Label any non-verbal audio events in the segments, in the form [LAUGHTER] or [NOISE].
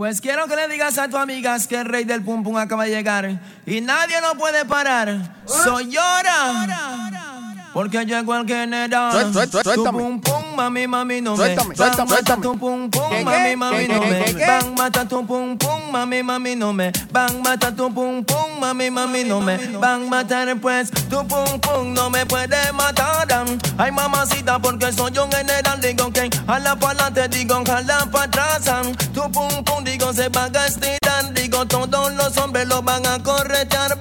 Pues quiero que le digas a tu amigas que el rey del pum pum acaba de llegar y nadie lo puede parar. Soy llora. Porque llegó el general. Tu pum pum, mami, mami, no me. Suéltame, suéltame, mata suéltame. tu pum pum, ¿Qué, mami, mami, ¿Qué, no me. Bang, mata tu pum pum, mami, mami, no me. Bang, mata tu pum pum, mami, mami, no me. Bang, matar pues tu pum pum no me puede matar. Ay, mamacita, porque soy un general. Digo que jala para adelante, digo jala para atrás. Tu pum pum, digo se va a estirar. Digo todos los hombres lo van a corretear.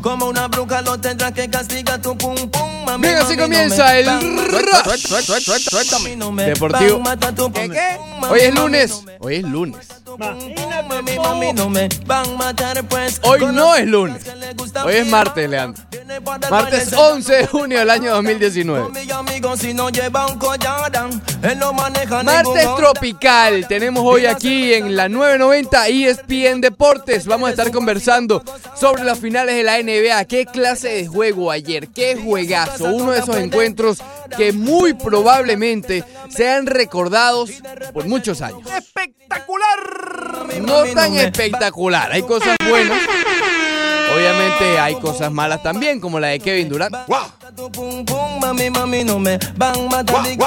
Como una bruja lo tendrá que castigar. Tu pum pum, mami, Bien, así no comienza el Rush. No. Deportivo. Hoy es lunes. Hoy es lunes. Hoy no es lunes. Hoy es martes, Leandro. Martes baile, 11 de junio del año 2019. Con mi amigo, si no lleva un collar, él no maneja Martes tropical. Tenemos hoy aquí en la 990 ESPN Deportes. Vamos a estar conversando sobre las finales de la NBA. ¿Qué clase de juego ayer? ¿Qué juegazo? Uno de esos encuentros que muy probablemente sean recordados por muchos años. ¡Espectacular! No tan espectacular. Hay cosas buenas. Obviamente hay cosas malas también, como la de Kevin Durant.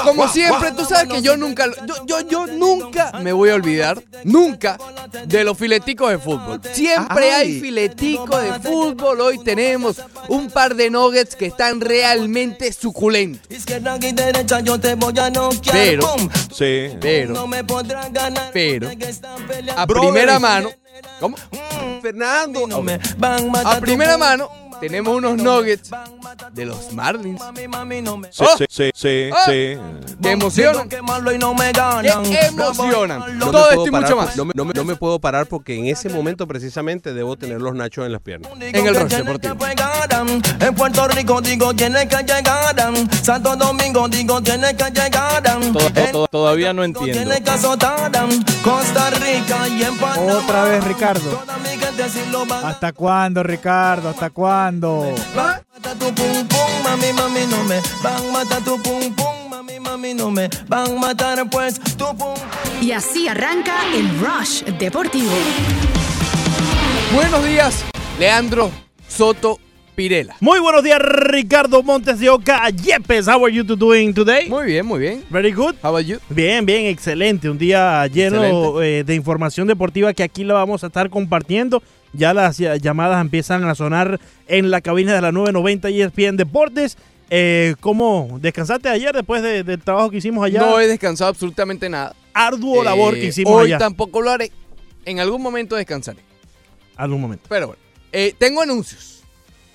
Como siempre, tú sabes que yo nunca, lo- yo, yo, yo nunca me voy a olvidar, nunca, de los fileticos de fútbol. Siempre hay fileticos de fútbol. Hoy tenemos un par de nuggets que están realmente suculentos. Izquierda y derecha, yo te voy a noquear. Pero- pum. Sí. No Pero, me podrás ganar. Pero, a primera mano, ¿cómo? Fernando. No me van a A primera mano, tenemos unos nuggets de los Marlins. Sí, Oh. sí, sí, sí, Ah. sí. emocionan, que emocionan. No me Todo puedo esto y parar mucho más No me, no me- no me puedo parar porque en ese momento precisamente debo tener los nachos en las piernas. en el Rush Deportivo. En Puerto Rico digo tiene que llegar. Santo Domingo digo tiene que llegar. Todavía no entiendo. Costa Rica y en Panamá. Otra vez, Ricardo. ¿Hasta cuándo, Ricardo? ¿Hasta cuándo? Matar tu pum pum, mami, mami, no me. Van tu pum pum, mami, mami, no me. Van matar pues tu pum. Y así arranca el Rush Deportivo. Buenos días, Leandro Soto Pirela. Muy buenos días, Ricardo Montes de Oca. Yepes, how are you doing today? Muy bien, muy bien. Very good. How about you? Bien, bien, excelente. Un día lleno eh, de información deportiva que aquí la vamos a estar compartiendo. Ya las llamadas empiezan a sonar en la cabina de la 990 ESPN Deportes. Eh, ¿Cómo descansaste ayer después de- del trabajo que hicimos allá? No he descansado absolutamente nada. Arduo labor que Eh, hicimos Hoy allá. tampoco lo haré. En algún momento descansaré. Algún momento. Pero bueno. Eh, tengo anuncios.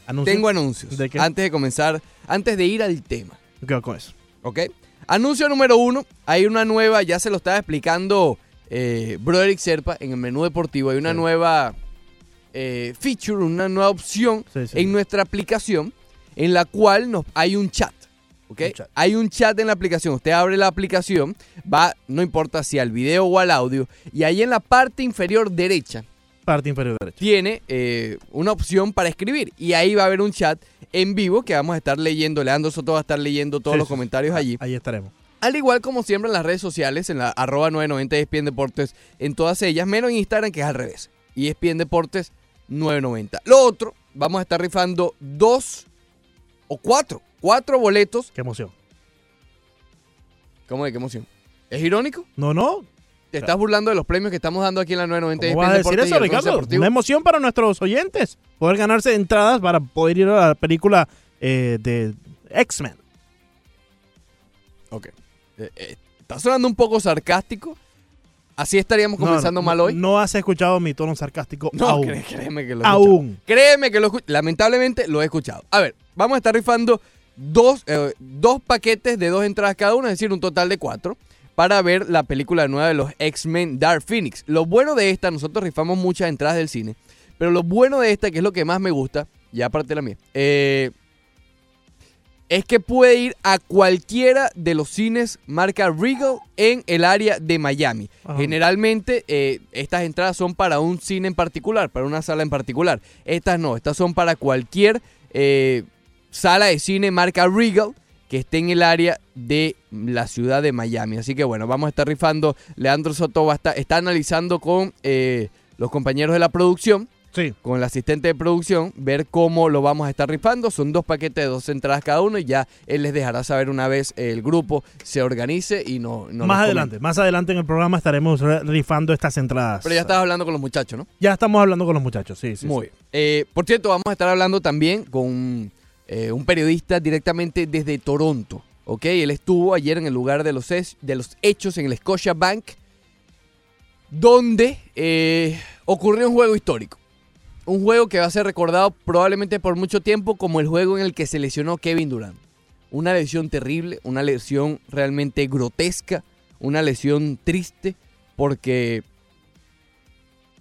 ¿Anuncio? Tengo anuncios. ¿De qué? Antes de comenzar, antes de ir al tema. ¿Qué con eso? ¿Ok? Anuncio número uno. Hay una nueva, ya se lo estaba explicando eh, Broderick Serpa en el menú deportivo. Hay una Sí. nueva eh, feature, una nueva opción Sí, sí. en nuestra aplicación en la cual nos, hay un chat. ¿ok? Un chat. Hay un chat en la aplicación. Usted abre la aplicación, va, no importa si al video o al audio, y ahí en la parte inferior derecha Parte inferior derecha. tiene eh, una opción para escribir. Y ahí va a haber un chat en vivo que vamos a estar leyendo. Leandro Soto va a estar leyendo todos Sí, los comentarios allí. Ahí estaremos. Al igual como siempre en las redes sociales, en la arroba 990 ESPN Deportes, en todas ellas, menos en Instagram que es al revés. Y ESPN Deportes 990. Lo otro, vamos a estar rifando dos o cuatro, cuatro boletos. Qué emoción. ¿Cómo de qué emoción? ¿Es irónico? No, no. ¿Te estás burlando de los premios que estamos dando aquí en la 990 ¿Cómo ESPN vas a decir eso, Ricardo? Deportivo? Una emoción para nuestros oyentes. Poder ganarse entradas para poder ir a la película eh, de X-Men. Ok. Eh, eh, está sonando un poco sarcástico. Así estaríamos comenzando no, mal hoy. No has escuchado mi tono sarcástico No, aún. cré- créeme que lo he escuchado. Aún. Créeme que lo lamentablemente lo he escuchado. A ver, vamos a estar rifando dos, eh, dos paquetes de dos entradas cada uno, es decir, un total de cuatro, para ver la película nueva de los X-Men Dark Phoenix. Lo bueno de esta, nosotros rifamos muchas entradas del cine, pero lo bueno de esta, que es lo que más me gusta, ya aparte de la mía, eh, es que puede ir a cualquiera de los cines marca Regal en el área de Miami. Ajá. Generalmente eh, estas entradas son para un cine en particular, para una sala en particular. Estas no, estas son para cualquier eh, sala de cine marca Regal que esté en el área de la ciudad de Miami. Así que bueno, vamos a estar rifando. Leandro Soto va a estar- está analizando con eh, los compañeros de la producción Sí. con el asistente de producción, ver cómo lo vamos a estar rifando. Son dos paquetes de dos entradas cada uno y ya él les dejará saber una vez el grupo se organice y no, no más adelante, comente. más adelante en el programa estaremos re- rifando estas entradas. Pero ya estabas hablando con los muchachos, ¿no? Ya estamos hablando con los muchachos, sí, sí. Muy sí. bien. Eh, por cierto, vamos a estar hablando también con eh, un periodista directamente desde Toronto. ¿ok? Él estuvo ayer en el lugar de los, es- de los hechos en el Scotia Bank, donde eh, ocurrió un juego histórico. Un juego que va a ser recordado probablemente por mucho tiempo como el juego en el que se lesionó Kevin Durant. Una lesión terrible, una lesión realmente grotesca, una lesión triste, porque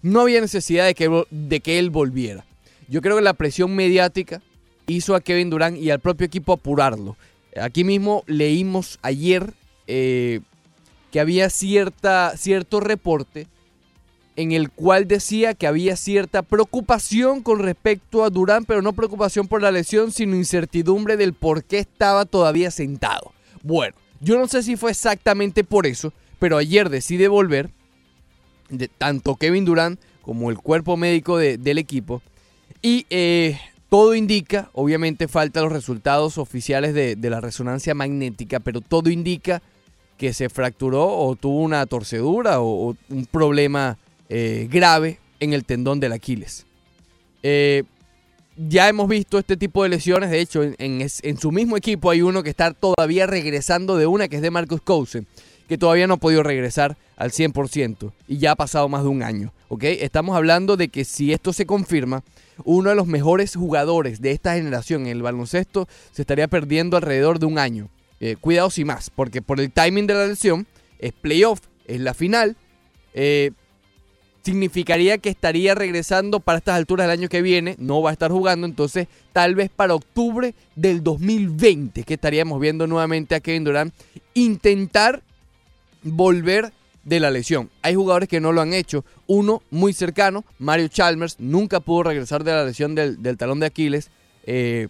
no había necesidad de que, de que él volviera. Yo creo que la presión mediática hizo a Kevin Durant y al propio equipo apurarlo. Aquí mismo leímos ayer eh, que había cierta, cierto reporte en el cual decía que había cierta preocupación con respecto a Durán, pero no preocupación por la lesión, sino incertidumbre del por qué estaba todavía sentado. Bueno, yo no sé si fue exactamente por eso, pero ayer decide volver, de, tanto Kevin Durán como el cuerpo médico de- del equipo, y eh, todo indica, obviamente faltan los resultados oficiales de, la resonancia magnética, pero todo indica que se fracturó o tuvo una torcedura o un problema eh, grave en el tendón del Aquiles. Eh, ya hemos visto este tipo de lesiones, de hecho en, su mismo equipo hay uno que está todavía regresando de una que es de Marcus Cousin, que todavía no ha podido regresar al 100% y ya ha pasado más de un año. ¿ok? Estamos hablando de que si esto se confirma, uno de los mejores jugadores de esta generación en el baloncesto se estaría perdiendo alrededor de un año. Eh, cuidado si más, porque por el timing de la lesión es playoff, es la final. Significaría que estaría regresando para estas alturas del año que viene, no va a estar jugando, entonces tal vez para octubre del 2020 que estaríamos viendo nuevamente a Kevin Durant intentar volver de la lesión. Hay jugadores que no lo han hecho. Uno muy cercano, Mario Chalmers, nunca pudo regresar de la lesión del, del talón de Aquiles. eh,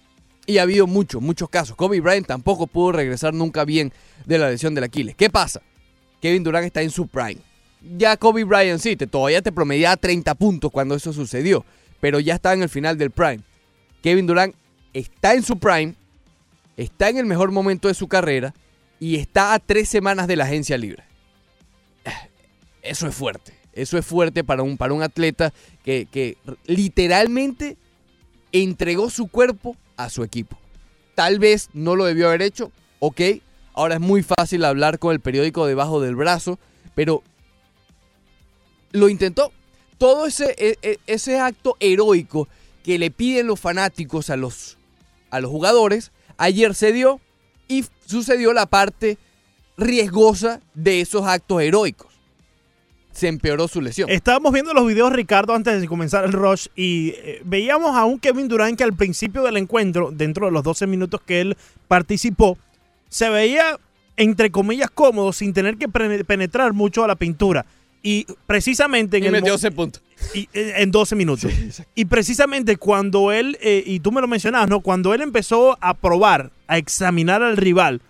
y ha habido muchos, muchos casos. Kobe Bryant tampoco pudo regresar nunca bien de la lesión del Aquiles. ¿Qué pasa? Kevin Durant está en su prime. Ya Kobe Bryant sí, te, todavía te promediaba 30 puntos cuando eso sucedió, pero ya está en el final del prime. Kevin Durant está en su prime, está en el mejor momento de su carrera y está a tres semanas de la agencia libre. Eso es fuerte. Eso es fuerte para un, para un atleta que, que literalmente entregó su cuerpo a su equipo. Tal vez no lo debió haber hecho, ok. Ahora es muy fácil hablar con el periódico debajo del brazo, pero lo intentó. Todo ese, e- e- ese acto heroico que le piden los fanáticos a los, a los jugadores, ayer se dio y sucedió la parte riesgosa de esos actos heroicos. Se empeoró su lesión. Estábamos viendo los videos, Ricardo, antes de comenzar el rush y eh, veíamos a un Kevin Durant que al principio del encuentro, dentro de los 12 minutos que él participó, se veía, entre comillas, cómodo sin tener que penetrar mucho a la pintura. Y precisamente en y el metió y, eh, en 12 minutos. y precisamente cuando él, eh, y tú me lo mencionabas, ¿no? Cuando él empezó a probar, a examinar al rival,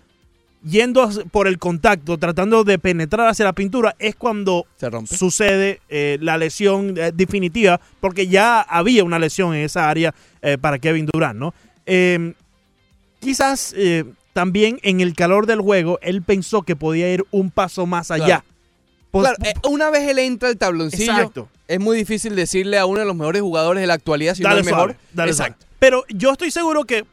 yendo por el contacto, tratando de penetrar hacia la pintura, es cuando Se sucede eh, la lesión eh, definitiva, porque ya había una lesión en esa área eh, para Kevin Durant, ¿no? Eh, quizás también en el calor del juego, él pensó que podía ir un paso más allá. Claro. Pues- Claro, eh, una vez él entra al tabloncillo, Exacto. es muy difícil decirle a uno de los mejores jugadores de la actualidad si no dale es mejor. dale Exacto. suave. Pero yo estoy seguro que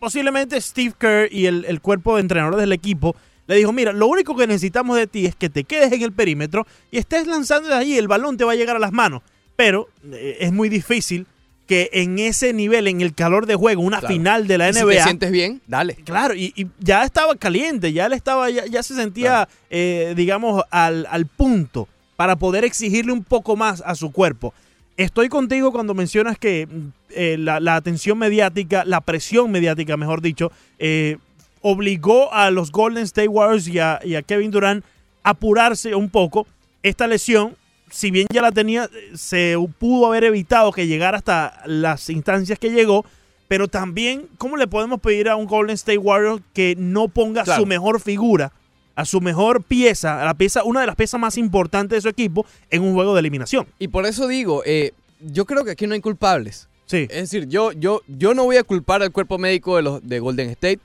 posiblemente Steve Kerr y el, el cuerpo de entrenadores del equipo le dijo, mira, lo único que necesitamos de ti es que te quedes en el perímetro y estés lanzando de ahí, el balón te va a llegar a las manos. Pero eh, es muy difícil que en ese nivel, en el calor de juego, una Claro. final de la Y si NBA... te sientes bien, dale. Claro, y, y ya estaba caliente, ya él estaba, ya, ya se sentía, eh, digamos, al, al punto para poder exigirle un poco más a su cuerpo. Estoy contigo cuando mencionas que mm, eh, la, la atención mediática, la presión mediática, mejor dicho, eh, obligó a los Golden State Warriors y a, y a Kevin Durant a apurarse un poco. Esta lesión, si bien ya la tenía, eh, se pudo haber evitado que llegara hasta las instancias que llegó, Pero también, ¿cómo le podemos pedir a un Golden State Warrior que no ponga Claro. su mejor figura, a su mejor pieza, a la pieza, una de las piezas más importantes de su equipo en un juego de eliminación? Y por eso digo, eh, yo creo que aquí no hay culpables. Sí. Es decir, yo, yo, yo no voy a culpar al cuerpo médico de, los, de Golden State.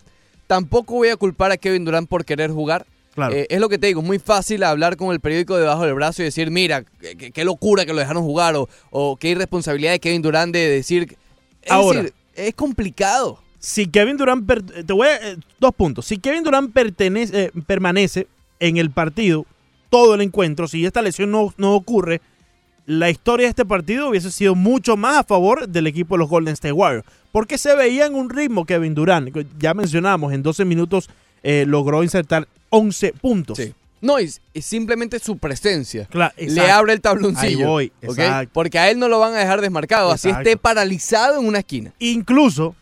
Tampoco voy a culpar a Kevin Durant por querer jugar. Claro. Eh, es lo que te digo, es muy fácil hablar con el periódico debajo del brazo y decir, mira, qué, locura que lo dejaron jugar o, o qué irresponsabilidad de Kevin Durant de decir... Es Ahora. decir, es complicado. si Kevin Durant per- te voy a, eh, dos puntos. Si Kevin Durant pertenece, eh, permanece en el partido todo el encuentro, si esta lesión no, no ocurre, la historia de este partido hubiese sido mucho más a favor del equipo de los Golden State Warriors, porque se veía en un ritmo Kevin Durant. Ya mencionamos, en 12 minutos eh, logró insertar 11 puntos. Sí. No, y, y simplemente su presencia. Claro, Le abre el tabloncillo. Ahí voy, ¿ok? exacto. Porque a él no lo van a dejar desmarcado, así esté paralizado en una esquina. Incluso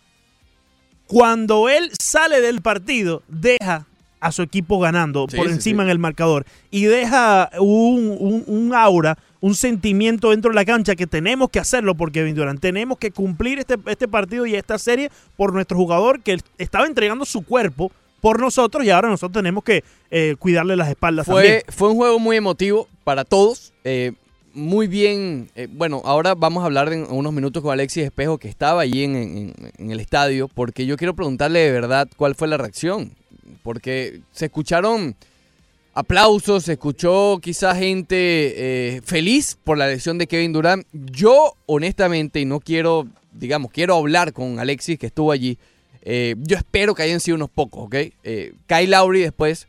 cuando él sale del partido, deja a su equipo ganando Sí, por sí, encima sí. en el marcador y deja un, un- un aura, un sentimiento dentro de la cancha que tenemos que hacerlo por Kevin Durant. Tenemos que cumplir este, este partido y esta serie por nuestro jugador que estaba entregando su cuerpo por nosotros y ahora nosotros tenemos que eh, cuidarle las espaldas también. Fue, fue un juego muy emotivo para todos. eh, muy bien. eh, bueno, ahora vamos a hablar en unos minutos con Alexis Espejo, que estaba allí en, en- en el estadio, porque yo quiero preguntarle de verdad cuál fue la reacción. Porque se escucharon aplausos, se escuchó quizá gente eh, feliz por la lesión de Kevin Durant. Yo, honestamente, y no quiero, digamos, quiero hablar con Alexis, que estuvo allí. Eh, yo espero que hayan sido unos pocos, ¿ok? Eh, Kyle Lowry después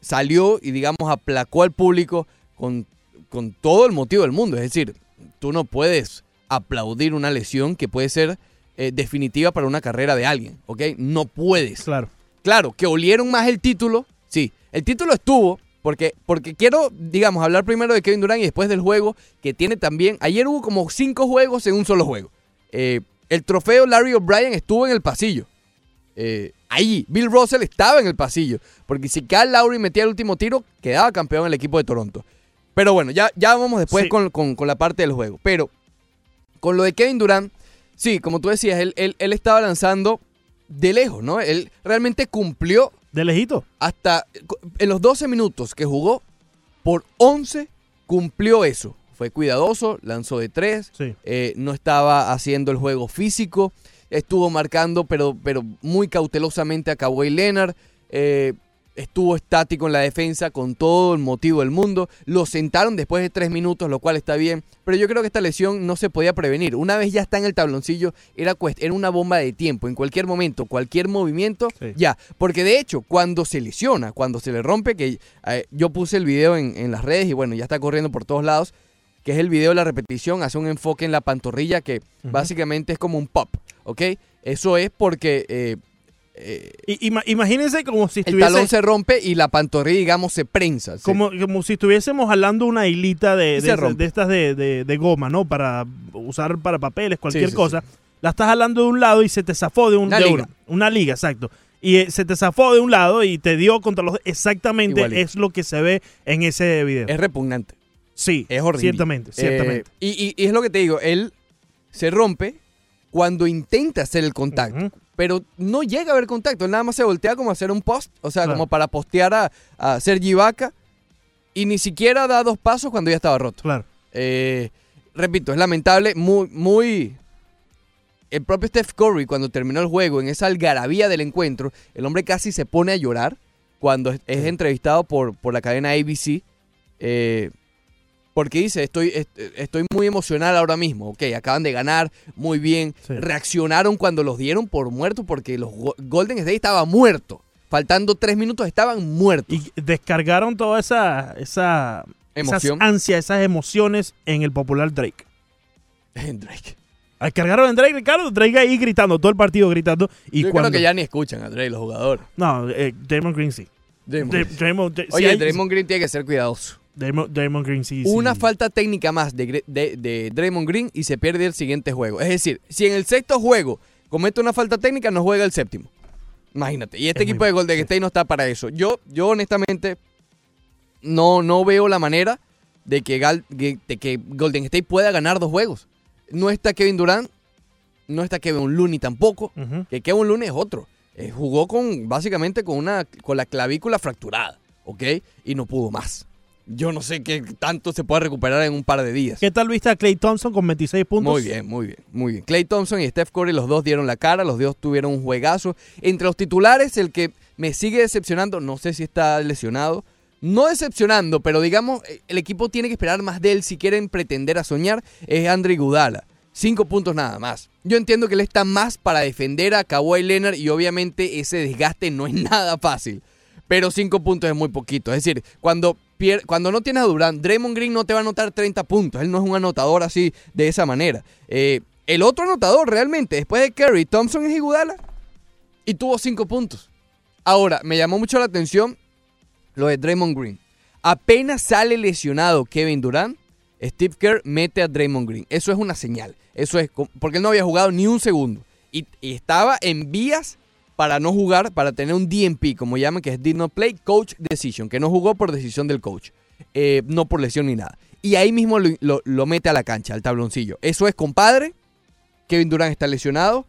salió y digamos aplacó al público con, con todo el motivo del mundo. Es decir, tú no puedes aplaudir una lesión que puede ser eh, definitiva para una carrera de alguien, ¿ok? No puedes. Claro. Claro, que olieron más el título, sí. El título estuvo, porque, porque quiero, digamos, hablar primero de Kevin Durant y después del juego, que tiene también, ayer hubo como cinco juegos en un solo juego. Eh, el trofeo Larry O'Brien estuvo en el pasillo. Eh, ahí, Bill Russell estaba en el pasillo, porque si Cal Lowry metía el último tiro, quedaba campeón el equipo de Toronto. Pero bueno, ya, ya vamos después Sí. con, con- con la parte del juego. Pero con lo de Kevin Durant, sí, como tú decías, él, él, él estaba lanzando de lejos, ¿no? Él realmente cumplió De lejito. hasta en los 12 minutos que jugó, por 11 cumplió eso. Fue cuidadoso, lanzó de 3, Sí. no estaba haciendo el juego físico, estuvo marcando, pero, pero muy cautelosamente a Kawhi Leonard. eh, estuvo estático en la defensa con todo el motivo del mundo. Lo sentaron después de tres minutos, lo cual está bien. Pero yo creo que esta lesión no se podía prevenir. Una vez ya está en el tabloncillo, era, era una bomba de tiempo. En cualquier momento, cualquier movimiento, Sí. ya. Porque de hecho, cuando se lesiona, cuando se le rompe, que eh, yo puse el video en, en las redes y bueno, ya está corriendo por todos lados, que es el video de la repetición, hace un enfoque en la pantorrilla que básicamente es como un pop, ¿ok? Eso es porque... eh, eh, ima- imagínense como si el estuviese... talón se rompe y la pantorrilla, digamos, se prensa. Como, como si estuviésemos jalando una hilita de, de, de estas de, goma, ¿no? Para usar para papeles, cualquier Sí, sí, cosa. La estás jalando de un lado y se te zafó de un Una de liga. una, una liga, exacto. Y eh, se te zafó de un lado y te dio contra los exactamente Igualito. es lo que se ve en ese video. Es repugnante. sí, Es horrible. Ciertamente, ciertamente. Eh, y, y- y es lo que te digo, él se rompe cuando intenta hacer el contacto. Pero no llega a haber contacto, nada más se voltea como a hacer un post, o sea, Claro. como para postear a, a Sergi Ibaka y ni siquiera da dos pasos cuando ya estaba roto. Claro. Eh, repito, es lamentable, muy, muy... El propio Steph Curry, cuando terminó el juego, en esa algarabía del encuentro, el hombre casi se pone a llorar cuando es, es entrevistado por, por la cadena ABC. eh, porque dice, estoy, est- estoy muy emocional ahora mismo. Ok, acaban de ganar, muy bien. Sí. Reaccionaron cuando los dieron por muertos porque los Go- Golden State estaba muerto. Faltando tres minutos estaban muertos. Y descargaron toda esa, esa Emoción. esas ansias, esas emociones en el popular Drake. [LAUGHS] Drake. Descargaron en Drake, Ricardo, Drake ahí gritando, todo el partido gritando. Y Yo cuando, creo que ya ni escuchan a Drake los jugadores. No, eh, Draymond Green sí. Draymond. Dra- Draymond- Dra- sí Oye, hay- Draymond Green tiene que ser cuidadoso. Draymond, Draymond Green sí. Una sí. falta técnica más de, de, de Draymond Green y se pierde el siguiente juego. Es decir, si en el sexto juego comete una falta técnica, no juega el séptimo. Imagínate. Y este Es equipo de Golden State no está para eso. Yo, yo honestamente, no, no veo la manera de que, Gal- que- de que Golden State pueda ganar dos juegos. No está Kevin Durant, no está Kevin Looney tampoco, que Kevin Looney es otro. Eh, jugó con, básicamente con, una, con la clavícula fracturada, ¿ok? Y no pudo más. Yo no sé qué tanto se puede recuperar en un par de días. ¿Qué tal viste a Clay Thompson con 26 puntos? Muy bien, muy bien, muy bien. Clay Thompson y Steph Curry, los dos dieron la cara, los dos tuvieron un juegazo. Entre los titulares, el que me sigue decepcionando, no sé si está lesionado, no decepcionando, pero digamos, eh, el equipo tiene que esperar más de él si quieren pretender a soñar, es Andre Gudala. Cinco puntos nada más. Yo entiendo que él está más para defender a Kawhi Leonard y obviamente ese desgaste no es [LAUGHS] nada fácil. Pero cinco puntos es muy poquito. Es decir, cuando, cuando no tienes a Durant, Draymond Green no te va a anotar 30 puntos. Él no es un anotador así, de esa manera. Eh, el otro anotador realmente, después de Curry, Thompson es Iguodala. Y tuvo cinco puntos. Ahora, me llamó mucho la atención lo de Draymond Green. Apenas sale lesionado Kevin Durant, Steve Kerr mete a Draymond Green. Eso es una señal. Eso es porque él no había jugado ni un segundo. Y estaba en vías para no jugar, para tener un DNP, como llaman, que es Did Not Play Coach Decision, que no jugó por decisión del coach, eh, no por lesión ni nada. Y ahí mismo lo, lo- mete a la cancha, al tabloncillo. Eso es, compadre. Kevin Durant está lesionado.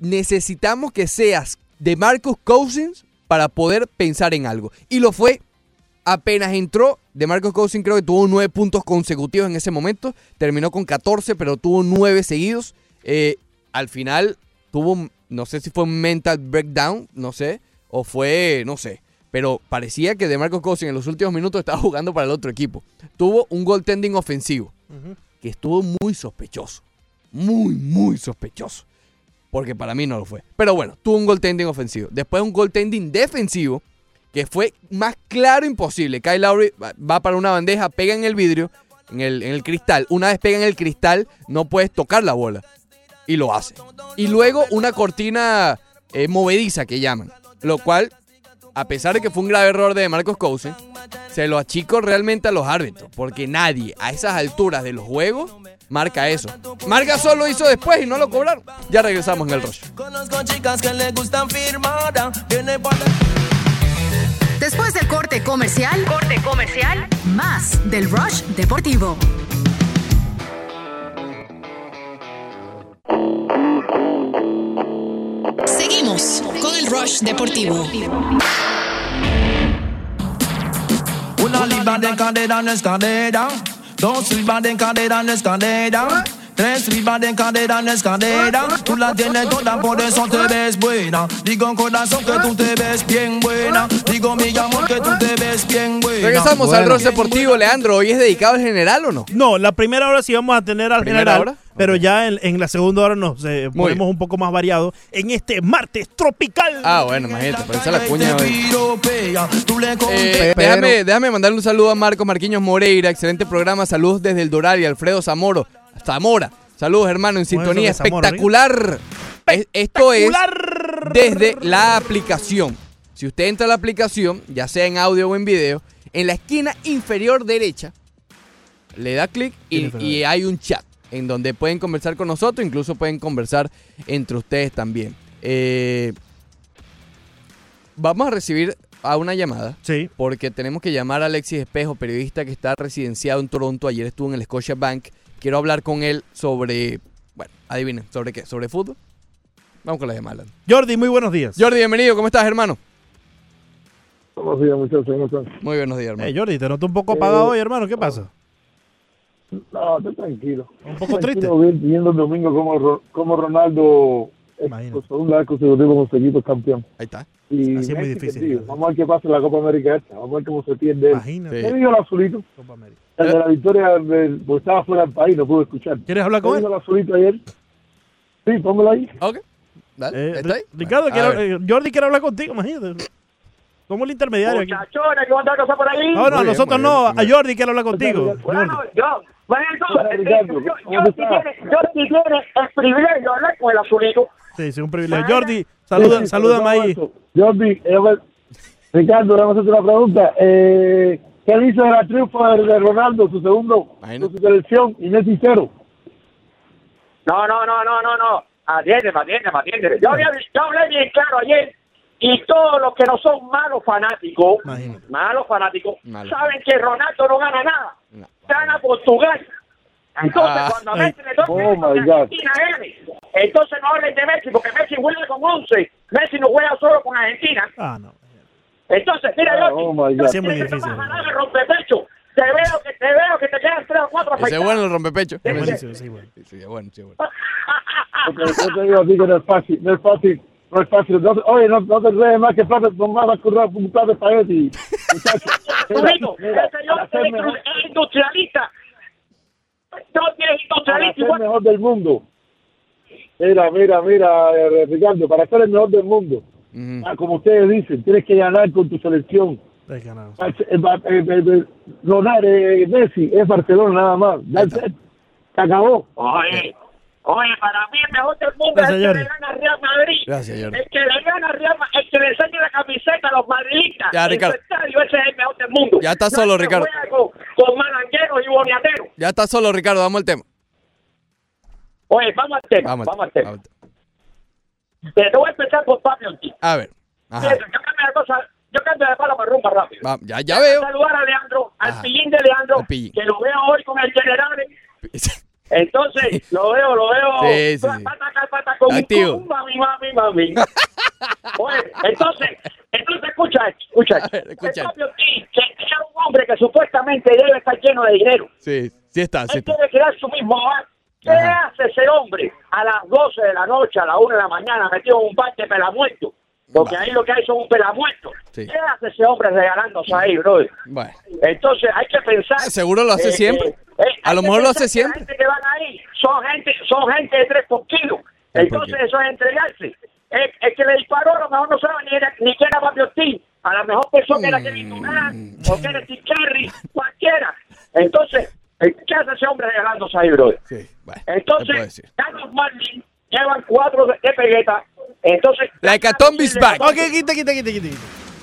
Necesitamos que seas de Marcus Cousins para poder pensar en algo. Y lo fue apenas entró. De Marcus Cousins creo que tuvo nueve puntos consecutivos en ese momento. Terminó con 14, pero tuvo nueve seguidos. Eh, al final tuvo, no sé si fue un mental breakdown, no sé, o fue, no sé. Pero parecía que de Marcus Cousins en los últimos minutos estaba [LAUGHS] jugando para el otro equipo. Tuvo un goaltending ofensivo, que estuvo muy sospechoso. Muy, muy sospechoso. Porque para mí no lo fue. Pero bueno, tuvo un goaltending ofensivo. Después un goaltending defensivo que fue más claro imposible. Kyle Lowry va- va para una bandeja, pega en el vidrio, en el, en el cristal. Una vez pega en el cristal, no puedes tocar la bola. Y lo hace. Y luego una cortina eh, movediza que llaman. Lo cual, a pesar de que fue un grave error de Marcos Cousins, se lo achico realmente a los árbitros. Porque nadie a esas alturas de los juegos marca eso. Marca solo hizo después y no lo cobraron. Ya regresamos en el rush. Conozco chicas que le gustan firmada. Viene para Después del corte comercial, corte comercial, más del Rush Deportivo. Seguimos con el Rush Deportivo. Una libra de cadera no es cadera. Dos libras de cadera no es cadera. Tres libras de cadera no es cadera. Tú la tienes toda, por eso te ves buena. Digo corazón que tú te ves bien buena. Digo mi amor que tú te ves bien buena. Regresamos al Bueno. Rush Deportivo, Leandro. ¿Hoy es dedicado al general o no? No, la primera hora sí vamos a tener al ¿Primera general, hora? pero ya en, en la segunda hora nos eh, ponemos un poco más variado en este martes tropical. Ah, bueno, imagínate, por eso la cuña hoy. Eh, déjame, déjame mandarle un saludo a Marcos Marquiños Moreira, excelente programa, saludos desde el Doral y Alfredo Zamoro, Zamora, saludos hermano, en ¿Cómo es sintonía espectacular. Es- esto es desde la aplicación. Si usted entra a la aplicación, ya sea en audio o en video, en la esquina inferior derecha, le da clic y hay un chat en donde pueden conversar con nosotros, incluso pueden conversar entre ustedes también. Eh, vamos a recibir a una llamada Sí. porque tenemos que llamar a Alexis Espejo, periodista que está residenciado en Toronto. Ayer estuvo en el Scotia Bank. Quiero hablar con él sobre, bueno, adivinen, ¿sobre qué? ¿Sobre fútbol? Vamos con la llamada. Jordi, muy buenos días. Jordi, bienvenido. ¿Cómo estás, hermano? Buenos días, muchachos. ¿Cómo están? Muy buenos días, hermano. Eh, Jordi, te noto un poco apagado hoy, hermano. ¿Qué pasa? No, estoy tranquilo. Un poco Tranquilo, vi- Viendo el domingo como, Ro- como Ronaldo Imagínate. por segunda vez consecutivo con su equipo campeón. Ahí está. Y Así es muy difícil. Vamos a ver qué pasa en la Copa América esta. Vamos a ver cómo se pierde. Imagínate. ¿Qué dijo el azulito? Copa América. El de la victoria, del, porque estaba fuera del país, no pude escuchar. ¿Quieres hablar ¿Qué con él? dijo el azulito ayer? Sí, póngalo ahí. Ok. Dale. Eh, ¿Está ahí? Ricardo, ver. eh, Jordi quiere hablar contigo, imagínate. Somos el intermediario ¿cómo está la cosa por ahí? No, no, bien, nosotros no. bien, A. Jordi quiere hablar contigo. Bueno, Jordi. yo, bueno, Ricardo, yo, yo, ¿cómo tiene, yo sí tiene el privilegio de hablar con el azulito. Sí, sí, un privilegio. Jordi, saluda, Sí, sí, salúdame ahí. Jordi, eh, Ricardo, vamos a hacer una pregunta. Eh, ¿Qué dice de la triunfa de, Ronaldo, su segundo, su selección, y Messi cero? No, no, no, no, no, no. Atiende, atiende, atiende. Yo, había- yo hablé bien claro ayer y todos los que no son malos fanáticos, Imagínate. malos fanáticos, Malo. saben que Ronaldo no gana nada. No. Gana Portugal. Entonces, Ah, cuando a ay. Messi le toca Oh. Argentina, gane. entonces no hablen de Messi, porque Messi juega con 11. Messi no juega solo con Argentina. Ah, no. Entonces, mira, Ah, yo oh my God. Sí, es muy difícil. rompepecho. Te veo que te veo que te quedan tres o cuatro Ese es afeitados. bueno el rompepecho. Sí, Buenísimo, sí, bueno. Sí, es bueno, sí, es bueno. [LAUGHS] Porque yo te digo a ti que no es fácil, no es fácil, no es fácil. No, oye, no, no te crees más que plata, no más vas a currar un plato de espagueti. Muchacho, [LAUGHS] mira, Tubito, mira, el señor es es industrialista. No tienes para industrialista ser igual. mejor del mundo. Mira, mira, mira, eh, Ricardo, para ser el mejor del mundo, ah, como ustedes dicen, tienes que ganar con tu selección. Hay que ganar. Ah, eh, eh, Messi, es Barcelona nada más. Se acabó. Oye, oye, para mí el mejor del mundo Gracias, es el que le gana Real Madrid. Gracias. El que le gana Real Madrid, el que le enseña la camiseta a los madridistas. Ya, Ricardo. estadio, ese es el mejor del mundo. Ya está solo, Ricardo. Con, con malangueros y boniateros. Ya está solo, Ricardo. Vamos al tema. Oye, vamos al tema. Vamos, Vamos, al tema. Vamos. Te voy a empezar por Pablo Ortiz. A ver. Ajá. Yo cambio de cosa, yo cambio de pala para rumba rápido. Va, ya, ya veo. Saludar a Leandro, al Ajá. pillín de Leandro, pillín. que lo veo hoy con el general. [LAUGHS] Entonces, lo veo, lo veo. Sí, sí, sí. Pata acá, pata con Activo. con mami, mami, mami. [LAUGHS] Oye, entonces, entonces escucha, escucha. Ver, escucha. El Ortiz, es un hombre que supuestamente debe estar lleno de dinero. Sí, sí está, sí Él está. debe crear su mismo hogar. ¿Qué Ajá. hace ese hombre a las 12 de la noche, a las 1 de la mañana, metido en un bar de pelamuerto? Porque ahí lo que hay son un pelamuerto. Sí. ¿Qué hace ese hombre regalándose ahí, bro? Bueno. Entonces hay que pensar. Ah, seguro lo hace siempre. A hay lo mejor lo hace siempre. La gente que van ahí son gente, son gente de tres por kilo. Entonces eso es entregarse. El, el que le disparó a lo mejor no sabe ni, era, ni quién era Fabio Ortiz. A lo mejor pensó que era Kevin Durant o que era Steve Curry, [LAUGHS] cualquiera. Entonces, eh, ¿qué hace ese hombre regalándose ahí, bro? Sí, bueno. ¿qué puedo Entonces? Carlos Marlin llevan cuatro de, pegueta. Entonces, La hecatombe is back. Ok, quita, quita, quita, quita.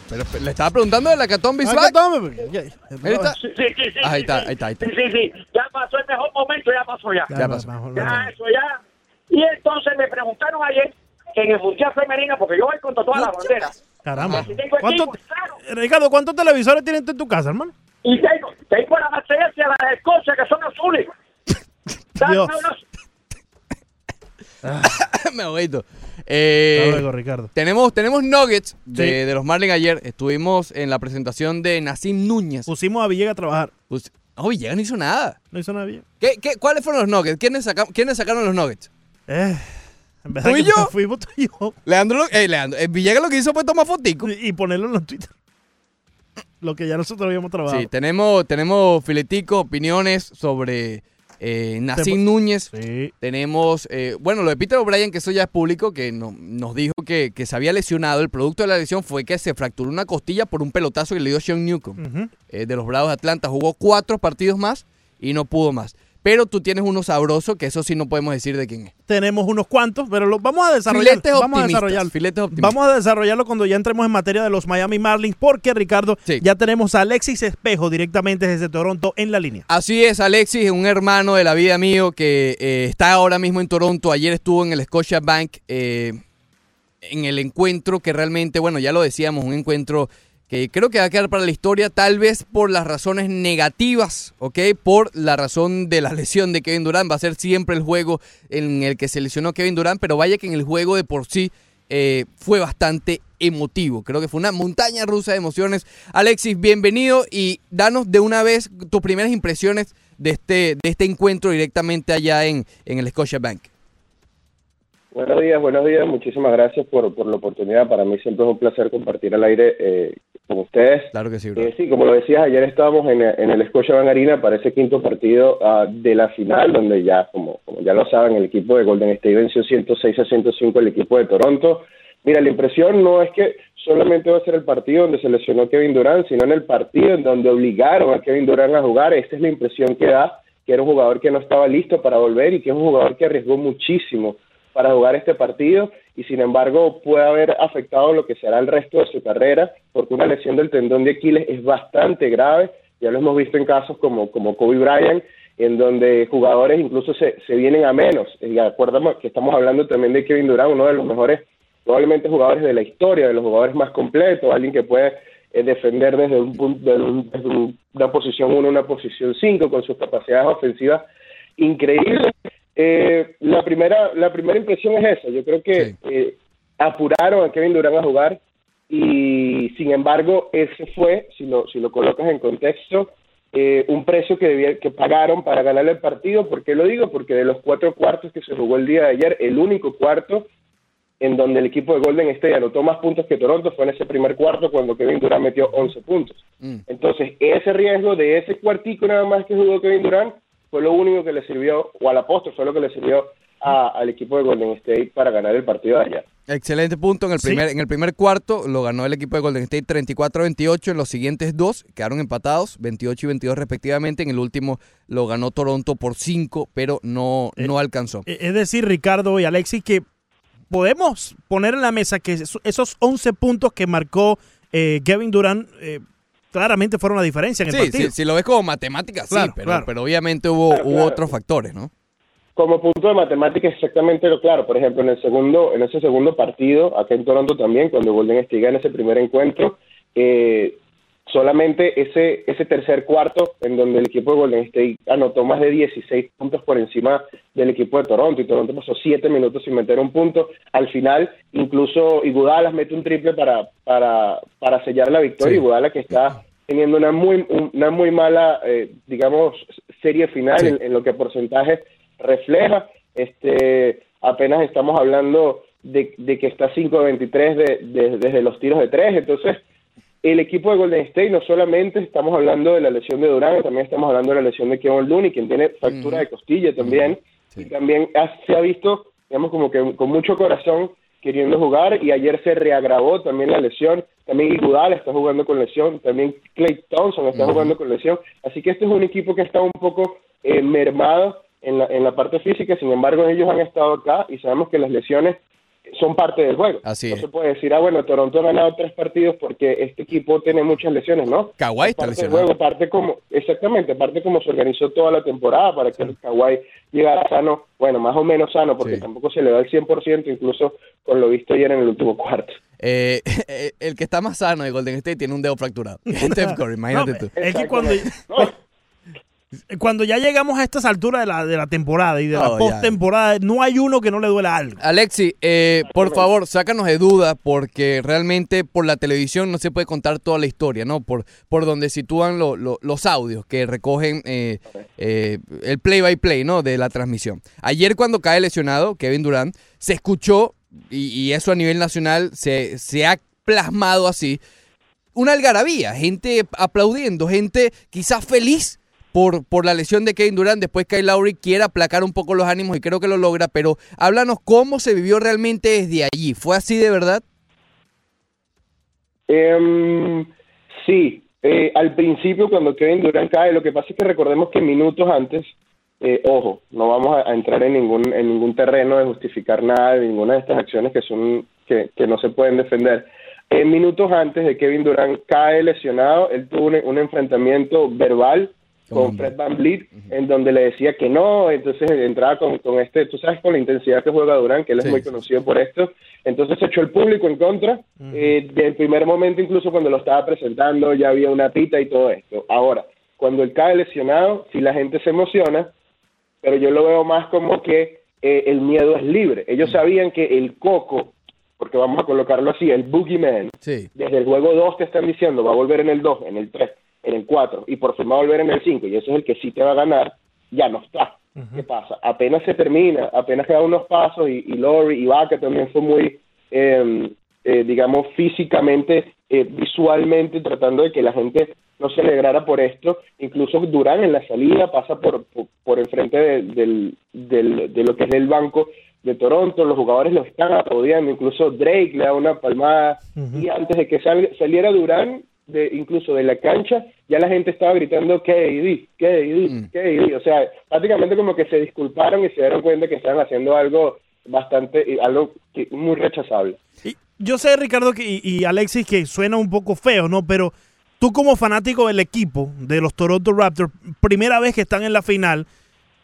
Pero pero le estaba preguntando de la que tome, porque ya- Ahí está. Sí, sí, sí, Ahí está, sí. ahí está, ahí está. Sí, sí, sí. Ya pasó el mejor momento, ya pasó ya. Ya pasó. Ya, eso ya. Y entonces me preguntaron ayer que en el Mundial Femenino, porque yo voy contra todas las banderas. Caramba. Si tengo ¿Cuánto, equipo, claro. Ricardo, ¿cuántos televisores tienes tú en tu casa, hermano? Y tengo, tengo la Mercedes, la de Escocia, que son azules. [LAUGHS] Dame Dios. [LAUGHS] Me ahoguito. Eh, luego, Ricardo. tenemos, tenemos nuggets de, Sí. de los Marlins ayer. Estuvimos en la presentación de Nacim Núñez. Pusimos a Villegas a trabajar. No, Villegas no hizo nada. No hizo nada bien. ¿Qué, qué, cuáles fueron los nuggets? ¿Quiénes, saca- ¿Quiénes sacaron los nuggets? Eh, en verdad ¿Tú y que yo? Fuimos tú y yo. Leandro, lo- eh, Leandro eh, Villegas lo que hizo fue tomar fotico. Y, y ponerlo en los Twitter. Lo que ya nosotros habíamos trabajado. Sí, tenemos, tenemos filetico, opiniones sobre eh, Tem- Núñez. Sí. Tenemos, eh, bueno, lo de Peter O'Brien, que eso ya es público, que no- nos dijo que, que se había lesionado. El producto de la lesión fue que se fracturó una costilla por un pelotazo que le dio Sean Newcomb eh, de los Bravos de Atlanta. Jugó cuatro partidos más y no pudo más. Pero tú tienes uno sabroso, que eso sí no podemos decir de quién es. Tenemos unos cuantos, pero lo vamos a desarrollar. Filetes vamos a desarrollarlo. filetes optimistas. Vamos a desarrollarlo cuando ya entremos en materia de los Miami Marlins, porque Ricardo, Sí. ya tenemos a Alexis Espejo directamente desde Toronto en la línea. Así es, Alexis, un hermano de la vida mío que eh, está ahora mismo en Toronto. Ayer estuvo en el Scotia Bank eh, en el encuentro que realmente, bueno, ya lo decíamos, un encuentro que creo que va a quedar para la historia, tal vez por las razones negativas, ¿ok? Por la razón de la lesión de Kevin Durant. Va a ser siempre el juego en el que se lesionó Kevin Durant, pero vaya que en el juego de por sí eh, fue bastante emotivo. Creo que fue una montaña rusa de emociones. Alexis, bienvenido y danos de una vez tus primeras impresiones de este, de este encuentro directamente allá en, en el Scotia Bank. Buenos días, buenos días. Muchísimas gracias por, por la oportunidad. Para mí siempre es un placer compartir al aire eh, con ustedes. Claro que sí, bro. Eh, sí, como lo decías, ayer estábamos en, en el Scotiabank Arena para ese quinto partido ah, de la final, donde ya, como, como ya lo saben, el equipo de Golden State venció 106 a 105 al equipo de Toronto. Mira, la impresión no es que solamente va a ser el partido donde se lesionó Kevin Durant, sino en el partido en donde obligaron a Kevin Durant a jugar. Esta es la impresión que da, que era un jugador que no estaba listo para volver y que es un jugador que arriesgó muchísimo para jugar este partido y sin embargo puede haber afectado lo que será el resto de su carrera porque una lesión del tendón de Aquiles es bastante grave, ya lo hemos visto en casos como, como Kobe Bryant, en donde jugadores incluso se, se vienen a menos. Y acuérdame que estamos hablando también de Kevin Durant, uno de los mejores probablemente jugadores de la historia, de los jugadores más completos, alguien que puede eh, defender desde, un, un- desde un- una posición 1 a una posición 5 con sus capacidades ofensivas increíbles. Eh, la primera la primera impresión es esa. Yo creo que eh, apuraron a Kevin Durant a jugar y sin embargo ese fue, si lo, si lo colocas en contexto, eh, un precio que, debía, que pagaron para ganar el partido. ¿Por qué lo digo? Porque de los cuatro cuartos que se jugó el día de ayer, el único cuarto en donde el equipo de Golden State anotó más puntos que Toronto fue en ese primer cuarto cuando Kevin Durant metió 11 puntos. Mm. Entonces, ese riesgo de ese cuartico nada más que jugó Kevin Durant fue lo único que le sirvió, o al apóstol fue lo que le sirvió a- al equipo de Golden State para ganar el partido de ayer. Excelente punto. En el, Sí. primer, en el primer cuarto lo ganó el equipo de Golden State 34-28. En los siguientes dos quedaron empatados, 28 y 22 respectivamente. En el último lo ganó Toronto por 5, pero no, Eh, no alcanzó. E- Es decir, Ricardo y Alexis, que podemos poner en la mesa que eso- esos 11 puntos que marcó eh, Kevin Durant eh, claramente fueron la diferencia en el Sí, partido. sí, si lo ves como matemáticas, Claro, sí, pero, claro. pero obviamente hubo, Claro, hubo claro. otros factores, ¿no? Como punto de matemática exactamente lo claro. Por ejemplo, en el segundo, en ese segundo partido, acá en Toronto también, cuando Golden State gana ese primer encuentro, eh, solamente ese, ese tercer cuarto en donde el equipo de Golden State anotó más de 16 puntos por encima del equipo de Toronto y Toronto pasó 7 minutos sin meter un punto. Al final, incluso Iguodala mete un triple para, para, para sellar la victoria. Sí. Iguodala que está teniendo una muy, una muy mala, eh, digamos, serie final Sí. en, en lo que porcentaje refleja. Este, apenas estamos hablando de, de que está 5-23 de, de- desde los tiros de tres. Entonces, el equipo de Golden State no solamente estamos hablando de la lesión de Durant, también estamos hablando de la lesión de Kevin Looney, quien tiene fractura de costilla también. Sí. Y también ha- se ha visto, digamos, como que con mucho corazón queriendo jugar y ayer se reagravó también la lesión. También Iguodala está jugando con lesión, también Clay Thompson está jugando con lesión. Así que este es un equipo que está un poco eh, mermado en la, en la parte física, sin embargo ellos han estado acá y sabemos que las lesiones son parte del juego. Así no es. se puede decir, ah, bueno, Toronto ha ganado tres partidos porque este equipo tiene muchas lesiones, ¿no? Kawhi está lesionado. juego, parte como, exactamente, parte como se organizó toda la temporada para que el Kawhi llegara sano, bueno, más o menos sano, porque Sí. tampoco se le da el 100%, incluso con lo visto ayer en el último cuarto. [LAUGHS] Eh, el que está más sano de Golden State tiene un dedo fracturado. [LAUGHS] Steph Curry, imagínate No, tú. Es que cuando, No, cuando ya llegamos a estas alturas de la, de la temporada y de la ya. postemporada, no hay uno que no le duela algo. Alexi, eh, por favor, sácanos de duda porque realmente por la televisión no se puede contar toda la historia, ¿no? Por, por donde sitúan lo- lo- los audios que recogen eh, eh, el play by play, ¿no? De la transmisión. Ayer cuando cae lesionado Kevin Durant, se escuchó, y, y eso a nivel nacional se, se ha plasmado así, una algarabía, gente aplaudiendo, gente quizás feliz por, por la lesión de Kevin Durant. Después Kyle Lowry quiere aplacar un poco los ánimos y creo que lo logra, pero háblanos cómo se vivió realmente desde allí. ¿Fue así de verdad? Em, sí, eh, al principio cuando Kevin Durant cae, lo que pasa es que recordemos que minutos antes, eh, ojo, no vamos a, entrar en ningún en ningún terreno de justificar nada de ninguna de estas acciones que son que, que no se pueden defender. En minutos antes de Kevin Durant cae lesionado, él tuvo un enfrentamiento verbal con Fred Van Vliet, en donde le decía que no, entonces entraba con, con este, tú sabes, con la intensidad que juega Durán, que él Sí, es muy sí. conocido por esto, entonces se echó el público en contra, eh, del primer momento incluso cuando lo estaba presentando ya había una pita y todo esto. Ahora, cuando él cae lesionado, si la gente se emociona, pero yo lo veo más como que eh, el miedo es libre. Ellos sabían que el coco, porque vamos a colocarlo así, el boogeyman, Sí. desde el juego 2 te están diciendo va a volver en el 2, en el 3, en el 4 y por fin va a volver en el 5 y ese es el que sí te va a ganar, ya no está. ¿Qué pasa? Apenas se termina, apenas quedan unos pasos y, y Lori y Vaca también fue muy, eh, eh, digamos, físicamente, eh, visualmente, tratando de que la gente no se alegrara por esto. Incluso Durán en la salida pasa por, por, por enfrente de, del, del- de lo que es el banco de Toronto, los jugadores lo están aplaudiendo, incluso Drake le da una palmada y antes de que sal- saliera Durán, de, incluso de la cancha, ya la gente estaba gritando KD, KD. KD, o sea, prácticamente como que se disculparon y se dieron cuenta que estaban haciendo algo bastante, algo muy rechazable. Y yo sé, Ricardo que, y, y Alexis, que suena un poco feo, ¿no? Pero tú como fanático del equipo, de los Toronto Raptors, primera vez que están en la final,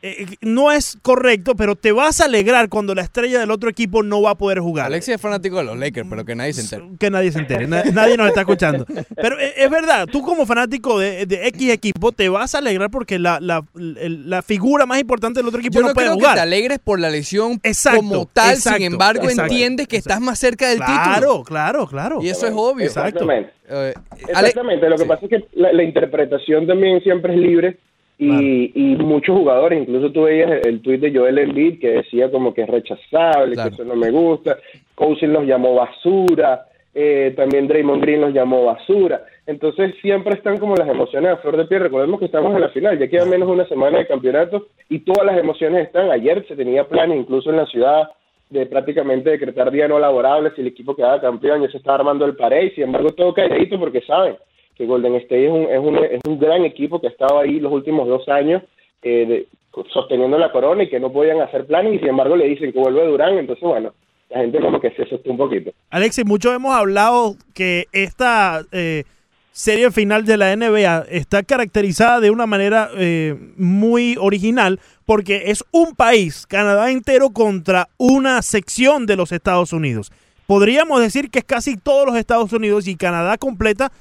eh, no es correcto, pero te vas a alegrar cuando la estrella del otro equipo no va a poder jugar. Alexis es fanático de los Lakers, pero que nadie se entere. Que nadie se entere, na- nadie nos está escuchando. Pero eh, es verdad, tú como fanático de, de X equipo te vas a alegrar porque la, la, la figura más importante del otro equipo Yo no, no puede creo jugar. que te alegres por la lesión Exacto, como tal, exacto, sin embargo exacto, entiendes que estás más cerca del título. Claro, claro, claro. Y eso es obvio. Exactamente. Eh, Exactamente, lo que Sí. pasa es que la, la interpretación también siempre es libre y, y muchos jugadores, incluso tú veías el, el tuit de Joel Embiid que decía como que es rechazable, Claro. que eso no me gusta, Cousins los llamó basura, eh, también Draymond Green los llamó basura, entonces siempre están como las emociones a flor de piel, recordemos que estamos en la final, ya queda menos de una semana de campeonato y todas las emociones están, ayer se tenía planes incluso en la ciudad de prácticamente decretar día no laborable si el equipo quedaba campeón, ya se está armando el pared, sin embargo todo calladito porque saben que Golden State es un, es un, es un gran equipo que ha estado ahí los últimos dos años eh, de- sosteniendo la corona y que no podían hacer planes y sin embargo le dicen que vuelve Durán, entonces bueno, la gente como que se asustó un poquito. Alexis, muchos hemos hablado que esta eh, serie final de la NBA está caracterizada de una manera eh, muy original porque es un país, Canadá entero, contra una sección de los Estados Unidos. Podríamos decir que es casi todos los Estados Unidos y Canadá completa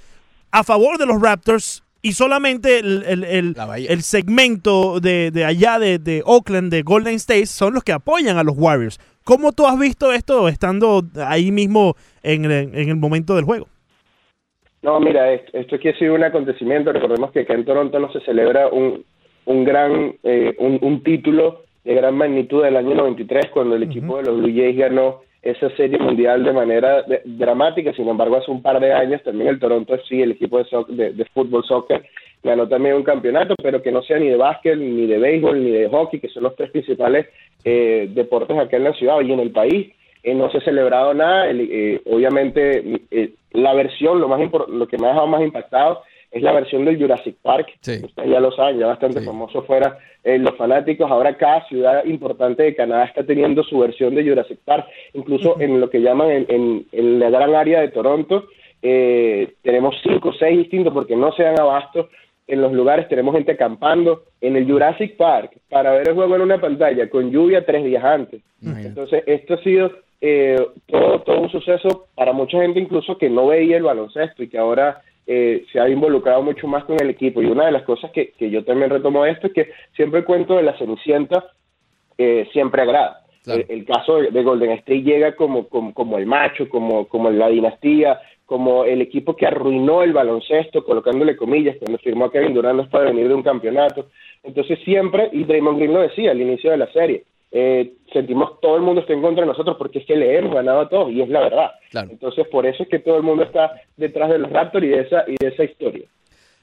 a favor de los Raptors y solamente el, el- el- segmento de, de allá de, de Oakland, de Golden State, son los que apoyan a los Warriors. ¿Cómo tú has visto esto estando ahí mismo en, el- en el momento del juego? No, mira, esto, esto aquí ha sido un acontecimiento. Recordemos que acá en Toronto no se celebra un, un gran eh, un, un título de gran magnitud del año 93 cuando el equipo de los Blue Jays ganó esa serie mundial de manera de- dramática. Sin embargo, hace un par de años también el Toronto FC, el equipo de, de, fútbol soccer, ganó también un campeonato, pero que no sea ni de básquet, ni de béisbol, ni de hockey, que son los tres principales eh, deportes acá en la ciudad y en el país. Eh, no se ha celebrado nada. El- eh, obviamente, eh, la versión, lo más lo que me ha dejado más impactado es la versión del Jurassic Park. Sí. Ustedes ya lo saben, ya bastante Sí. famoso fuera eh, los fanáticos. Ahora cada ciudad importante de Canadá está teniendo su versión de Jurassic Park. Incluso en lo que llaman en, en- en la gran área de Toronto, eh, tenemos cinco o seis distintos porque no se dan abasto en los lugares, tenemos gente acampando en el Jurassic Park para ver el juego en una pantalla con lluvia tres días antes. Entonces, esto ha sido eh, todo, todo un suceso para mucha gente incluso que no veía el baloncesto y que ahora eh, se ha involucrado mucho más con el equipo. Y una de las cosas que, que yo también retomo de esto es que siempre el cuento de la Cenicienta eh, siempre agrada. Claro. El, el caso de, de Golden State llega como, como, como el macho, como, como la dinastía, como el equipo que arruinó el baloncesto, colocándole comillas, cuando firmó a Kevin Durant no es para venir de un campeonato. Entonces siempre, y Draymond Green lo decía al inicio de la serie, eh, sentimos todo el mundo está en contra de nosotros porque es que le hemos ganado a todos, y es la verdad. Claro. Entonces por eso es que todo el mundo está detrás de los Raptors y de esa, y de esa historia.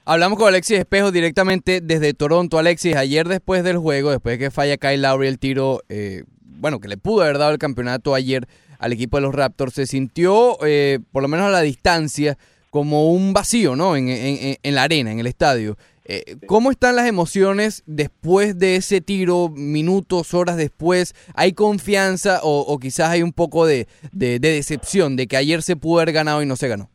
Hablamos con Alexis Espejo directamente desde Toronto. Alexis, ayer después del juego, después de que falla Kyle Lowry el tiro, eh, bueno, que le pudo haber dado el campeonato ayer al equipo de los Raptors, se sintió, eh, por lo menos a la distancia, como un vacío, ¿no? En, en- en- en la arena, en el estadio. Eh, ¿Cómo están las emociones después de ese tiro, minutos, horas después? ¿Hay confianza o, o quizás hay un poco de, de- de decepción de que ayer se pudo haber ganado y no se ganó?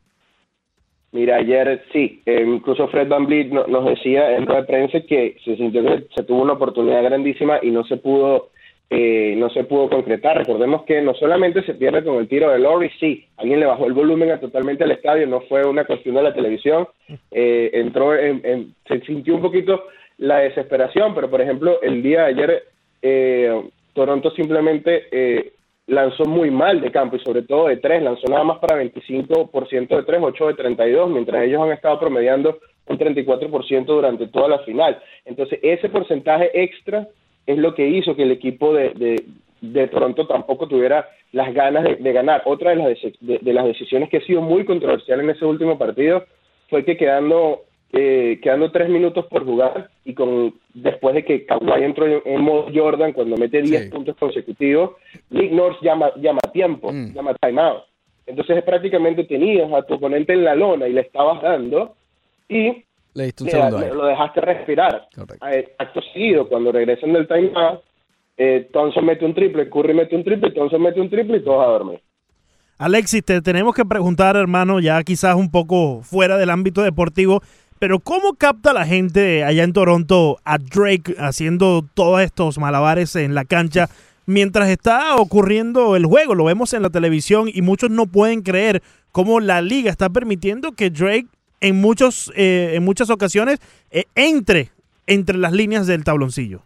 Mira, ayer sí, eh, incluso Fred Van Vliet no- nos decía en de prensa que se sintió que se tuvo una oportunidad grandísima y no se pudo eh, no se pudo concretar. Recordemos que no solamente se pierde con el tiro de Lowry, sí, alguien le bajó el volumen a totalmente al estadio, no fue una cuestión de la televisión, eh, entró en, en- se sintió un poquito la desesperación, pero por ejemplo el día de ayer eh, Toronto simplemente eh, lanzó muy mal de campo y sobre todo de tres, lanzó nada más para 25% de tres, 8 de 32, mientras ellos han estado promediando un 34% durante toda la final. Entonces ese porcentaje extra es lo que hizo que el equipo de, de, de Toronto tampoco tuviera las ganas de, de ganar. Otra de las, de, las decisiones que ha sido muy controversial en ese último partido fue que quedando eh, quedando tres minutos por jugar y con después de que Kawhi entró en, en modo Jordan cuando mete 10 Sí. puntos consecutivos, Nick Nurse llama, llama tiempo, Mm. llama timeout. Entonces prácticamente tenías a tu oponente en la lona y le estabas dando y Le diste un le- segundo le- aire. lo dejaste respirar. Correcto. Eh, Acto seguido, cuando regresan del timeout, eh, Thompson mete un triple, Curry mete un triple, Thompson mete un triple y todos a dormir. Alexis, te tenemos que preguntar, hermano, ya quizás un poco fuera del ámbito deportivo, Pero ¿cómo capta la gente allá en Toronto a Drake haciendo todos estos malabares en la cancha mientras está ocurriendo el juego? Lo vemos en la televisión y muchos no pueden creer cómo la liga está permitiendo que Drake en, muchos, eh, en muchas ocasiones eh, entre entre las líneas del tabloncillo.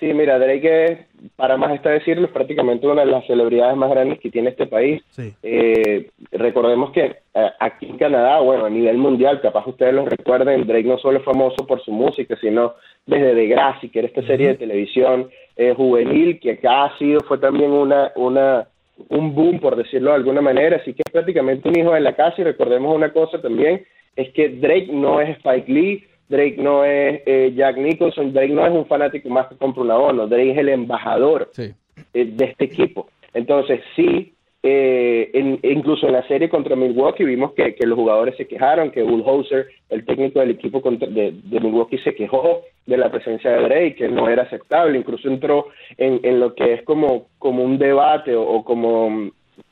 Sí, mira, Drake es, para más está decirlo, es prácticamente una de las celebridades más grandes que tiene este país. Sí. Eh, recordemos que eh, aquí en Canadá, bueno, a nivel mundial, capaz ustedes lo recuerden, Drake no solo es famoso por su música, sino desde The Grassy, que era esta serie de televisión eh, juvenil, que acá ha sido, fue también una, una, un boom, por decirlo de alguna manera, así que es prácticamente un hijo de la casa y recordemos una cosa también, es que Drake no es Spike Lee, Drake no es eh, Jack Nicholson, Drake no es un fanático más que compra una ONU, Drake es el embajador Sí. eh, de este equipo. Entonces, sí, eh, en- incluso en la serie contra Milwaukee vimos que, que los jugadores se quejaron, que Bullhauser, el técnico del equipo contra- de, de Milwaukee, se quejó de la presencia de Drake, que no era aceptable, incluso entró en, en lo que es como, como un debate o, o como,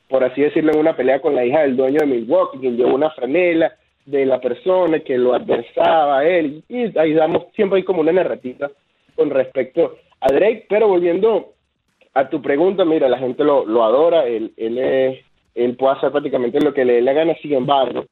por así decirlo, en una pelea con la hija del dueño de Milwaukee, quien llevó una franela de la persona que lo adversaba a él, y ahí damos, siempre hay como una narrativa con respecto a Drake, pero volviendo a tu pregunta, mira, la gente lo, lo adora, él, él, es- él puede hacer prácticamente lo que le dé la gana, sin embargo,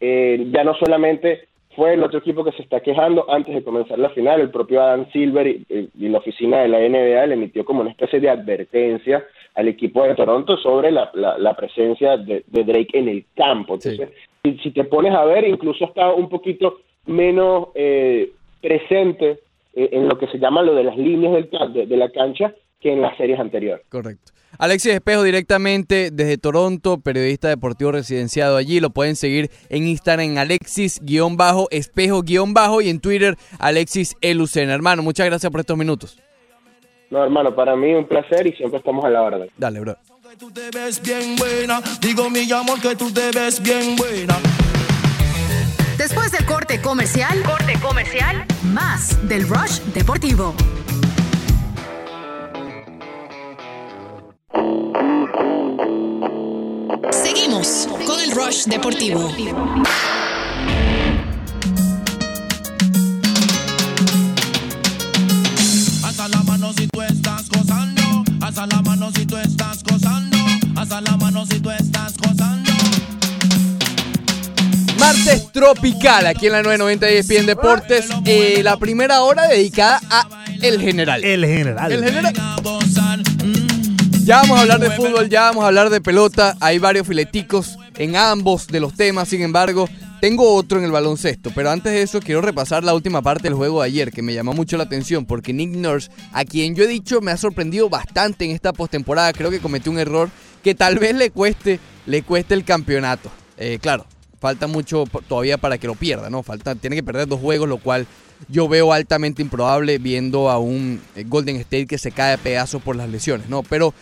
eh, ya no solamente fue el otro equipo que se está quejando antes de comenzar la final, el propio Adam Silver y, y la oficina de la NBA le emitió como una especie de advertencia al equipo de Toronto sobre la, la, la presencia de, de Drake en el campo. Entonces, si, si te pones a ver, incluso está un poquito menos eh, presente eh, en lo que se llama lo de las líneas del, de, de la cancha que en las series anteriores. Correcto. Alexis Espejo directamente desde Toronto, periodista deportivo residenciado allí. Lo pueden seguir en Instagram en Alexis-Espejo- y en Twitter Alexis Elucena. Hermano, muchas gracias por estos minutos. No, hermano, para mí un placer y siempre estamos a la orden. Dale, bro. Que tú te ves bien buena. Digo mi amor que tú te ves bien buena. Después del corte comercial, corte comercial, más del Rush Deportivo. Seguimos con el Rush Deportivo. Alza la mano si tú estás gozando. Alza la mano si tú estás gozando. Alza la mano si tú estás gozando. Martes tropical aquí en la 990 y ESPN Deportes. eh, la primera hora dedicada a El General. El general. El General. Ya vamos a hablar de fútbol, ya vamos a hablar de pelota. Hay varios fileticos en ambos de los temas. Sin embargo, tengo otro en el baloncesto. Pero antes de eso, quiero repasar la última parte del juego de ayer, que me llamó mucho la atención. Porque Nick Nurse, a quien yo he dicho me ha sorprendido bastante en esta postemporada, creo que cometió un error que tal vez le cueste, le cueste el campeonato. Eh, claro, falta mucho todavía para que lo pierda, ¿no? Falta, tiene que perder dos juegos, lo cual yo veo altamente improbable viendo a un eh, Golden State que se cae a pedazos por las lesiones, ¿no? Pero,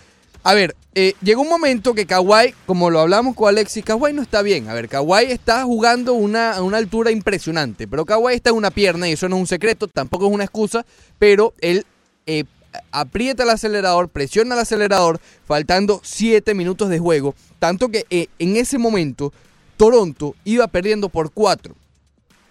a ver, eh, llegó un momento que Kawhi, como lo hablamos con Alexis, Kawhi no está bien. A ver, Kawhi está jugando una, a una altura impresionante, pero Kawhi está en una pierna y eso no es un secreto, tampoco es una excusa, pero él eh, aprieta el acelerador, presiona el acelerador, faltando 7 minutos de juego, tanto que eh, en ese momento Toronto iba perdiendo por 4.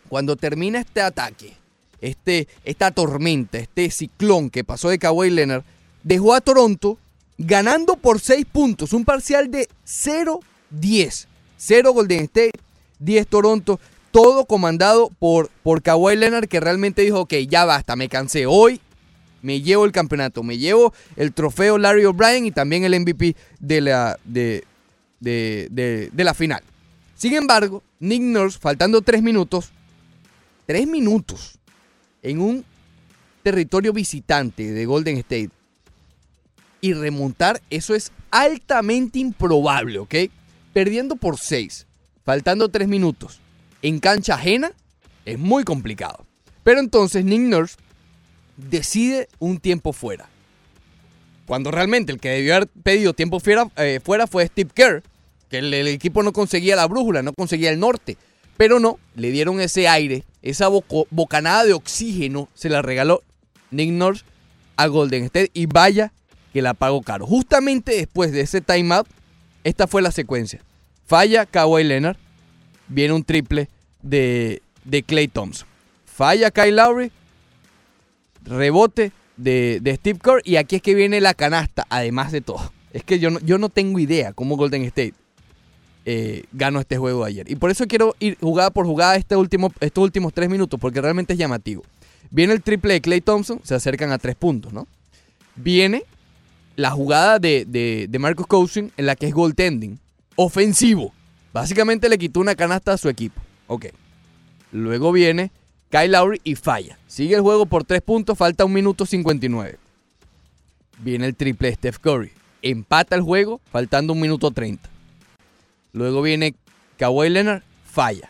Cuando termina este ataque, este, esta tormenta, este ciclón que pasó de Kawhi Leonard, dejó a Toronto ganando por 6 puntos, un parcial de 0-10. 0 Golden State, 10 Toronto, todo comandado por, por Kawhi Leonard que realmente dijo, ok, ya basta, me cansé. Hoy me llevo el campeonato, me llevo el trofeo Larry O'Brien y también el MVP de la, de, de, de- de la final. Sin embargo, Nick Nurse, faltando 3 minutos, 3 minutos en un territorio visitante de Golden State y remontar, eso es altamente improbable, ¿ok? Perdiendo por 6, faltando 3 minutos en cancha ajena, es muy complicado. Pero entonces Nick Nurse decide un tiempo fuera. Cuando realmente el que debió haber pedido tiempo fuera, eh, fuera fue Steve Kerr, que el, equipo no conseguía la brújula, no conseguía el norte. Pero no, le dieron ese aire, esa bocanada de oxígeno, se la regaló Nick Nurse a Golden State y vaya que la pagó caro. Justamente después de ese timeout, esta fue la secuencia. Falla Kawhi Leonard, viene un triple de, de Clay Thompson. Falla Kyle Lowry, rebote de, de Steve Kerr y aquí es que viene la canasta, además de todo. Es que yo no, yo no tengo idea cómo Golden State eh, ganó este juego ayer. Y por eso quiero ir jugada por jugada este último, estos últimos tres minutos, porque realmente es llamativo. Viene el triple de Clay Thompson, se acercan a tres puntos, ¿no? Viene la jugada de, de, de Marcus Cousins en la que es goaltending, ofensivo. Básicamente le quitó una canasta a su equipo. Ok. Luego viene Kyle Lowry y falla. Sigue el juego por tres puntos, falta un minuto 59. Viene el triple de Steph Curry. Empata el juego, faltando un minuto 30. Luego viene Kawhi Leonard, falla.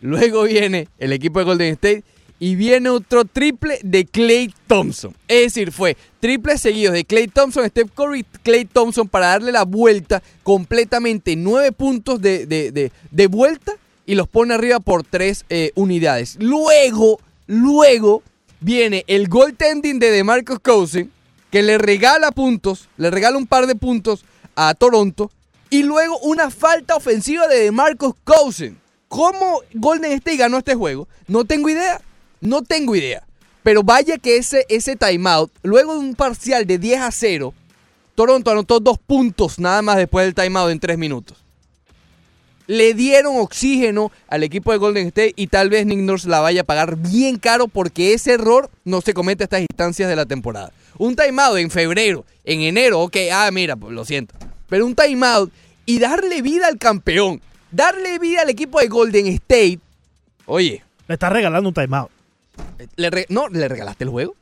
Luego viene el equipo de Golden State y viene otro triple de Clay Thompson. Es decir, fue triple seguidos de Clay Thompson, Steph Curry, Clay Thompson para darle la vuelta completamente. Nueve puntos de, de- de- de vuelta y los pone arriba por tres eh, unidades. Luego, luego viene el goaltending de DeMarcus Cousins que le regala puntos, le regala un par de puntos a Toronto y luego una falta ofensiva de DeMarcus Cousins. ¿Cómo Golden State ganó este juego? No tengo idea. No tengo idea. Pero vaya que ese, ese timeout, luego de un parcial de 10 a 0, Toronto anotó dos puntos nada más después del timeout en tres minutos. Le dieron oxígeno al equipo de Golden State y tal vez Nick Nurse la vaya a pagar bien caro porque ese error no se comete a estas instancias de la temporada. Un timeout en febrero, en enero, ok, ah, mira, pues lo siento. Pero un timeout y darle vida al campeón, darle vida al equipo de Golden State, oye, Le estás regalando un timeout. Le re- no, le regalaste el juego.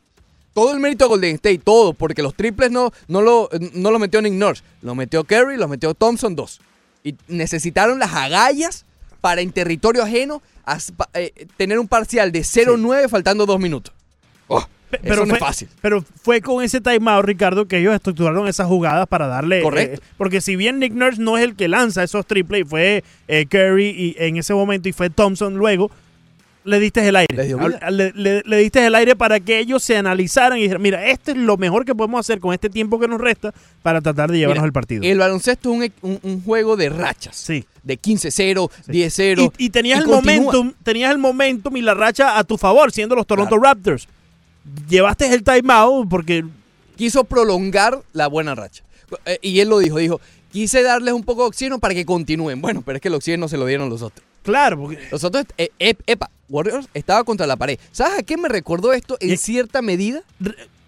Todo el mérito a Golden State, todo, porque los triples no, no, lo, no lo metió Nick Nurse. Lo metió Kerry, lo metió Thompson, dos. Y necesitaron las agallas para en territorio ajeno as- eh, tener un parcial de 0-9 faltando dos minutos. Oh, eso no fue, es fácil. Pero fue con ese timeout, Ricardo, que ellos estructuraron esas jugadas para darle. Correcto. eh, porque si bien Nick Nurse no es el que lanza esos triples, y fue eh, Curry y, en ese momento y fue Thompson luego, le diste el aire. Le, le- le diste el aire para que ellos se analizaran y dijeran, mira, este es lo mejor que podemos hacer con este tiempo que nos resta para tratar de llevarnos Mira, el partido. El baloncesto es un, e- un- un juego de rachas. Sí. De 15-0, 10-0. Y, y tenías el continúa. momentum, tenías el momentum y la racha a tu favor, siendo los Toronto Raptors. Llevaste el timeout porque quiso prolongar la buena racha. Eh, y él lo dijo, dijo, quise darles un poco de oxígeno para que continúen. Bueno, pero es que el oxígeno se lo dieron los otros. Claro, porque Los otros, eh, ep- epa, Warriors estaba contra la pared. ¿Sabes a qué me recordó esto en Y- cierta medida?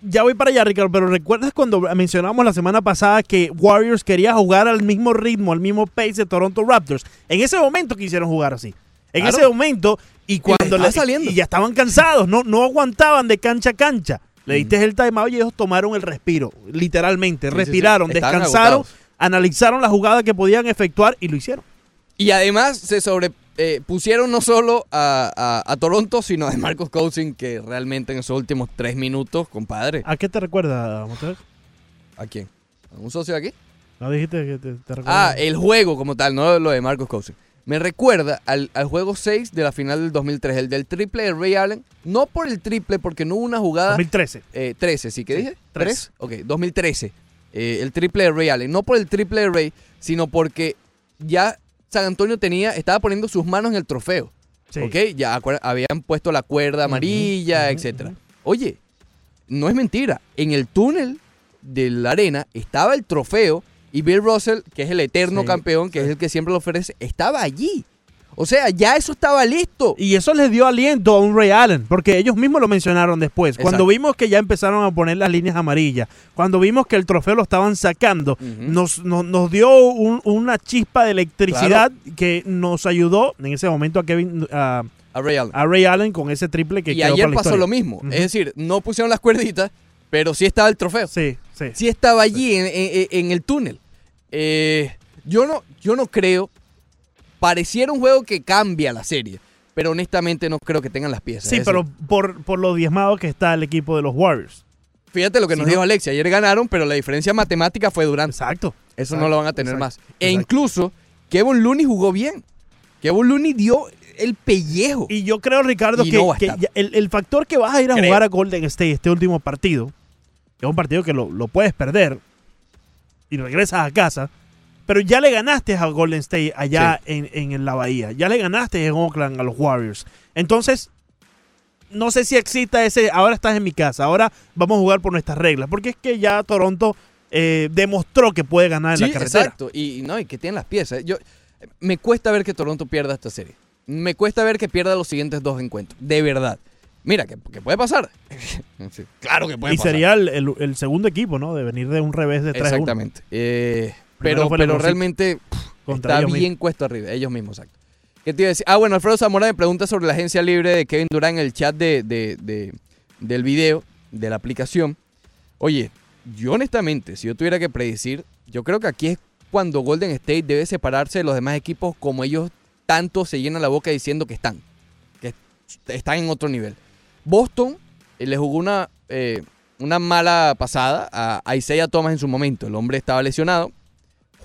ya voy para allá, Ricardo, pero ¿recuerdas cuando mencionamos la semana pasada que Warriors quería jugar al mismo ritmo, al mismo pace de Toronto Raptors? En ese momento quisieron jugar así. En Claro. ese momento, y cuando le- saliendo. y ya estaban cansados, no, no aguantaban de cancha a cancha. Le diste el timeout y ellos tomaron el respiro, literalmente. Sí, sí, sí. respiraron, descansaron, agotados. analizaron la jugada que podían efectuar y lo hicieron. Y además se sobre eh, pusieron no solo a, a- a Toronto, sino a Marcos Cousins, que realmente en esos últimos tres minutos, compadre. ¿A qué te recuerda, Montes? ¿A quién? ¿A un socio de aquí? ¿No dijiste que te, te recuerda? Ah, el juego como tal, no lo de Marcos Cousins. Me recuerda al, al juego 6 de la final del 2003, el del triple de Ray Allen. No por el triple, porque no hubo una jugada. 2013. Eh, 13, ¿sí que Sí, dije? 13. ¿3? Ok, 2013. Eh, el triple de Ray Allen. No por el triple de Ray, sino porque ya San Antonio tenía, estaba poniendo sus manos en el trofeo. Sí. Ok, ya habían puesto la cuerda amarilla, ujú, etcétera. Oye, no es mentira. En el túnel de la arena estaba el trofeo y Bill Russell, que es el eterno Sí, campeón, que es el que siempre lo ofrece, estaba allí. O sea, ya eso estaba listo. Y eso les dio aliento a un Ray Allen, porque ellos mismos lo mencionaron después. Cuando vimos que ya empezaron a poner las líneas amarillas, cuando vimos que el trofeo lo estaban sacando, nos, nos, nos dio un- una chispa de electricidad que nos ayudó en ese momento a Kevin a, A Ray Allen. a Ray Allen con ese triple que y quedó ayer para la pasó historia. lo mismo. Es decir, no pusieron las cuerditas, pero sí estaba el trofeo. Sí, sí. Sí estaba allí en, en- en el túnel. Eh, yo, no, yo no creo. Pareciera un juego que cambia la serie. Pero honestamente no creo que tengan las piezas. Sí, pero por, por lo diezmado que está el equipo de los Warriors. Fíjate lo que nos no- dijo Alexia. Ayer ganaron, pero la diferencia matemática fue Durant. Exacto. Eso Exacto, no lo van a tener exacto, más. E incluso, Kevin Looney jugó bien. Kevin Looney dio el pellejo. Y yo creo, Ricardo, Y que, no el, el factor que vas a ir a Creo. jugar a Golden State este último partido, que es un partido que lo, lo puedes perder y regresas a casa, Pero ya le ganaste a Golden State allá en, en la Bahía. Ya le ganaste en Oakland a los Warriors. Entonces, no sé si exista ese, ahora estás en mi casa, ahora vamos a jugar por nuestras reglas. Porque es que ya Toronto eh, demostró que puede ganar en Sí, la carretera. exacto. Y, y no, y que tienen las piezas. Yo, me cuesta ver que Toronto pierda esta serie. Me cuesta ver que pierda los siguientes dos encuentros. De verdad. Mira, que, que puede pasar. [LAUGHS] Sí, claro que puede Y pasar. sería el, el- el segundo equipo, ¿no? De venir de un revés de 3 a 1. Exactamente. Eh, Primero pero pero realmente pff, está bien mismos. cuesto arriba. Ellos mismos, exacto. ¿Qué te iba a decir? Ah, bueno, Alfredo Zamora me pregunta sobre la agencia libre de Kevin Durant en el chat de, de- de- del video, de la aplicación. Oye, yo honestamente, si yo tuviera que predecir, yo creo que aquí es cuando Golden State debe separarse de los demás equipos como ellos tanto se llenan la boca diciendo que están. Que están en otro nivel. Boston eh, le jugó una, eh, una mala pasada a Isaiah Thomas en su momento. El hombre estaba lesionado.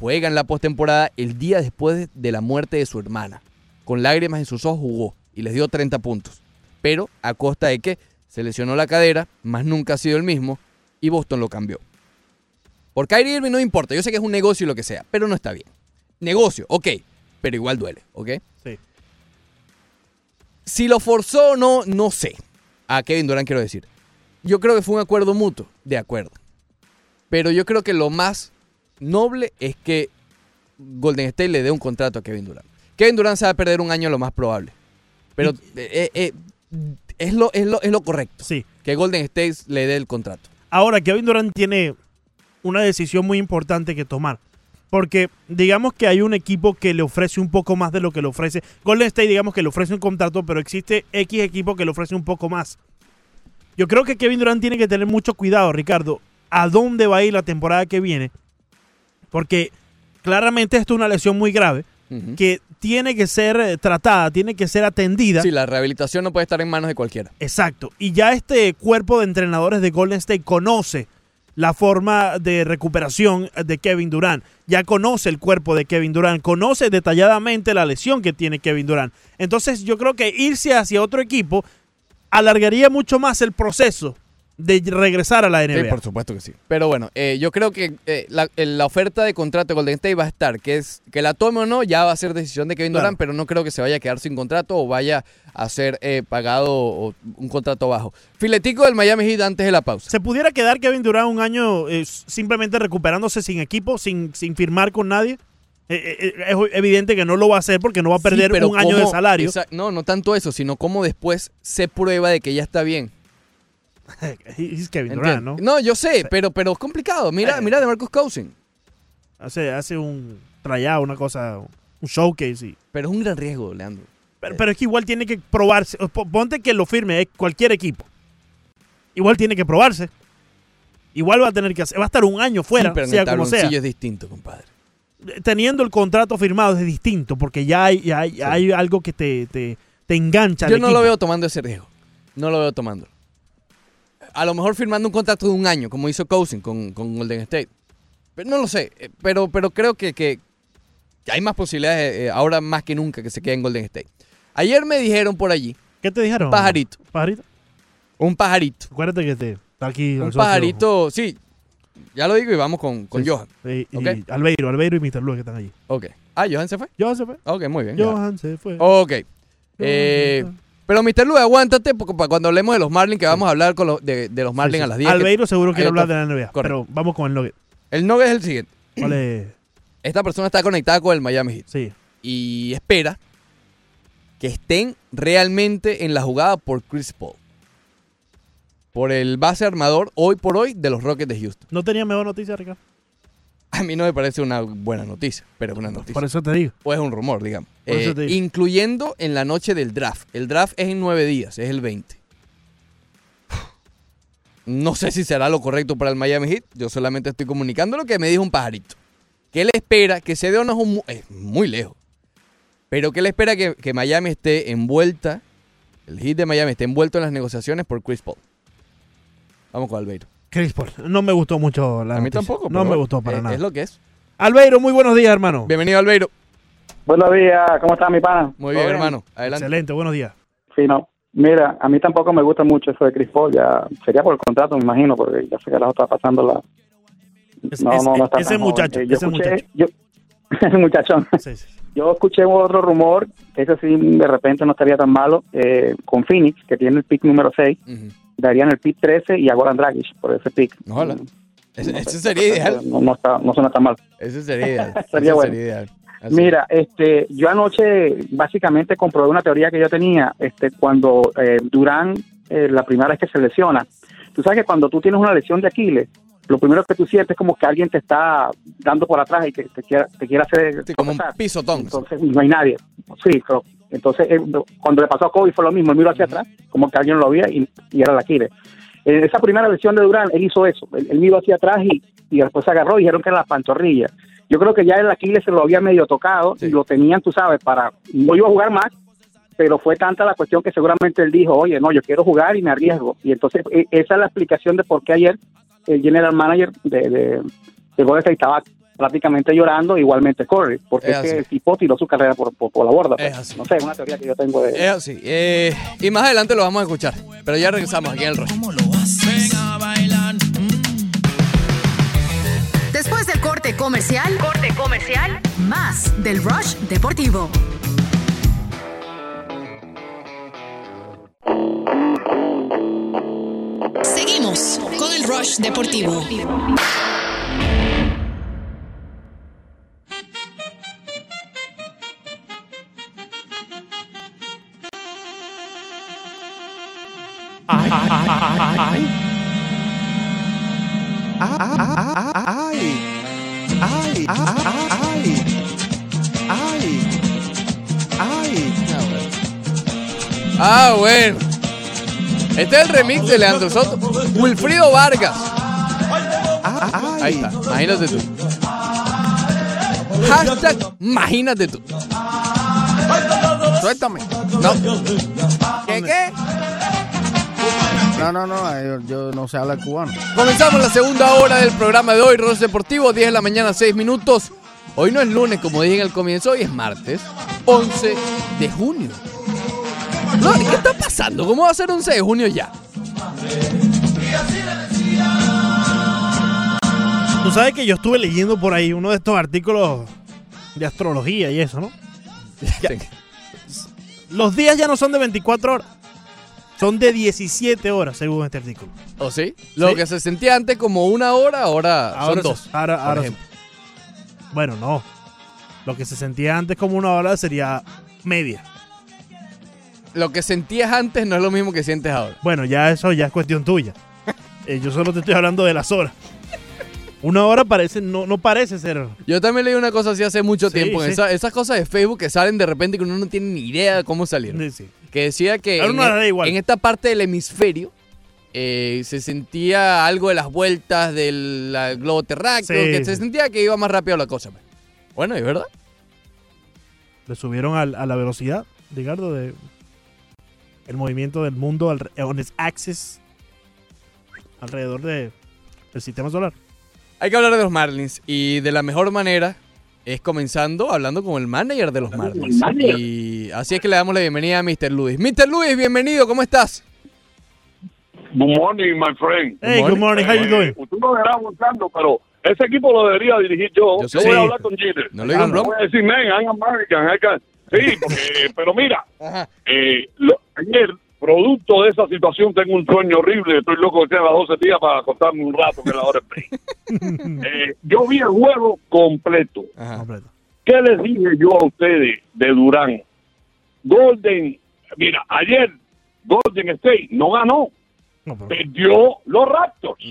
Juega en la postemporada el día después de- de la muerte de su hermana. Con lágrimas en sus ojos jugó y les dio 30 puntos. Pero a costa de que se lesionó la cadera, más nunca ha sido el mismo y Boston lo cambió. Por Kyrie Irving no importa, yo sé que es un negocio y lo que sea, pero no está bien. Negocio, ok, pero igual duele, ¿ok? Sí. Si lo forzó o no, no sé. A Kevin Durant quiero decir. Yo creo que fue un acuerdo mutuo, de acuerdo. Pero yo creo que lo más noble es que Golden State le dé un contrato a Kevin Durant. Kevin Durant se va a perder un año lo más probable. Pero eh, eh, es, lo, es, lo, es lo correcto. Sí. Que Golden State le dé el contrato. Ahora, Kevin Durant tiene una decisión muy importante que tomar. Porque digamos que hay un equipo que le ofrece un poco más de lo que le ofrece. Golden State, digamos que le ofrece un contrato, pero existe X equipo que le ofrece un poco más. Yo creo que Kevin Durant tiene que tener mucho cuidado, Ricardo, a dónde va a ir la temporada que viene. Porque claramente esto es una lesión muy grave que tiene que ser eh, tratada, tiene que ser atendida. Sí, la rehabilitación no puede estar en manos de cualquiera. Exacto. Y ya este cuerpo de entrenadores de Golden State conoce la forma de recuperación de Kevin Durant. Ya conoce el cuerpo de Kevin Durant, conoce detalladamente la lesión que tiene Kevin Durant. Entonces yo creo que irse hacia otro equipo alargaría mucho más el proceso de regresar a la NBA. Sí, por supuesto que sí. Pero bueno, eh, yo creo que eh, la, el- la oferta de contrato de Golden State va a estar, que es que la tome o no, ya va a ser decisión de Kevin Claro. Durant, pero no creo que se vaya a quedar sin contrato o vaya a ser eh, pagado o un contrato bajo. Filetico del Miami Heat antes de la pausa. ¿Se pudiera quedar Kevin Durant un año eh, simplemente recuperándose sin equipo, sin, sin firmar con nadie? Eh, eh, eh, es evidente que no lo va a hacer porque no va a perder Sí, pero un año de salario. esa- no, no tanto eso, sino cómo después se prueba de que ya está bien. [LAUGHS] Es Kevin Durant, ¿no? No, yo sé, pero, pero es complicado. Mira, Eh. mira de Marcus Cousins. Hace, hace un tryout, una cosa, un showcase. Y, Pero es un gran riesgo, Leandro. pero, pero es que igual tiene que probarse. Ponte que lo firme eh, cualquier equipo. Igual tiene que probarse. Igual va a tener que hacer. Va a estar un año fuera, sí, pero sea como sea. es distinto, compadre. Teniendo el contrato firmado es distinto porque ya hay, ya hay, hay algo que te, te, te engancha. al Yo no equipo. lo veo tomando ese riesgo. No lo veo tomando. A lo mejor firmando un contrato de un año, como hizo Cousins con, con Golden State. Pero no lo sé. eh, Pero, pero creo que, que hay más posibilidades eh, ahora más que nunca que se quede en Golden State. Ayer me dijeron por allí, ¿Qué te dijeron? pajarito. Pajarito. Un pajarito. Acuérdate que te, está aquí. Un pajarito, sí. Ya lo digo y vamos con, con Sí, Johan. sí, y Ok. Albeiro, Albeiro y Mr. Luis que están allí. Ok. Ah, Johan se fue. Johan se fue. Ok, muy bien. ya. Johan se fue. Ok. Eh, pero Mr. Luis, aguántate porque para cuando hablemos de los Marlins, que vamos a hablar con los, de, de los Marlins Sí, sí. a las 10. que- Albeiro seguro quiere hablar de la NBA. Correcto. Pero vamos con el Nugget. El nugget es el siguiente. [CLEARS THROAT] ¿Cuál es? [CLEARS THROAT] Esta persona está conectada con el Miami Heat Sí. y espera que estén realmente en la jugada por Chris Paul. Por el base armador hoy por hoy de los Rockets de Houston. ¿No tenía mejor noticia, Ricardo? A mí no me parece una buena noticia, pero es una noticia. Por eso te digo. O es un rumor, digamos. Por eso Eh, te digo. incluyendo en la noche del draft. El draft es en nueve días, es el 20. No sé si será lo correcto para el Miami Heat. Yo solamente estoy comunicando lo que me dijo un pajarito. Que él espera que se dé o no es, un es muy lejos. Pero que él espera que, que Miami esté envuelta, el Heat de Miami esté envuelto en las negociaciones por Chris Paul. Vamos con Albeiro. Chris Paul. No me gustó mucho la A mí noticia. tampoco. No pero me gustó para eh, nada. Es lo que es. Albeiro, muy buenos días, hermano. Bienvenido, Albeiro. Buenos días, ¿cómo está mi pana? Muy ¿Todo bien, hermano. Adelante. Excelente, buenos días. Sí, no. Mira, a mí tampoco me gusta mucho eso de Chris Paul, ya sería por el contrato, me imagino, porque ya sé que la está pasando la... Es- no, es- no, no está ese muchacho, Eh, yo ese escuché, muchacho. Yo, [LAUGHS] muchachón. Sí, sí. Yo escuché otro rumor, que ese sí de repente no estaría tan malo, eh, con Phoenix, que tiene el pick número 6, Ujú. Darían el pick 13 y a Goran Dragic por ese pick. Ojalá. Ese, no ese sería ideal. No, no, está, no suena tan mal. Ese sería ideal. [LAUGHS] Sería Ese bueno. ideal. Mira, este, yo anoche básicamente comprobé una teoría que yo tenía, este, cuando eh, Durán, eh, la primera vez que se lesiona, tú sabes que cuando tú tienes una lesión de Aquiles, lo primero que tú sientes es como que alguien te está dando por atrás y que te quiera, te quiere hacer Sí, como un pisotón. Entonces no hay nadie. Sí, pero entonces eh, cuando le pasó a Kobe fue lo mismo, él miró hacia atrás, como que alguien lo veía y, y era la Aquiles. En esa primera lesión de Durán, él hizo eso, él, él miró hacia atrás y, y después se agarró y dijeron que era la pantorrilla. Yo creo que ya el Aquiles se lo había medio tocado y lo tenían, tú sabes, para, no iba a jugar más, pero fue tanta la cuestión que seguramente él dijo, oye, no, yo quiero jugar y me arriesgo. Y entonces e- esa es la explicación de por qué ayer el general manager de, de, de Golden State estaba prácticamente llorando, igualmente Curry, porque Es es, que tipo tiró su carrera por, por, por la borda. pues. Es así. No sé, es una teoría que yo tengo de... Es así. Eh, y más adelante lo vamos a escuchar. Pero ya regresamos aquí en el Rush. Después del corte comercial, corte comercial, más del Rush Deportivo. Seguimos con el Rush Deportivo. Ay, ay, ay, ay, ay. Ah, bueno. Este es el remix de Leandro Soto. Wilfrido Vargas. Ahí está. Imagínate tú. Hashtag imagínate tú. Suéltame. No. ¿Qué, qué? No, no, no, yo, yo no sé hablar cubano. Comenzamos la segunda hora del programa de hoy, Ross Deportivo, 10 de la mañana, 6 minutos. Hoy no es lunes, como dije en el comienzo, hoy es martes, 11 de junio. No, ¿Qué está pasando? ¿Cómo va a ser 11 de junio ya? Tú sabes que yo estuve leyendo por ahí uno de estos artículos de astrología y eso, ¿no? [LAUGHS] Los días ya no son de 24 horas. Son de 17 horas, según este artículo. ¿O sí? Lo Sí. que se sentía antes como una hora, ahora, Ahora son se- dos. ahora- por ahora ejemplo. Bueno, no. Lo que se sentía antes como una hora sería media. Lo que sentías antes no es lo mismo que sientes ahora. Bueno, ya eso ya es cuestión tuya. [LAUGHS] Eh, yo solo te estoy hablando de las horas. Una hora parece, no, no parece ser. Yo también leí una cosa así hace mucho Sí, tiempo. en sí. esa- esas cosas de Facebook que salen de repente que uno no tiene ni idea de cómo salieron. Sí, sí. Que decía que en, e- en esta parte del hemisferio eh, se sentía algo de las vueltas del la- globo terráqueo, Sí, que se sentía que iba más rápido la cosa. pues. Bueno, ¿es verdad? Le subieron al- a, la velocidad, Ricardo, de el movimiento del mundo al, on its axis alrededor de, del sistema solar. Hay que hablar de los Marlins y de la mejor manera es comenzando hablando con el manager de los Marlins. Y así es que le damos la bienvenida a Mr. Luis. Mr. Luis, bienvenido, ¿cómo estás? Good morning, my friend. Hey, good morning, how you doing? Usted lo verá buscando, pero ese equipo lo debería dirigir yo. Yo Yo, voy a Sí. hablar con Jeter. No le digo broma. Voy a decir, man, I'm American. I can-" Sí, porque, pero mira, eh, lo- ayer, producto de esa situación, tengo un sueño horrible. Estoy loco que sea a las 12 días para acostarme un rato, que es la hora break. [LAUGHS] Eh, yo vi el juego completo. Completo. ¿Qué les dije yo a ustedes de Durán? Golden, mira, ayer Golden State no ganó, No, pero- perdió los Raptors.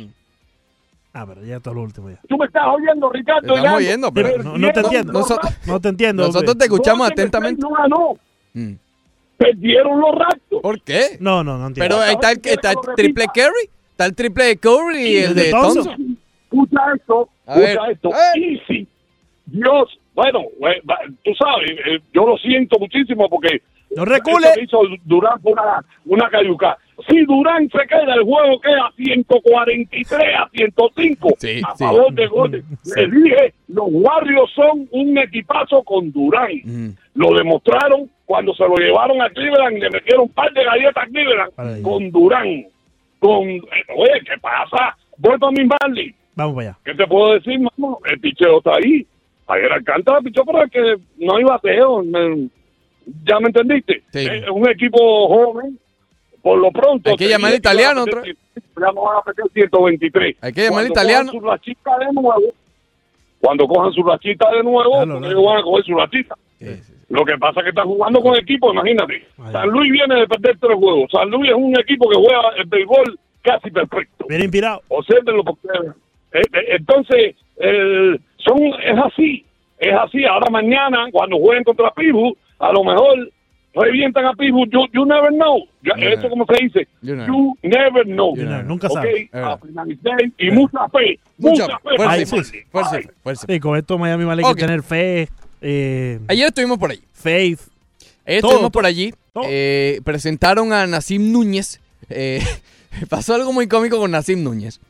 ah, pero ya todo lo último ya. ¿Tú me estás oyendo, Ricardo? Estamos oyendo, pero- No, no te entiendo. No te entiendo. Nosotros te escuchamos Golden atentamente. State no ganó, Mm. Perdieron los Raptors. ¿Por qué? No, no, no entiendo. Pero ahí está el, está el triple Curry. Está el triple de Curry y el de Thompson. Escucha esto, A ver, escucha esto. Easy. Dios, bueno, eh, tú sabes, eh, yo lo siento muchísimo porque No recule. hizo Durán una, una cayuca. Si Durán se queda, el juego queda 143 a 105 Sí, a sí. favor de Golden. Le dije, los Warriors son un equipazo con Durán. Mm. Lo demostraron cuando se lo llevaron a Cleveland y le metieron un par de galletas a Cleveland con Durán. Con, eh, oye, ¿qué pasa? Voy para mi Marley. Vamos para allá. ¿Qué te puedo decir, mano? El picheo está ahí. Ayer Alcántara pichó para que no hay bateo. me- ¿Ya me entendiste? Es un equipo joven. Por lo pronto. Hay que llamar italiano otra Ya no van a meter 123. Hay que llamar al Cuando italiano. cojan su rachita de nuevo. Cuando cojan su rachita de nuevo, ellos van a coger su rachita. Lo que pasa es que están jugando con equipo, imagínate. San Luis viene de perder tres juegos. San Luis es un equipo que juega el béisbol casi perfecto. Bien inspirado. Obsérvenlo porque eh, eh, entonces eh, son es así, es así. Ahora mañana cuando jueguen contra Pibu, a lo mejor revientan a Pibu. You, you never know. You Eso como se dice. You never You never know. Nunca Ok, sabe. a finalizar y mucha fe, mucha, Mucha fe. fuerza, Ay, fuerza, sí. fuerza, fuerza. Sí, con esto Miami Valley hay que tener fe. eh, Ayer estuvimos por allí. Faith. Ayer Todo, estuvimos por todo. allí. eh, presentaron a Nasim Núñez. eh, [LAUGHS] pasó algo muy cómico con Nasim Núñez.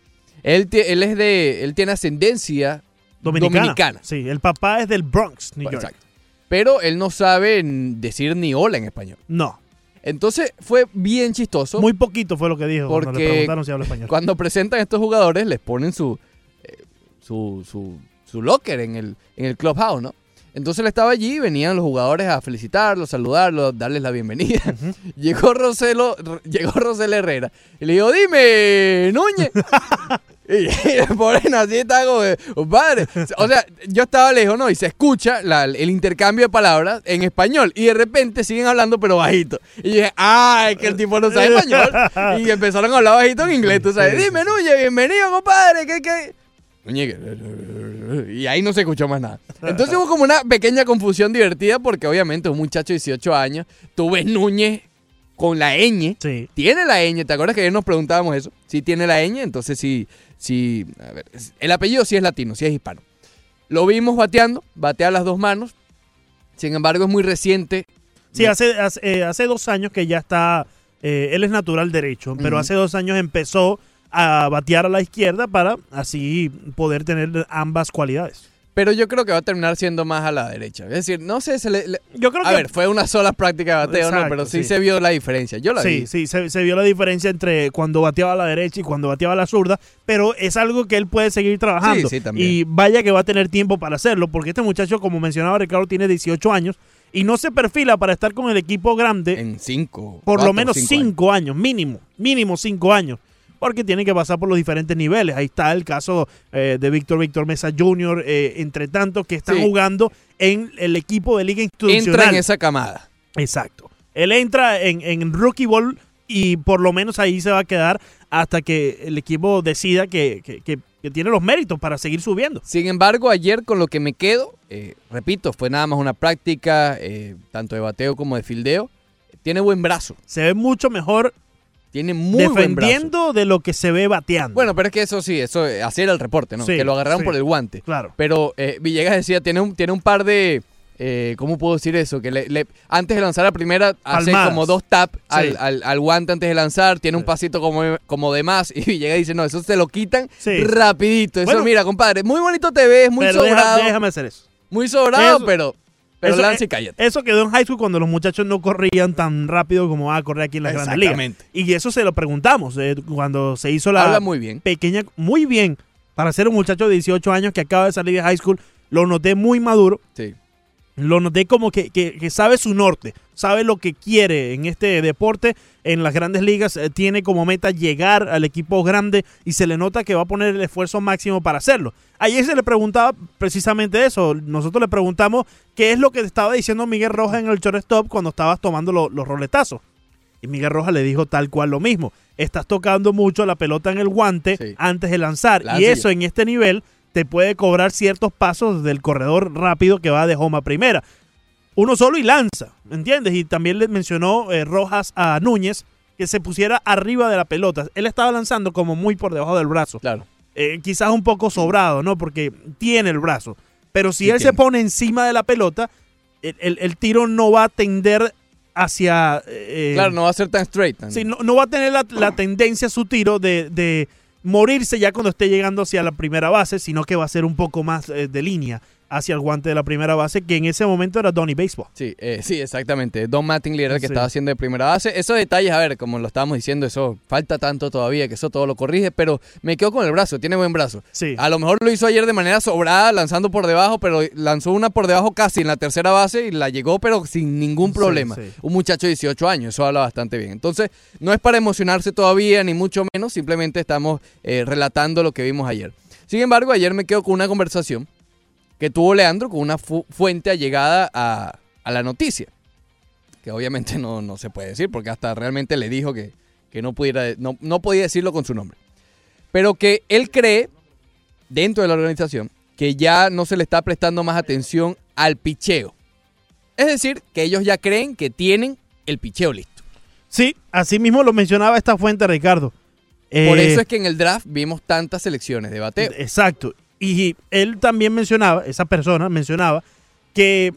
Él, él es de, él tiene ascendencia Dominicana. dominicana. Sí, el papá es del Bronx, New York. Exacto. Pero él no sabe decir ni hola en español. No. Entonces fue bien chistoso. Muy poquito fue lo que dijo cuando le porque preguntaron si habla español. cuando presentan a estos jugadores les ponen su eh, su, su, su locker en el, en el clubhouse, ¿no? Entonces él estaba allí, venían los jugadores a felicitarlo, saludarlo, darles la bienvenida. [LAUGHS] Llegó Roselo, llegó Rosel Herrera y le dijo, dime, Núñez. [LAUGHS] y el pobre así está como, de, padre. O sea, yo estaba lejos, ¿no? Y se escucha la- el intercambio de palabras en español. Y de repente siguen hablando, pero bajito. Y dije, ah, es que el tipo no sabe español. Y empezaron a hablar bajito en inglés, tú sabes. Dime, Núñez, bienvenido, compadre. ¿Qué, qué? Y ahí no se escuchó más nada. Entonces hubo como una pequeña confusión divertida porque obviamente un muchacho de 18 años, tú ves Núñez con la ñ. Tiene la ñ. ¿Te acuerdas que ayer nos preguntábamos eso? Sí tiene la ñ, entonces sí, sí. A ver, el apellido sí es latino, sí es hispano. Lo vimos bateando, batea las dos manos. Sin embargo, es muy reciente. Sí, hace, hace, eh, hace dos años que ya está. eh, él es natural derecho, pero hace dos años empezó a batear a la izquierda para así poder tener ambas cualidades. Pero yo creo que va a terminar siendo más a la derecha. Es decir, no sé, se le, le- Yo creo a que- ver, fue una sola práctica de bateo, ¿no? Pero sí, sí. se vio la diferencia. Yo la sí, vi. sí, se, se vio la diferencia entre cuando bateaba a la derecha y cuando bateaba a la zurda, pero es algo que él puede seguir trabajando. Sí, sí, también. Y vaya que va a tener tiempo para hacerlo, porque este muchacho, como mencionaba Ricardo, tiene 18 años y no se perfila para estar con el equipo grande En cinco. por cuatro, lo menos cinco 5 años. mínimo, mínimo 5 años. Porque tiene que pasar por los diferentes niveles. Ahí está el caso eh, de Víctor Víctor Mesa Jr., eh, entre tantos que están Sí. jugando en el equipo de liga institucional. Entra en esa camada. Exacto. Él entra en, en Rookie Ball y por lo menos ahí se va a quedar hasta que el equipo decida que, que- que- que tiene los méritos para seguir subiendo. Sin embargo, ayer con lo que me quedo, eh, repito, fue nada más una práctica, eh, tanto de bateo como de fildeo. Tiene buen brazo. Se ve mucho mejor Tiene muy buen brazo. defendiendo de lo que se ve bateando. Bueno, pero es que eso sí, eso así era el reporte, ¿no? Sí, que lo agarraron sí. por el guante. Claro. Pero eh, Villegas decía, tiene un, tiene un par de. eh, ¿Cómo puedo decir eso? Que le- le- antes de lanzar la primera, hace Palmadas. como dos taps al, Sí. al- al guante antes de lanzar. Tiene un pasito como, como de más. Y Villegas dice, no, eso se lo quitan rapidito. Eso, Bueno. mira, compadre, muy bonito te ves, muy pero deja- sobrado. déjame hacer eso. Muy sobrado, Eso- pero, pero Eso- lanza y eh, cállate. Eso quedó en high school cuando los muchachos no corrían tan rápido como va a correr aquí en las grandes ligas. Exactamente. Y eso se lo preguntamos eh, cuando se hizo la Habla muy bien. pequeña, muy bien, para ser un muchacho de 18 años que acaba de salir de high school, lo noté muy maduro. Sí. Lo noté como que, que- que sabe su norte, sabe lo que quiere en este deporte. En las grandes ligas eh, tiene como meta llegar al equipo grande y se le nota que va a poner el esfuerzo máximo para hacerlo. Ayer se le preguntaba precisamente eso. Nosotros le preguntamos qué es lo que estaba diciendo Miguel Rojas en el shortstop cuando estabas tomando lo- los roletazos. Y Miguel Rojas le dijo tal cual lo mismo. Estás tocando mucho la pelota en el guante antes de lanzar. Lanza y eso en este nivel te puede cobrar ciertos pasos del corredor rápido que va de home a primera. Uno solo y lanza, ¿me entiendes? Y también le mencionó eh, Rojas a Núñez que se pusiera arriba de la pelota. Él estaba lanzando como muy por debajo del brazo. Claro. Eh, quizás un poco sobrado, ¿no? Porque tiene el brazo. Pero si Sí él se pone encima de la pelota, el, el- el tiro no va a tender hacia... eh, Claro, no va a ser tan straight. tan- Sí, no, no va a tener la, la tendencia su tiro de, de morirse ya cuando esté llegando hacia la primera base, sino que va a ser un poco más eh, de línea hacia el guante de la primera base, que en ese momento era Donny Baseball. Sí, eh, sí, exactamente. Don Mattingly era el que Sí. estaba haciendo de primera base. Esos detalles, a ver, como lo estábamos diciendo, eso falta tanto todavía que eso todo lo corrige, pero me quedo con el brazo, tiene buen brazo. Sí. A lo mejor lo hizo ayer de manera sobrada, lanzando por debajo, pero lanzó una por debajo casi en la tercera base y la llegó, pero sin ningún problema. sí. Un muchacho de 18 años, eso habla bastante bien. Entonces, no es para emocionarse todavía, ni mucho menos, simplemente estamos eh, relatando lo que vimos ayer. Sin embargo, ayer me quedo con una conversación que tuvo Leandro con una fu- fuente allegada a, a la noticia. Que obviamente no, no se puede decir, porque hasta realmente le dijo que, que no, pudiera, no, no podía decirlo con su nombre. Pero que él cree, dentro de la organización, que ya no se le está prestando más atención al picheo. Es decir, que ellos ya creen que tienen el picheo listo. Sí, así mismo lo mencionaba esta fuente, Ricardo. Por Eh, eso es que en el draft vimos tantas selecciones de bateo. Exacto. Y él también mencionaba, esa persona mencionaba, que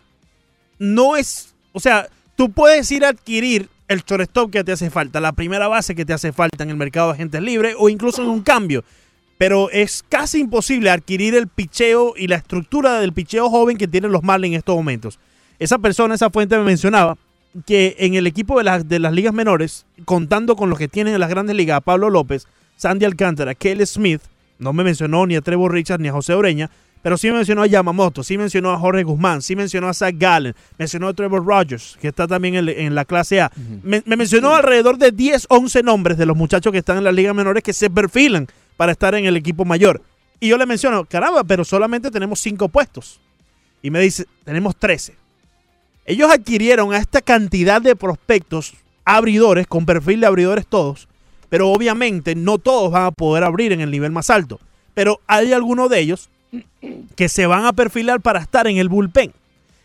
no es, o sea, tú puedes ir a adquirir el shortstop que te hace falta, la primera base que te hace falta en el mercado de agentes libres o incluso en un cambio. Pero es casi imposible adquirir el picheo y la estructura del picheo joven que tienen los Marlins en estos momentos. Esa persona, esa fuente me mencionaba que en el equipo de las, de las ligas menores, contando con los que tienen en las grandes ligas, Pablo López, Sandy Alcántara, Kelly Smith, no me mencionó ni a Trevor Richards ni a José Ureña, pero sí mencionó a Yamamoto, sí mencionó a Jorge Guzmán, sí mencionó a Zach Gallen, mencionó a Trevor Rogers, que está también en, en la clase A. me, me mencionó alrededor de 10, 11 nombres de los muchachos que están en las ligas menores que se perfilan para estar en el equipo mayor. Y yo le menciono, caramba, pero solamente tenemos 5 puestos. Y me dice, tenemos 13. Ellos adquirieron a esta cantidad de prospectos abridores, con perfil de abridores todos, pero obviamente no todos van a poder abrir en el nivel más alto. Pero hay algunos de ellos que se van a perfilar para estar en el bullpen.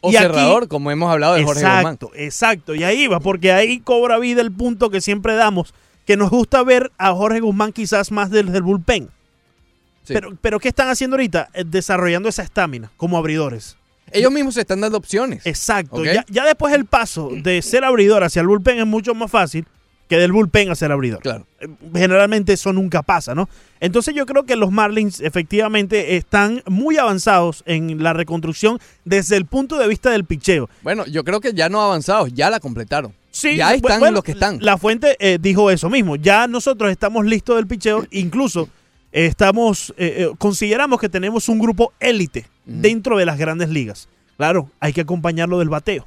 O Y aquí- cerrador, como hemos hablado de Jorge Guzmán. Exacto, exacto. Y ahí va, porque ahí cobra vida el punto que siempre damos, que nos gusta ver a Jorge Guzmán quizás más del, del bullpen. Sí. Pero, pero ¿qué están haciendo ahorita? Eh, Desarrollando esa estamina como abridores. Ellos mismos se están dando opciones. Exacto. Ya, ya después el paso de ser abridor hacia el bullpen es mucho más fácil que del bullpen a ser abridor. Claro. Eh, Generalmente eso nunca pasa, ¿no? Entonces yo creo que los Marlins efectivamente están muy avanzados en la reconstrucción desde el punto de vista del picheo. Bueno, yo creo que ya no avanzados, ya la completaron. Sí, ya están bueno, los que están. La fuente eh, dijo eso mismo. Ya nosotros estamos listos del picheo, incluso eh, estamos, eh, consideramos que tenemos un grupo élite dentro de las grandes ligas. Claro, hay que acompañarlo del bateo.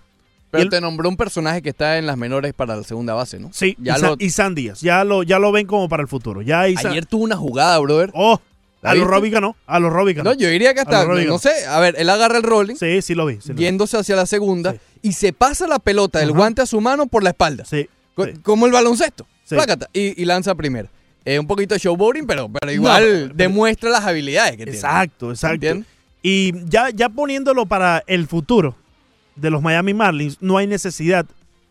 Pero el- te nombró un personaje que está en las menores para la segunda base, ¿no? Sí, ya y, lo- y San Díaz. Ya lo, ya lo ven como para el futuro. Ya Isa- ayer tuvo una jugada, brother. Oh, ¿La a los? Robbie ganó. A los Robbie ganó. No, yo diría que hasta, no sé, a ver, él agarra el rolling, Sí, sí lo vi. sí yéndose hacia la segunda, y se pasa la pelota del guante a su mano por la espalda. Sí. Co- sí. Como el baloncesto. Sí. Plácata, y, y lanza primero. Eh, un poquito de showboarding, pero, pero igual pero- demuestra las habilidades que Exacto, exacto. ¿Entiendes? Y ya, ya poniéndolo para el futuro de los Miami Marlins, no hay necesidad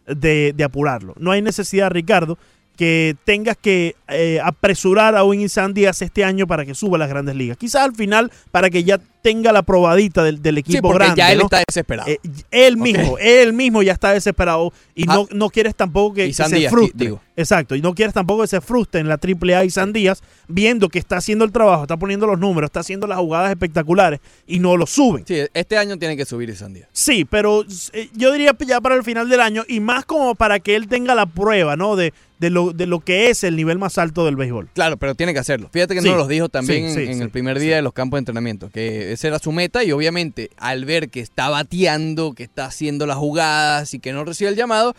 de, apurarlo. No hay necesidad, Ricardo, que tengas que eh, apresurar a Winnie Díaz este año para que suba a las grandes ligas. Quizás al final para que ya tenga la probadita del, del tiene. Sí, equipo porque grande. ya él ¿no? está desesperado. Eh, él mismo, él mismo ya está desesperado y Ah. no, no quieres tampoco que, se frustre. digo. Exacto, y no quieres tampoco que se frustre en la AAA y San Díaz viendo que está haciendo el trabajo, está poniendo los números, está haciendo las jugadas espectaculares y no lo suben. sí, este año tiene que subir Isandía. Sí, pero eh, yo diría ya para el final del año y más como para que él tenga la prueba, ¿no? De, de, lo, de lo que es el nivel más alto del béisbol. Claro, pero tiene que hacerlo. Fíjate que Sí, nos los dijo también sí, en, sí, en sí, el primer día de los campos de entrenamiento, que esa era su meta y obviamente al ver que está bateando, que está haciendo las jugadas y que no recibe el llamado,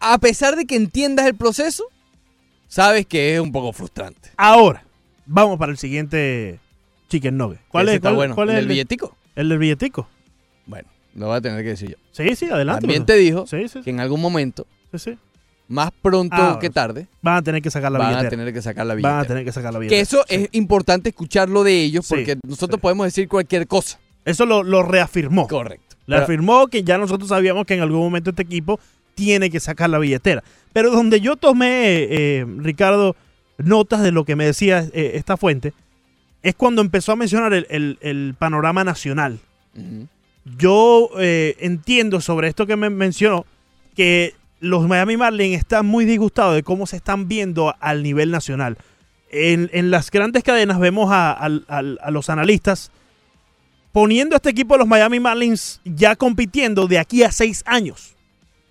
a pesar de que entiendas el proceso, sabes que es un poco frustrante. Ahora, vamos para el siguiente Chicken Nugget. ¿Cuál Ese es, cuál- bueno. cuál ¿El es de- billetico? El del billetico. Bueno, lo voy a tener que decir yo. Sí, sí, adelante. También te dijo Sí, sí, que en algún momento, sí, sí. Más pronto Ah, que tarde, Van a tener que sacar la van a billetera. tener que sacar la Van billetera. a tener que sacar la billetera. Que eso Sí. es importante escucharlo de ellos Sí, porque nosotros sí. podemos decir cualquier cosa. Eso lo, lo reafirmó. Correcto. Le Pero- afirmó que ya nosotros sabíamos que en algún momento este equipo tiene que sacar la billetera. Pero donde yo tomé, eh, Ricardo, notas de lo que me decía eh, esta fuente, es cuando empezó a mencionar el, el- el panorama nacional. Yo eh, entiendo sobre esto que me mencionó que los Miami Marlins están muy disgustados de cómo se están viendo al nivel nacional. En, las grandes cadenas vemos a, a los analistas poniendo a este equipo de los Miami Marlins ya compitiendo de aquí a seis años.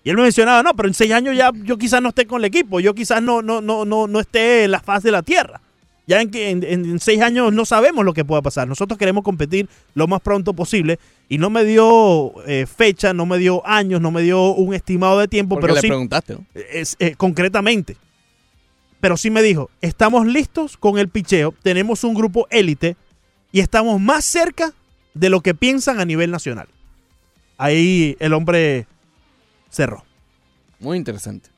Y él me mencionaba, no, pero en seis años ya yo quizás no esté con el equipo, yo quizás no, no, no, no, no esté en la faz de la tierra. Ya en, en, en seis años no sabemos lo que pueda pasar. Nosotros queremos competir lo más pronto posible y no me dio eh, fecha, no me dio años, no me dio un estimado de tiempo, Porque pero le sí, preguntaste, ¿no? es, eh, concretamente. Pero sí me dijo, estamos listos con el picheo, tenemos un grupo élite y estamos más cerca de lo que piensan a nivel nacional. Ahí el hombre cerró. Muy interesante.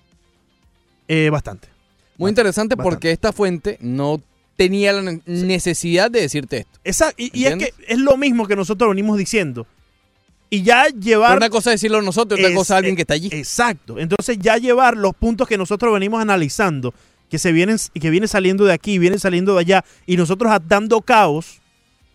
Eh, bastante. Muy interesante bastante. porque esta fuente no tenía la ne- necesidad de decirte esto. Exacto. Y, y es que es lo mismo que nosotros venimos diciendo. Y ya llevar... Pero una cosa es decirlo nosotros, otra Es- cosa alguien que está allí. Exacto. Entonces ya llevar los puntos que nosotros venimos analizando, que se vienen, que viene saliendo de aquí, vienen saliendo de allá, y nosotros dando caos,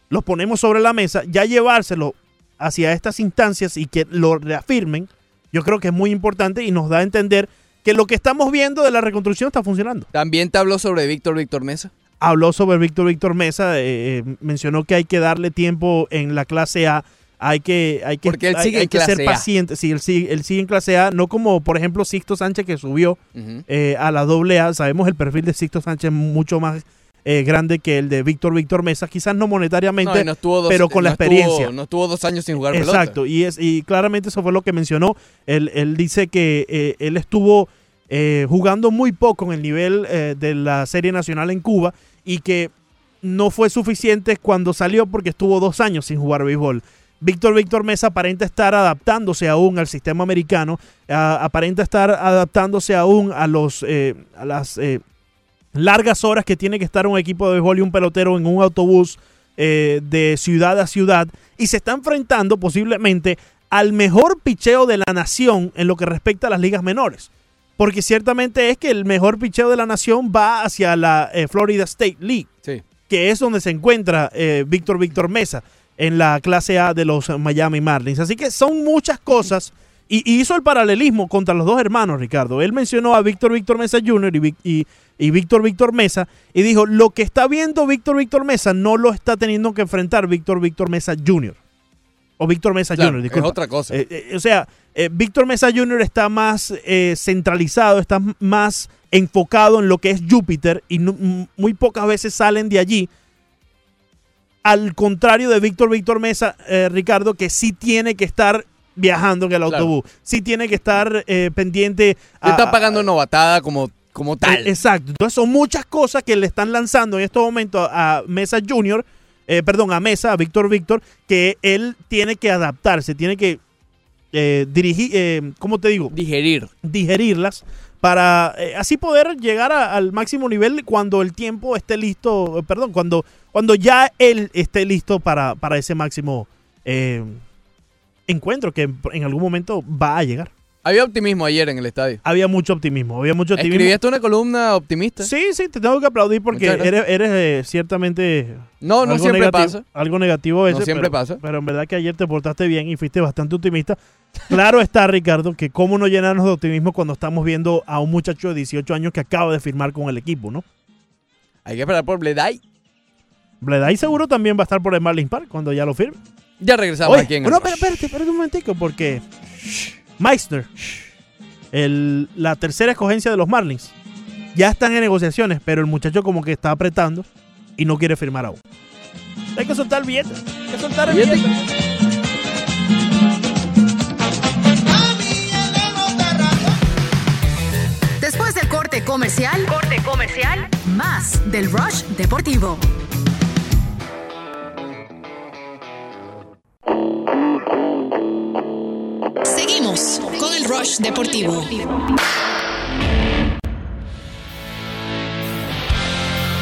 los ponemos sobre la mesa, ya llevárselo hacia estas instancias y que lo reafirmen, yo creo que es muy importante y nos da a entender que lo que estamos viendo de la reconstrucción está funcionando. También te habló sobre Víctor Víctor Mesa. Habló sobre Víctor Víctor Mesa, eh, eh, mencionó que hay que darle tiempo en la clase A, hay que, hay que, Porque él hay- sigue hay en que ser A. paciente. Sí, él sigue, él sigue en clase A, no como por ejemplo Sixto Sánchez que subió eh, a la doble A. Sabemos el perfil de Sixto Sánchez mucho más eh, grande que el de Víctor Víctor Mesa, quizás no monetariamente, No, no estuvo dos- pero con la no estuvo- experiencia. no estuvo dos años sin jugar Exacto, y, es, y claramente eso fue lo que mencionó. Él, él dice que eh, él estuvo eh, jugando muy poco en el nivel eh, de la Serie Nacional en Cuba y que no fue suficiente cuando salió porque estuvo dos años sin jugar béisbol. Víctor Víctor Mesa aparenta estar adaptándose aún al sistema americano, aparenta estar adaptándose aún a los eh, a las eh, largas horas que tiene que estar un equipo de béisbol y un pelotero en un autobús eh, de ciudad a ciudad y se está enfrentando posiblemente al mejor picheo de la nación en lo que respecta a las ligas menores. Porque ciertamente es que el mejor picheo de la nación va hacia la eh, Florida State League, Sí. que es donde se encuentra eh, Víctor Víctor Mesa en la clase A de los Miami Marlins. Así que son muchas cosas. Y, y hizo el paralelismo contra los dos hermanos, Ricardo. Él mencionó a Víctor Víctor Mesa Jr. y, y, y Víctor Víctor Mesa y dijo, lo que está viendo Víctor Víctor Mesa no lo está teniendo que enfrentar Víctor Víctor Mesa Jr. O Víctor Mesa Claro, Jr., es disculpa. otra cosa. Eh, eh, o sea, eh, Víctor Mesa Jr. está más centralizado, está más enfocado en lo que es Júpiter y no- muy pocas veces salen de allí. Al contrario de Víctor Víctor Mesa, eh, Ricardo, que sí tiene que estar viajando en el Claro. autobús, sí tiene que estar pendiente Te está a- pagando novatada como, como tal. Exacto. Entonces son muchas cosas que le están lanzando en estos momentos a Mesa Junior, eh, perdón, a Mesa, a Víctor Víctor, que él tiene que adaptarse, tiene que eh, dirigir, eh, ¿cómo te digo? Digerir. Digerirlas para eh, así poder llegar a- al máximo nivel cuando el tiempo esté listo, eh, perdón, cuando, cuando ya él esté listo para, para ese máximo eh, encuentro que en algún momento va a llegar. Había optimismo ayer en el estadio. Había mucho optimismo, había mucho optimismo. ¿Escribiste una columna optimista? Sí, sí, te tengo que aplaudir porque eres, eres, eh, ciertamente... No, no siempre negativo- pasa. Algo negativo ese. No siempre pero- pasa. Pero en verdad que ayer te portaste bien y fuiste bastante optimista. Claro está, Ricardo, que cómo no llenarnos de optimismo cuando estamos viendo a un muchacho de 18 años que acaba de firmar con el equipo, ¿no? Hay que esperar por Bleday. Bleday seguro también va a estar por el Marlins Park cuando ya lo firme. Ya regresamos Oye, aquí en el no, espérate, espérate un momentico, porque Meissner, el- la tercera escogencia de los Marlins, ya están en negociaciones, pero el muchacho como que está apretando y no quiere firmar aún. Hay que soltar el billete, hay que soltar el billete. Después del corte comercial, corte comercial, más del Rush Deportivo. Deportivo.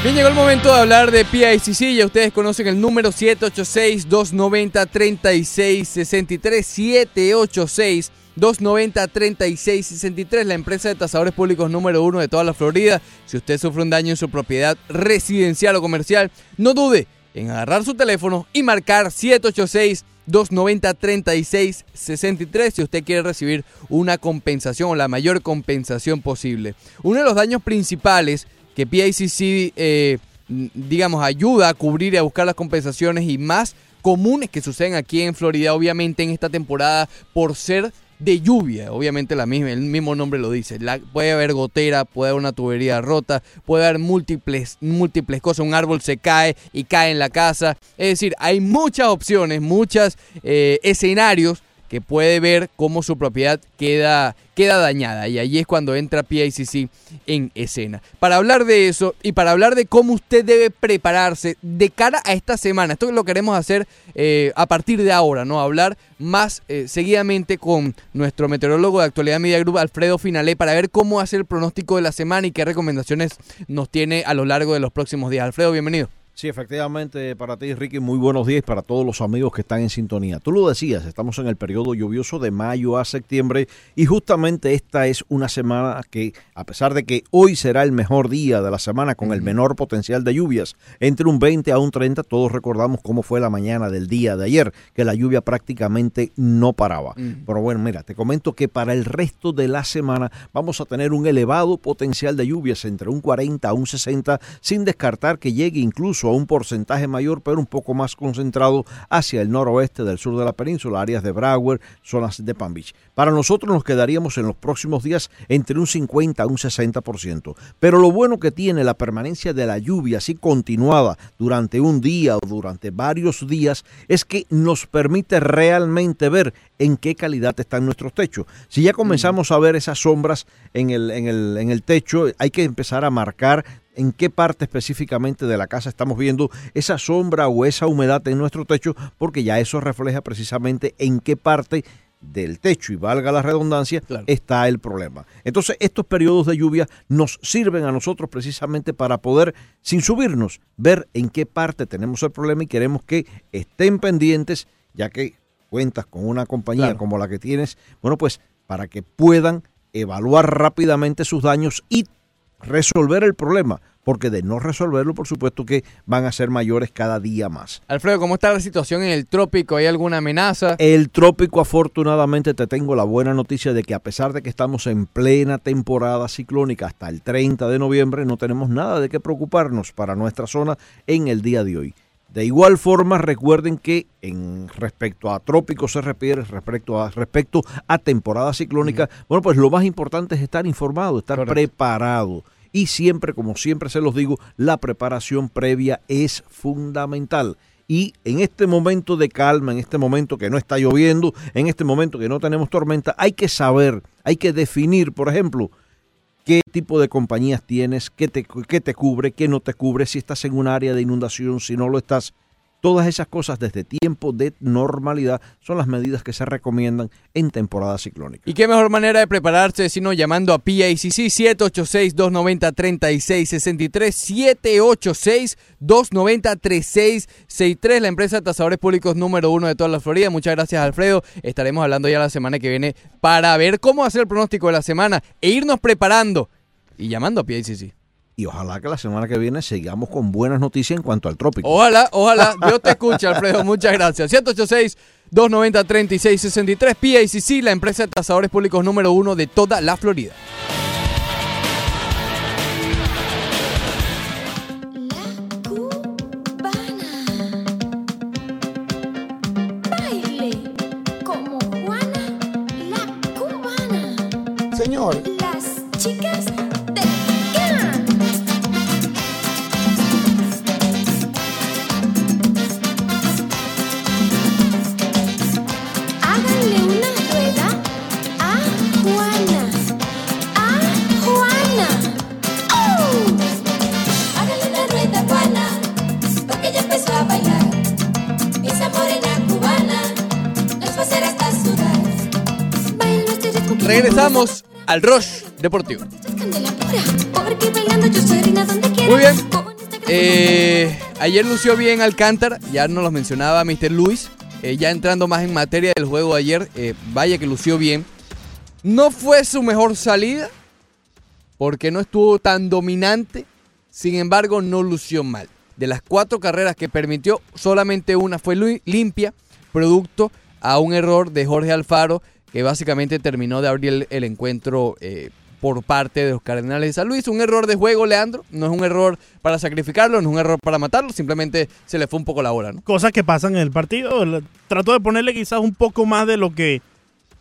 Bien, llegó el momento de hablar de PICC. Ya ustedes conocen el número 786-290-3663. 786-290-3663. La empresa de tasadores públicos número uno de toda la Florida. Si usted sufre un daño en su propiedad residencial o comercial, no dude en agarrar su teléfono y marcar 786 290-3663 si usted quiere recibir una compensación o la mayor compensación posible. Uno de los daños principales que PICC, eh, digamos, ayuda a cubrir y a buscar las compensaciones y más comunes que suceden aquí en Florida, obviamente en esta temporada, por ser de lluvia, obviamente la misma, el mismo nombre lo dice. La- puede haber gotera, puede haber una tubería rota, puede haber múltiples, múltiples cosas. Un árbol se cae y cae en la casa. Es decir, hay muchas opciones, muchos escenarios que puede ver cómo su propiedad queda, queda dañada. Y ahí es cuando entra PICC en escena. Para hablar de eso y para hablar de cómo usted debe prepararse de cara a esta semana, esto lo queremos hacer eh, a partir de ahora, ¿no? Hablar más eh, seguidamente con nuestro meteorólogo de Actualidad Media Group, Alfredo Finalé, para ver cómo hace el pronóstico de la semana y qué recomendaciones nos tiene a lo largo de los próximos días. Alfredo, bienvenido. Sí, efectivamente, para ti, Ricky, muy buenos días para todos los amigos que están en sintonía. Tú lo decías, estamos en el periodo lluvioso de mayo a septiembre y justamente esta es una semana que, a pesar de que hoy será el mejor día de la semana con el menor potencial de lluvias, entre un 20 a un 30, todos recordamos cómo fue la mañana del día de ayer, que la lluvia prácticamente no paraba. Pero bueno, mira, te comento que para el resto de la semana vamos a tener un elevado potencial de lluvias entre un 40 a un 60, sin descartar que llegue incluso a un porcentaje mayor, pero un poco más concentrado hacia el noroeste del sur de la península, áreas de Broward, zonas de Palm Beach. Para nosotros nos quedaríamos en los próximos días entre un 50 a un 60%. Pero lo bueno que tiene la permanencia de la lluvia así continuada durante un día o durante varios días es que nos permite realmente ver en qué calidad están nuestros techos. Si ya comenzamos a ver esas sombras en el, en el, en el techo, hay que empezar a marcar en qué parte específicamente de la casa estamos viendo esa sombra o esa humedad en nuestro techo, porque ya eso refleja precisamente en qué parte del techo, y valga la redundancia, está el problema. Entonces, estos periodos de lluvia nos sirven a nosotros precisamente para poder, sin subirnos, ver en qué parte tenemos el problema y queremos que estén pendientes, ya que cuentas con una compañía Claro. como la que tienes, bueno, pues para que puedan evaluar rápidamente sus daños y resolver el problema, porque de no resolverlo, por supuesto que van a ser mayores cada día más. Alfredo, ¿cómo está la situación en el trópico? ¿Hay alguna amenaza? El trópico, afortunadamente, te tengo la buena noticia de que a pesar de que estamos en plena temporada ciclónica hasta el 30 de noviembre, no tenemos nada de qué preocuparnos para nuestra zona en el día de hoy. De igual forma, recuerden que en respecto a trópicos se refiere, respecto a, respecto a temporada ciclónica, bueno, pues lo más importante es estar informado, estar preparado. Y siempre, como siempre se los digo, la preparación previa es fundamental. Y en este momento de calma, en este momento que no está lloviendo, en este momento que no tenemos tormenta, hay que saber, hay que definir, por ejemplo, qué tipo de compañías tienes, qué te, qué te cubre, qué no te cubre, si estás en un área de inundación, si no lo estás. Todas esas cosas desde tiempo de normalidad son las medidas que se recomiendan en temporada ciclónica. ¿Y qué mejor manera de prepararse sino llamando a PICC 786-290-3663, 786-290-3663, la empresa de tasadores públicos número uno de toda la Florida. Muchas gracias, Alfredo. Estaremos hablando ya la semana que viene para ver cómo hacer el pronóstico de la semana e irnos preparando y llamando a PICC. Y ojalá que la semana que viene sigamos con buenas noticias en cuanto al trópico. Ojalá, ojalá. Dios te escuche, Alfredo. Muchas gracias. 186-290-3663. PICC, la empresa de tasadores públicos número uno de toda la Florida. Baile como Juana la cubana. Señor, Regresamos al Rush Deportivo. Muy bien. Eh, ayer lució bien Alcántara, ya nos lo mencionaba Mr. Luis. Eh, ya entrando más en materia del juego de ayer, eh, vaya que lució bien. No fue su mejor salida, porque no estuvo tan dominante. Sin embargo, no lució mal. De las cuatro carreras que permitió, solamente una fue limpia, producto a un error de Jorge Alfaro, que básicamente terminó de abrir el, el encuentro eh, por parte de los Cardenales de San Luis. Un error de juego, Leandro. No es un error para sacrificarlo, no es un error para matarlo. Simplemente se le fue un poco la bola, ¿no? Cosas que pasan en el partido. Trató de ponerle quizás un poco más de lo que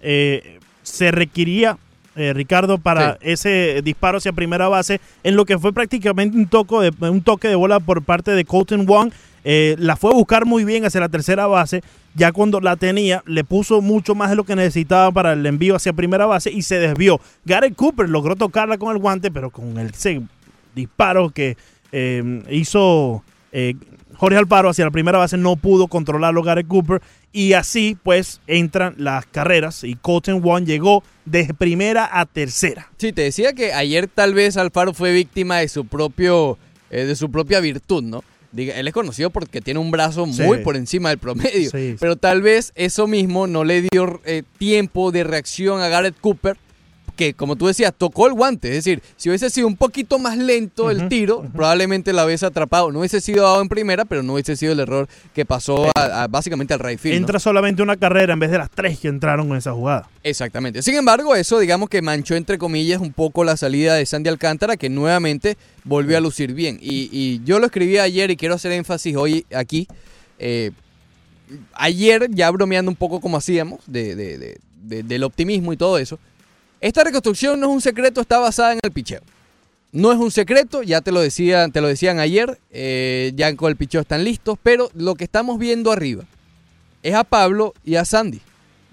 eh, se requería, eh, Ricardo, para ese disparo hacia primera base, en lo que fue prácticamente un, toco de, un toque de bola por parte de Colton Wong. Eh, la fue a buscar muy bien hacia la tercera base. Ya cuando la tenía, le puso mucho más de lo que necesitaba para el envío hacia primera base y se desvió. Garrett Cooper logró tocarla con el guante, pero con el disparo que eh, hizo eh, Jorge Alparo hacia la primera base no pudo controlarlo Garrett Cooper y así pues entran las carreras y Colton Wong llegó de primera a tercera. Sí, te decía que ayer tal vez Alfaro fue víctima de su propio, eh, de su propia virtud, ¿no? Diga, él es conocido porque tiene un brazo Sí. muy por encima del promedio, Sí, sí. pero tal vez eso mismo no le dio eh, tiempo de reacción a Garrett Cooper, que como tú decías, tocó el guante, es decir, si hubiese sido un poquito más lento el tiro, probablemente la hubiese atrapado, no hubiese sido dado en primera, pero no hubiese sido el error que pasó a- a- básicamente al right field, ¿no? Entra solamente una carrera en vez de las tres que entraron en esa jugada. Exactamente. Sin embargo, eso digamos que manchó entre comillas un poco la salida de Sandy Alcántara, que nuevamente volvió a lucir bien. Y, y yo lo escribí ayer y quiero hacer énfasis hoy aquí. Eh, ayer, ya bromeando un poco como hacíamos, de, de- de- de- del optimismo y todo eso, esta reconstrucción no es un secreto, está basada en el picheo. No es un secreto, ya te lo decían, te lo decían ayer, eh, ya con el picheo están listos, pero lo que estamos viendo arriba es a Pablo y a Sandy.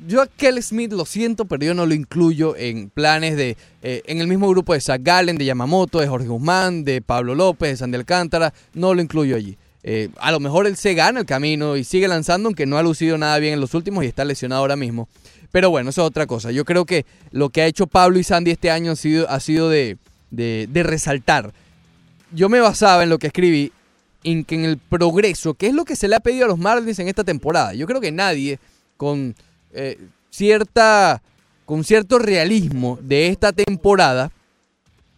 Yo a Kelly Smith lo siento, pero yo no lo incluyo en planes de. eh, en el mismo grupo de Zach Gallen, de Yamamoto, de Jorge Guzmán, de Pablo López, de Sandy Alcántara. No lo incluyo allí. Eh, a lo mejor él se gana el camino y sigue lanzando, aunque no ha lucido nada bien en los últimos y está lesionado ahora mismo. Pero bueno, eso es otra cosa. Yo creo que lo que ha hecho Pablo y Sandy este año ha sido, ha sido de, de- de resaltar. Yo me basaba en lo que escribí, en que en el progreso, que es lo que se le ha pedido a los Marlins en esta temporada. Yo creo que nadie con eh, cierta con cierto realismo de esta temporada,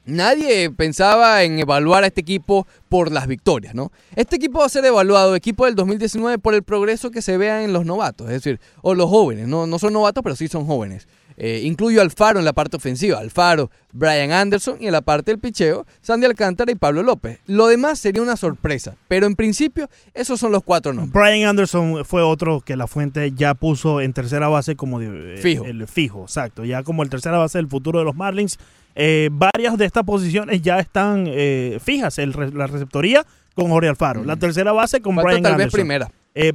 nadie pensaba en evaluar a este equipo por las victorias, ¿no? Este equipo va a ser evaluado, equipo del 2019, por el progreso que se vea en los novatos, es decir, o los jóvenes, no, no son novatos, pero sí son jóvenes. Eh, incluyo a Alfaro en la parte ofensiva, Alfaro, Brian Anderson y en la parte del picheo, Sandy Alcántara y Pablo López. Lo demás sería una sorpresa, pero en principio esos son los cuatro nombres. Brian Anderson fue otro que la fuente ya puso en tercera base como de, eh, Fijo. el fijo, exacto, ya como el tercera base del futuro de los Marlins. Eh, varias de estas posiciones ya están eh, fijas, el la receptoría con Jorge Alfaro, la tercera base con. Falta Brian tal vez Anderson. primera. Eh,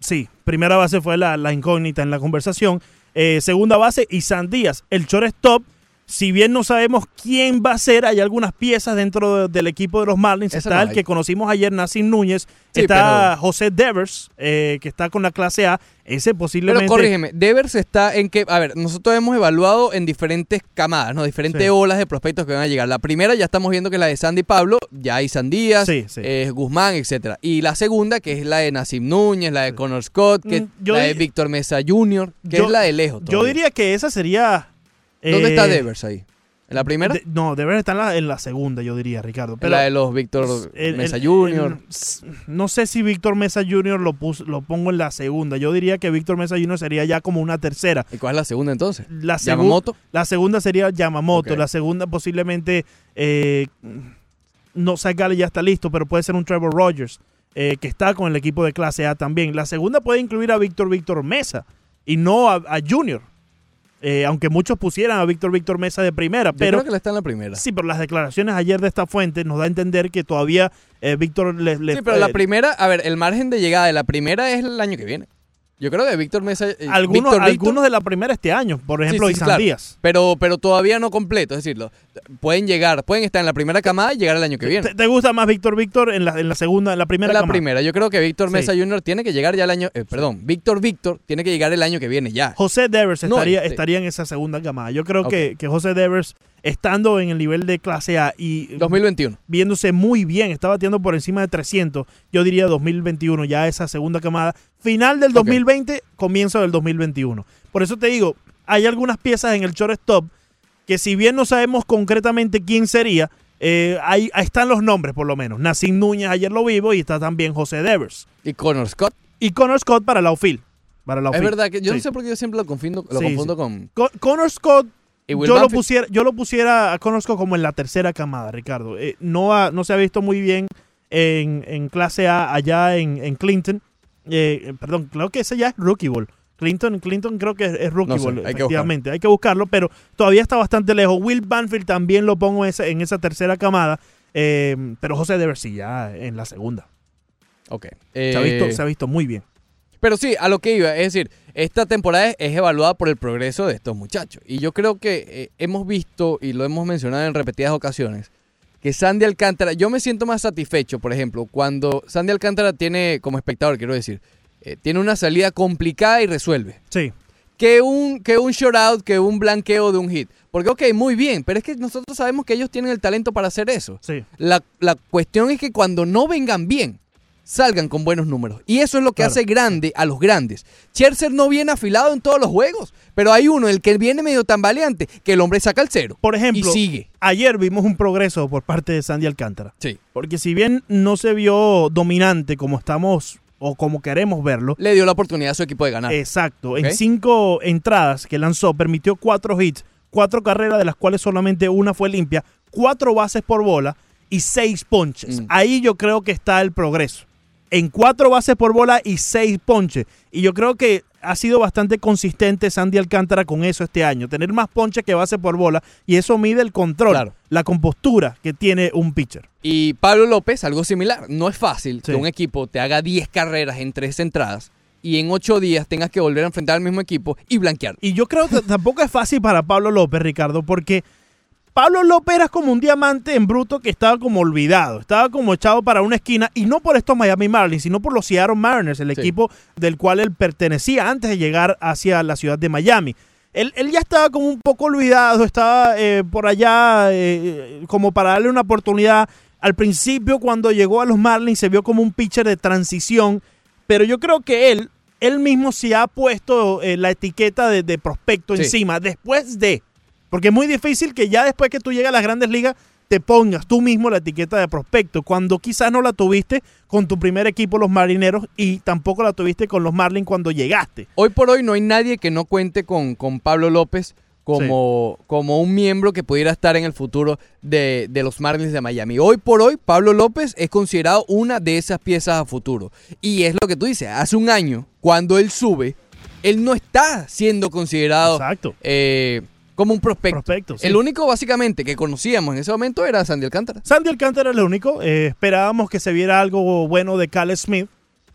sí, primera base fue la, la incógnita en la conversación. Eh, segunda base, Isan Díaz. El shortstop, si bien no sabemos quién va a ser, hay algunas piezas dentro de- del equipo de los Marlins. Está no el que conocimos ayer, Nassim Núñez. Sí, está pero- José Devers, eh, que está con la clase A. Ese posiblemente... Pero corrígeme, Devers está en que, a ver, nosotros hemos evaluado en diferentes camadas, ¿no? Diferentes Sí. olas de prospectos que van a llegar. La primera ya estamos viendo que es la de Sandy Pablo, ya hay Sandías, Sí, eh, Guzmán, etcétera. Y la segunda, que es la de Nassim Núñez, la de Connor Scott, que Mm, yo la de Víctor Mesa Jr., que Yo- es la de lejos. Yo diría que esa sería... ¿Dónde eh, está Devers ahí? ¿En la primera? de- no, Devers está en la, en la segunda, yo diría, Ricardo. Pero la de los Víctor Mesa Jr. no sé si Víctor Mesa Jr. Lo, pus- lo pongo en la segunda. Yo diría que Víctor Mesa Jr. sería ya como una tercera. ¿Y cuál es la segunda entonces? La, segu- ¿Yamamoto? la segunda sería Yamamoto. La segunda posiblemente... Eh, no sé, Gale ya está listo, pero puede ser un Trevor Rogers, eh, que está con el equipo de clase A también. La segunda puede incluir a Víctor Víctor Mesa y no a, a Junior. Eh, aunque muchos pusieran a Víctor Víctor Mesa de primera, Yo pero creo que la está en la primera. Sí, pero las declaraciones ayer de esta fuente nos da a entender que todavía eh, Víctor le, le- Sí, pero la eh, primera, a ver, el margen de llegada de la primera es el año que viene. Yo creo que Víctor Mesa. eh, algunos, Víctor- algunos Víctor- de la primera este año, por ejemplo, Sí, sí, Isan claro. Díaz. Pero, pero todavía no completo, es decir, lo- pueden llegar, pueden estar en la primera camada y llegar el año que viene. ¿Te, te gusta más Víctor Víctor en la, en la segunda, en la primera? la camada? primera, yo creo que Víctor Sí. Mesa Jr. tiene que llegar ya el año, eh, perdón, Víctor Víctor tiene que llegar el año que viene ya. José Devers No, estaría, este- estaría en esa segunda camada. Yo creo que, que José Devers, estando en el nivel de clase A y 2021. viéndose muy bien, está batiendo por encima de 300, yo diría 2021, ya esa segunda camada. Final del 2020, comienzo del 2021. Por eso te digo, hay algunas piezas en el shortstop que si bien no sabemos concretamente quién sería, eh, ahí, ahí están los nombres por lo menos. Nassim Núñez ayer lo vivo y está también José Devers. Y Connor Scott. Y Connor Scott para la. Para la Es verdad que yo Sí. no sé por qué yo siempre lo confundo, lo Sí, confundo sí. con. Co- Connor Scott Yo lo pusiera, yo lo pusiera, conozco como en la tercera camada, Ricardo. Eh, no, ha- no se ha visto muy bien en, en clase A allá en, en Clinton. Eh, perdón, creo que ese ya es Rookie Ball. Clinton, Clinton creo que es, es Rookie No sé, Ball, hay que efectivamente. Hay que buscarlo, pero todavía está bastante lejos. Will Banfield también lo pongo en esa, en esa tercera camada. eh, pero José Dever sí ya en la segunda. Ok. Se, ha visto, se ha visto muy bien. Pero sí, a lo que iba, es decir, esta temporada es, es evaluada por el progreso de estos muchachos. Y yo creo que eh, hemos visto, y lo hemos mencionado en repetidas ocasiones, que Sandy Alcántara, yo me siento más satisfecho, por ejemplo, cuando Sandy Alcántara tiene, como espectador, quiero decir, eh, tiene una salida complicada y resuelve. Sí. Que un, que un short que un blanqueo de un hit. Porque, ok, muy bien, pero es que nosotros sabemos que ellos tienen el talento para hacer eso. Sí. La, la cuestión es que cuando no vengan bien, salgan con buenos números. Y eso es lo que Claro. hace grande a los grandes. Scherzer no viene afilado en todos los juegos, pero hay uno, el que viene medio tambaleante, que el hombre saca el cero. Por ejemplo, Y sigue. ayer vimos un progreso por parte de Sandy Alcántara. Sí. Porque si bien no se vio dominante como estamos o como queremos verlo, Le dio la oportunidad a su equipo de ganar. exacto, en cinco entradas que lanzó, permitió cuatro hits, cuatro carreras de las cuales solamente una fue limpia, cuatro bases por bola y seis ponches. Mm. Ahí yo creo que está el progreso. En cuatro bases por bola y seis ponches. Y yo creo que ha sido bastante consistente Sandy Alcántara con eso este año. Tener más ponches que bases por bola. Y eso mide el control, Claro. la compostura que tiene un pitcher. Y Pablo López, algo similar. No es fácil Sí. que un equipo te haga 10 carreras en tres entradas y en 8 días tengas que volver a enfrentar al mismo equipo y blanquear. Y yo creo que tampoco es fácil para Pablo López, Ricardo, porque Pablo López era como un diamante en bruto que estaba como olvidado, estaba como echado para una esquina, y no por estos Miami Marlins, sino por los Seattle Mariners, el Sí. equipo del cual él pertenecía antes de llegar hacia la ciudad de Miami. Él, él ya estaba como un poco olvidado, estaba eh, por allá eh, como para darle una oportunidad. Al principio, cuando llegó a los Marlins, se vio como un pitcher de transición, pero yo creo que él, él mismo se ha puesto eh, la etiqueta de, de prospecto Sí. encima, después de. Porque es muy difícil que ya después que tú llegas a las grandes ligas te pongas tú mismo la etiqueta de prospecto, cuando quizás no la tuviste con tu primer equipo, los Marineros, y tampoco la tuviste con los Marlins cuando llegaste. Hoy por hoy no hay nadie que no cuente con, con Pablo López como, como un miembro que pudiera estar en el futuro de, de los Marlins de Miami. Hoy por hoy, Pablo López es considerado una de esas piezas a futuro. Y es lo que tú dices, hace un año, cuando él sube, él no está siendo considerado eh, como un prospecto. Prospecto, sí. El único básicamente que conocíamos en ese momento era Sandy Alcántara. Sandy Alcántara es el único. eh, esperábamos que se viera algo bueno de Caleb Smith.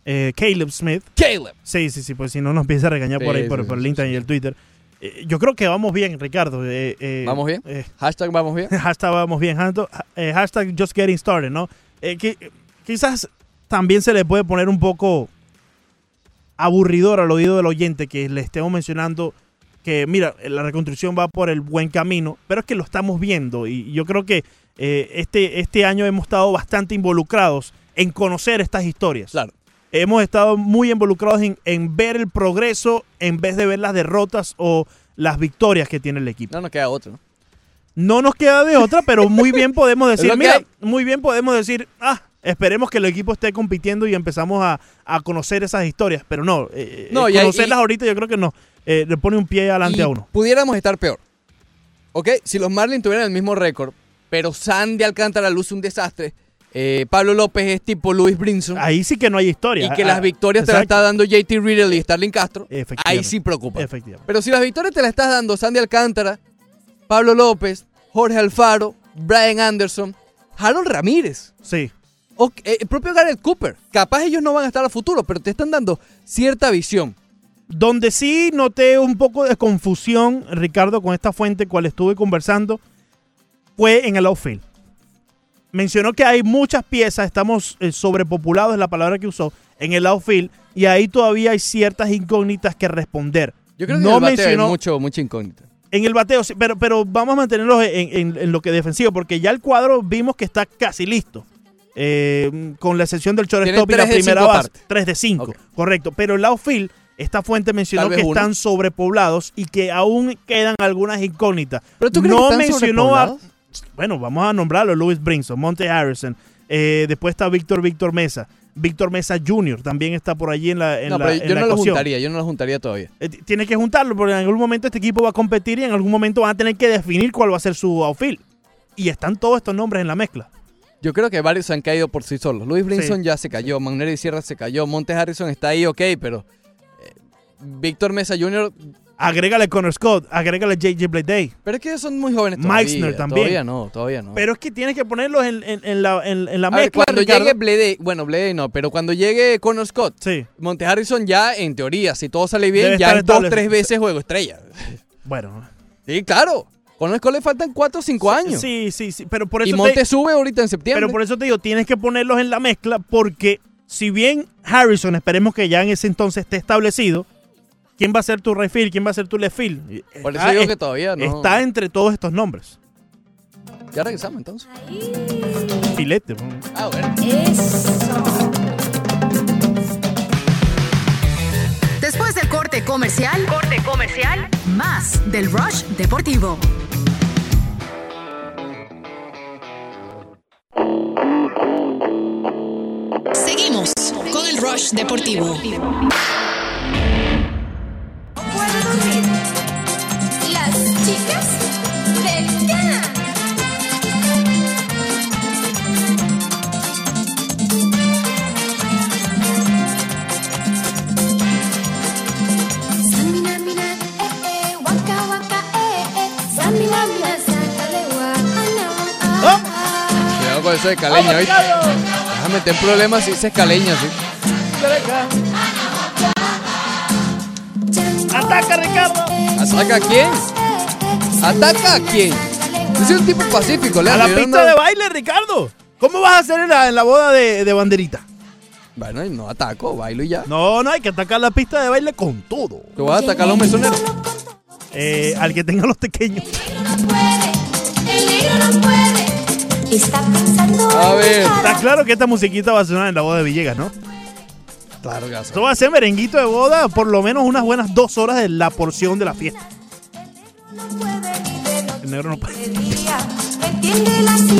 eh, Caleb Smith. Caleb. Sí, sí, sí, pues si no nos empieza a regañar por ahí, por, sí, por sí, el Instagram y el Twitter. Eh, yo creo que vamos bien, Ricardo. ¿Vamos bien? Hashtag vamos bien. [LAUGHS] hashtag vamos bien. Hashtag, hashtag just getting started, ¿no? Que, quizás también se le puede poner un poco aburridor al oído del oyente que le estemos mencionando que, mira, la reconstrucción va por el buen camino, pero es que lo estamos viendo y yo creo que eh, este, este año hemos estado bastante involucrados en conocer estas historias. Claro. Hemos estado muy involucrados en, en ver el progreso en vez de ver las derrotas o las victorias que tiene el equipo. No nos queda otro. ¿no? No nos queda de otra, pero muy bien podemos [LAUGHS] decir, mira, hay. muy bien podemos decir, ah, esperemos que el equipo esté compitiendo y empezamos a, a conocer esas historias, pero no, eh, No, eh, hay- conocerlas y- ahorita yo creo que no, eh, le pone un pie adelante a uno. Pudiéramos estar peor. ¿Ok? Si los Marlins tuvieran el mismo récord, pero Sandy Alcántara luce un desastre, eh, Pablo López es tipo Luis Brinson. Ahí sí que no hay historia. Y que Ah, las victorias te las está dando JT Riddle y Starling Castro. Ahí sí preocupa. Efectivamente. Pero si las victorias te las estás dando Sandy Alcántara, Pablo López, Jorge Alfaro, Brian Anderson, Harold Ramírez. Sí. O eh, el propio Garrett Cooper. Capaz ellos no van a estar a futuro, pero te están dando cierta visión. Donde sí noté un poco de confusión, Ricardo, con esta fuente cual estuve conversando, fue en el outfield. Mencionó que hay muchas piezas, estamos eh, sobrepopulados, es la palabra que usó, en el outfield, y ahí todavía hay ciertas incógnitas que responder. Yo creo que no en el bateo mencionó hay mucho, mucha incógnita. en el bateo, sí, pero, pero vamos a mantenerlos en, en- en lo que defensivo, porque ya el cuadro vimos que está casi listo. Eh, con la excepción del shortstop y la primera base. aparte. 3 de 5, correcto. Pero el outfield, esta fuente mencionó que uno. están sobrepoblados y que aún quedan algunas incógnitas. ¿Pero tú crees no que están mencionó a? Bueno, vamos a nombrarlo: Louis Brinson, Monte Harrison. eh, después está Víctor Víctor Mesa. Víctor Mesa Jr. también está por allí en la, en No, la, pero en yo la no lo ecuación. juntaría, yo no lo juntaría todavía. Eh, Tiene que juntarlo porque en algún momento este equipo va a competir y en algún momento van a tener que definir cuál va a ser su outfield. Y están todos estos nombres en la mezcla. Yo creo que varios han caído por sí solos. Luis Brinson Sí. ya se cayó, Magneri Sierra se cayó, Montes Harrison está ahí, ok, pero eh, Víctor Mesa Jr., Agrégale Connor Scott, agrégale JJ Day. pero es que son muy jóvenes todavía. Meixner también. Todavía no, todavía no. Pero es que tienes que ponerlos en, en- en la, en, en la A ver, mezcla. cuando Ricardo. llegue Blede, bueno, Blede no, pero cuando llegue Connor Scott, Sí. Montes Harrison ya, en teoría, si todo sale bien, Debe ya es dos, tres veces juego estrella. Bueno. Sí, claro. Connor Scott le faltan cuatro o cinco años. Sí, sí, sí. Pero por eso y te- Montes sube ahorita en septiembre. Pero por eso te digo, tienes que ponerlos en la mezcla porque si bien Harrison, esperemos que ya en ese entonces esté establecido, ¿quién va a ser tu field? ¿Quién va a ser tu left field? Por eso Está- digo es- que todavía no. Está entre todos estos nombres. Ya regresamos entonces. Filete. Ah, bueno. Después del corte comercial, corte comercial, más del Rush Deportivo. Seguimos con el Rush Deportivo. Las chicas del eh, eh, eh, eh. Ah. Cuidado con eso de caleña, ¿viste? Meter problemas si dices caleña, sí. ¡Ataca, Ricardo! ¿Ataca a quién? ¿Ataca a quién? Soy un tipo pacífico, A Leandro. la yo pista no- de baile, Ricardo. ¿Cómo vas a hacer en la, en la boda de, de banderita? Bueno, y no ataco, bailo y ya. No, no, hay que atacar la pista de baile con todo. ¿Tú vas a atacar a los mesoneros? Eh, al que tenga los pequeños. El negro no puede. Está pensando. A ver. Está claro que esta musiquita va a sonar en la boda de Villegas, ¿no? Claro que Esto va a ser merenguito de boda por lo menos unas buenas dos horas de la porción de la fiesta. El negro no puede.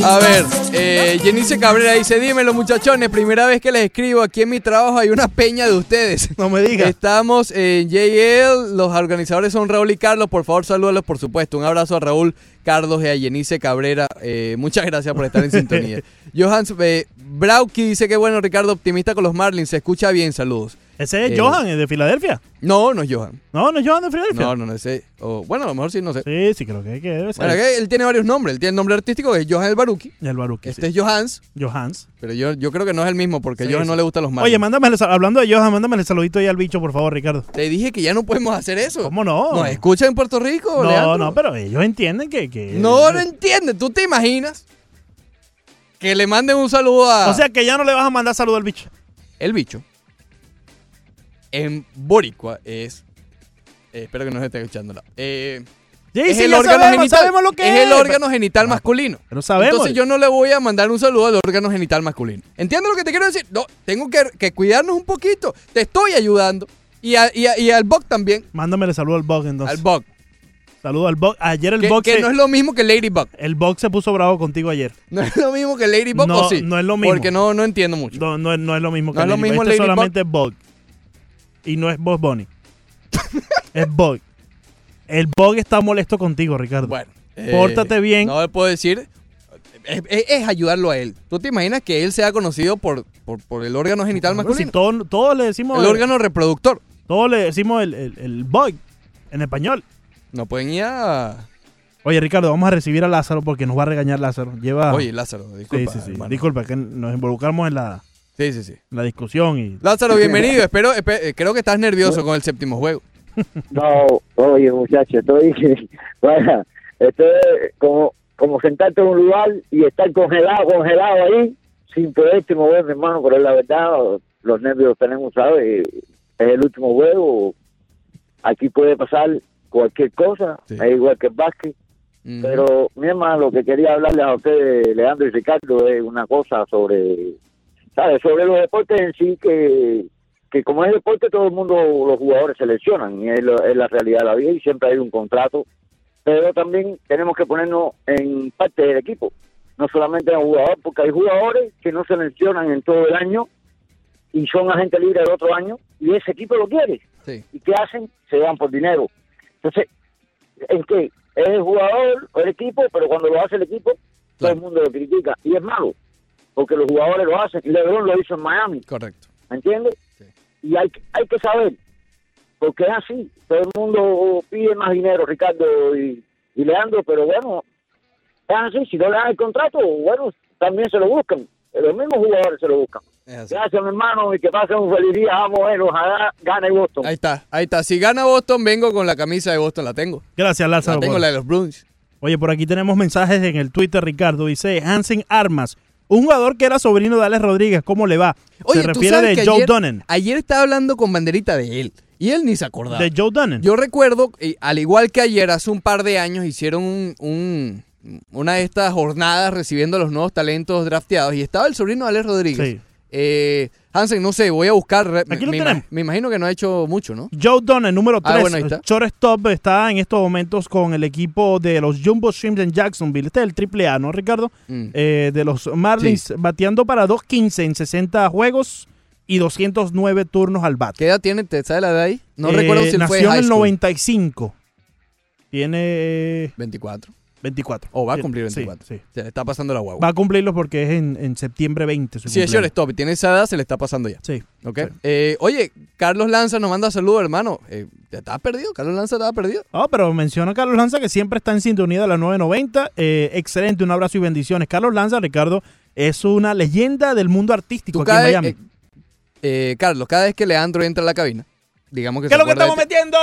A ver, eh, Jenice Cabrera dice, dímelo muchachones, primera vez que les escribo, aquí en mi trabajo hay una peña de ustedes. No me digas. Estamos en JL, los organizadores son Raúl y Carlos, por favor salúdalos por supuesto. Un abrazo a Raúl, Carlos y a Jenice Cabrera, eh, muchas gracias por estar en sintonía. [LAUGHS] Johans eh, Brauki dice que bueno, Ricardo, optimista con los Marlins, se escucha bien, saludos. Ese es Eh, Johan, es de Filadelfia. No, no es Johan. No, no es Johan de Filadelfia. No, no, no, ese, o, bueno, a lo mejor sí, no sé. Sí, sí, creo que, que debe ser. Bueno, que él tiene varios nombres, él tiene el nombre artístico que es Johan el Baruki. El Baruki. Este es Johans, Johans. pero yo, yo creo que no es el mismo porque a Sí, Johan sí. no le gustan los Marlins. Oye, mándame, el hablando de Johan, mándame el saludito ahí al bicho, por favor, Ricardo. Te dije que ya no podemos hacer eso. ¿Cómo no? ¿Nos escuchan en Puerto Rico, No, Leandro? no, pero ellos entienden que... que No, no entiendes. ¿Tú te imaginas que le manden un saludo a O sea que ya no le vas a mandar saludo al bicho. el bicho? En Boricua es... eh, espero que no se esté escuchando. no. Eh, Sí, es sí, el órgano sabemos, genital. sabemos lo que es es. el órgano genital masculino. Pero sabemos. Entonces yo no le voy a mandar un saludo al órgano genital masculino. ¿Entiendes lo que te quiero decir? No, tengo que, que cuidarnos un poquito. Te estoy ayudando. Y, a- y, a- y al Bug también. Mándamele saludo al Bug entonces. Al Bug. Saludo al Bug. Ayer el Bug que no es lo mismo que Ladybug. El Bug se puso bravo contigo ayer. [LAUGHS] No es lo mismo que Ladybug No, o sí. no es lo mismo. Porque no, no entiendo mucho. No, no, es- no es lo mismo que No es lo mismo Este Ladybug. solamente Bug. Y no es Boss Bunny. [LAUGHS] es Bug. El Bug está molesto contigo, Ricardo. Bueno. eh, Pórtate bien. No le puedo decir. Es, es- es ayudarlo a él. ¿Tú te imaginas que él sea conocido por, por, por el órgano genital Bueno, masculino? si todo- todos le decimos... el órgano reproductor. Todos le decimos el, el, el Bug en español. No pueden ir a... Oye, Ricardo, vamos a recibir a Lázaro porque nos va a regañar Lázaro. Lleva... Oye, Lázaro, disculpa. sí, sí, sí. hermano. Disculpa, que nos involucramos en la, Sí, sí, sí. la discusión y... Lázaro, [LAUGHS] bienvenido. Espero, espe- eh, creo que estás nervioso con el séptimo juego. [LAUGHS] No, oye, muchacho, estoy, [LAUGHS] vaya, estoy como, como sentarte en un lugar y estar congelado, congelado ahí, sin poderte mover, mi hermano, pero la verdad, los nervios los tenemos, ¿sabes? Es el último juego, aquí puede pasar cualquier cosa, es igual que el básquet, pero mi hermano, lo que quería hablarles a ustedes, Leandro y Ricardo, es una cosa sobre, ¿sabes? Sobre los deportes en sí que que como es deporte todo el mundo, los jugadores se lesionan y es, lo- es la realidad de la vida y siempre hay un contrato, pero también tenemos que ponernos en parte del equipo, no solamente en el jugador, porque hay jugadores que no se lesionan en todo el año y son agentes libres del otro año y ese equipo lo quiere. Sí. ¿Y qué hacen? Se van por dinero. Entonces, ¿en qué? Es el jugador o el equipo, pero cuando lo hace el equipo, todo el mundo lo critica. Y es malo, porque los jugadores lo hacen. LeBron lo hizo en Miami. Correcto. ¿Me entiendes? Y hay, hay que saber, porque es así. Todo el mundo pide más dinero, Ricardo y, y Leandro, pero bueno, es así. Si no le dan el contrato, bueno, también se lo buscan. Los mismos jugadores se lo buscan. Gracias, mi hermano, y que pasen un feliz día. Vamos a ver, ojalá gane Boston. Ahí está, ahí está. Si gana Boston, vengo con la camisa de Boston, la tengo. Gracias, Lázaro. La tengo, por- la de los Bruins. Oye, por aquí tenemos mensajes en el Twitter, Ricardo. Dice Hansen Armas, un jugador que era sobrino de Alex Rodríguez. ¿Cómo le va? Oye, Se refiere de Joe ayer, Dunnan. Ayer estaba hablando con Banderita de él. Y él ni se acordaba. De Joe Dunnan. Yo recuerdo, eh, al igual que ayer, hace un par de años, hicieron un, un- una de estas jornadas recibiendo a los nuevos talentos drafteados. Y estaba el sobrino de Alex Rodríguez. Sí. Eh, Hansen, no sé, voy a buscar. Aquí lo me, tenemos. me imagino que no ha hecho mucho, ¿no? Joe Dunnan, número 3, Ah, bueno, está. shortstop, está en estos momentos con el equipo de los Jumbo Shrimps en Jacksonville. Este es el triple A, ¿no, Ricardo? Mm. Eh, de los Marlins, bateando para 2.15 en 60 juegos y 209 turnos al bat. ¿Qué edad tiene? ¿Te sabe la edad ahí? No Eh, recuerdo si nació fue en el school. 95. Tiene 24. 24. O va a cumplir sí, 24. sí. Se le está pasando la guagua. Va a cumplirlo porque es en, en septiembre 20. su Si es shortstop y tiene esa edad, se le está pasando ya. Sí. ¿Ok? Eh, oye, Carlos Lanza nos manda saludos, hermano. Eh, ¿ya ¿Estaba perdido? ¿Carlos Lanza estaba perdido? No, pero menciona a Carlos Lanza que siempre está en sintonía de la 990. Eh, excelente, un abrazo y bendiciones. Carlos Lanza, Ricardo, es una leyenda del mundo artístico aquí en Miami. eh, eh, Carlos, cada vez que Leandro entra a la cabina, digamos que ¿Qué es lo que de estamos ti. metiendo?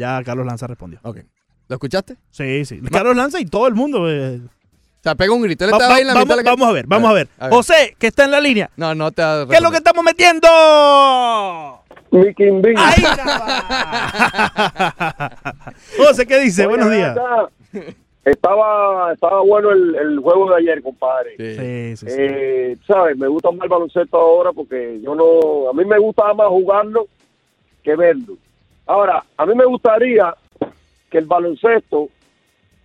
Ya Carlos Lanza respondió. Ok. ¿Lo escuchaste? Sí, sí. Carlos Lanza y todo el mundo. eh. O sea, pega un grito. Él Va- estaba va- ahí en la vamos, mitad de la vamos a ver, vamos a ver. a ver. José, que está en la línea. No, no te ha ¿Qué es lo que estamos metiendo? Mickey. Ahí [LAUGHS] José, ¿qué dice? Oye, Buenos días. Estaba, estaba bueno el, el juego de ayer, compadre. Sí, sí, sí. Eh, ¿Sabes? Me gusta más el baloncesto ahora porque yo no. A mí me gusta más jugarlo que verlo. Ahora, a mí me gustaría que el baloncesto,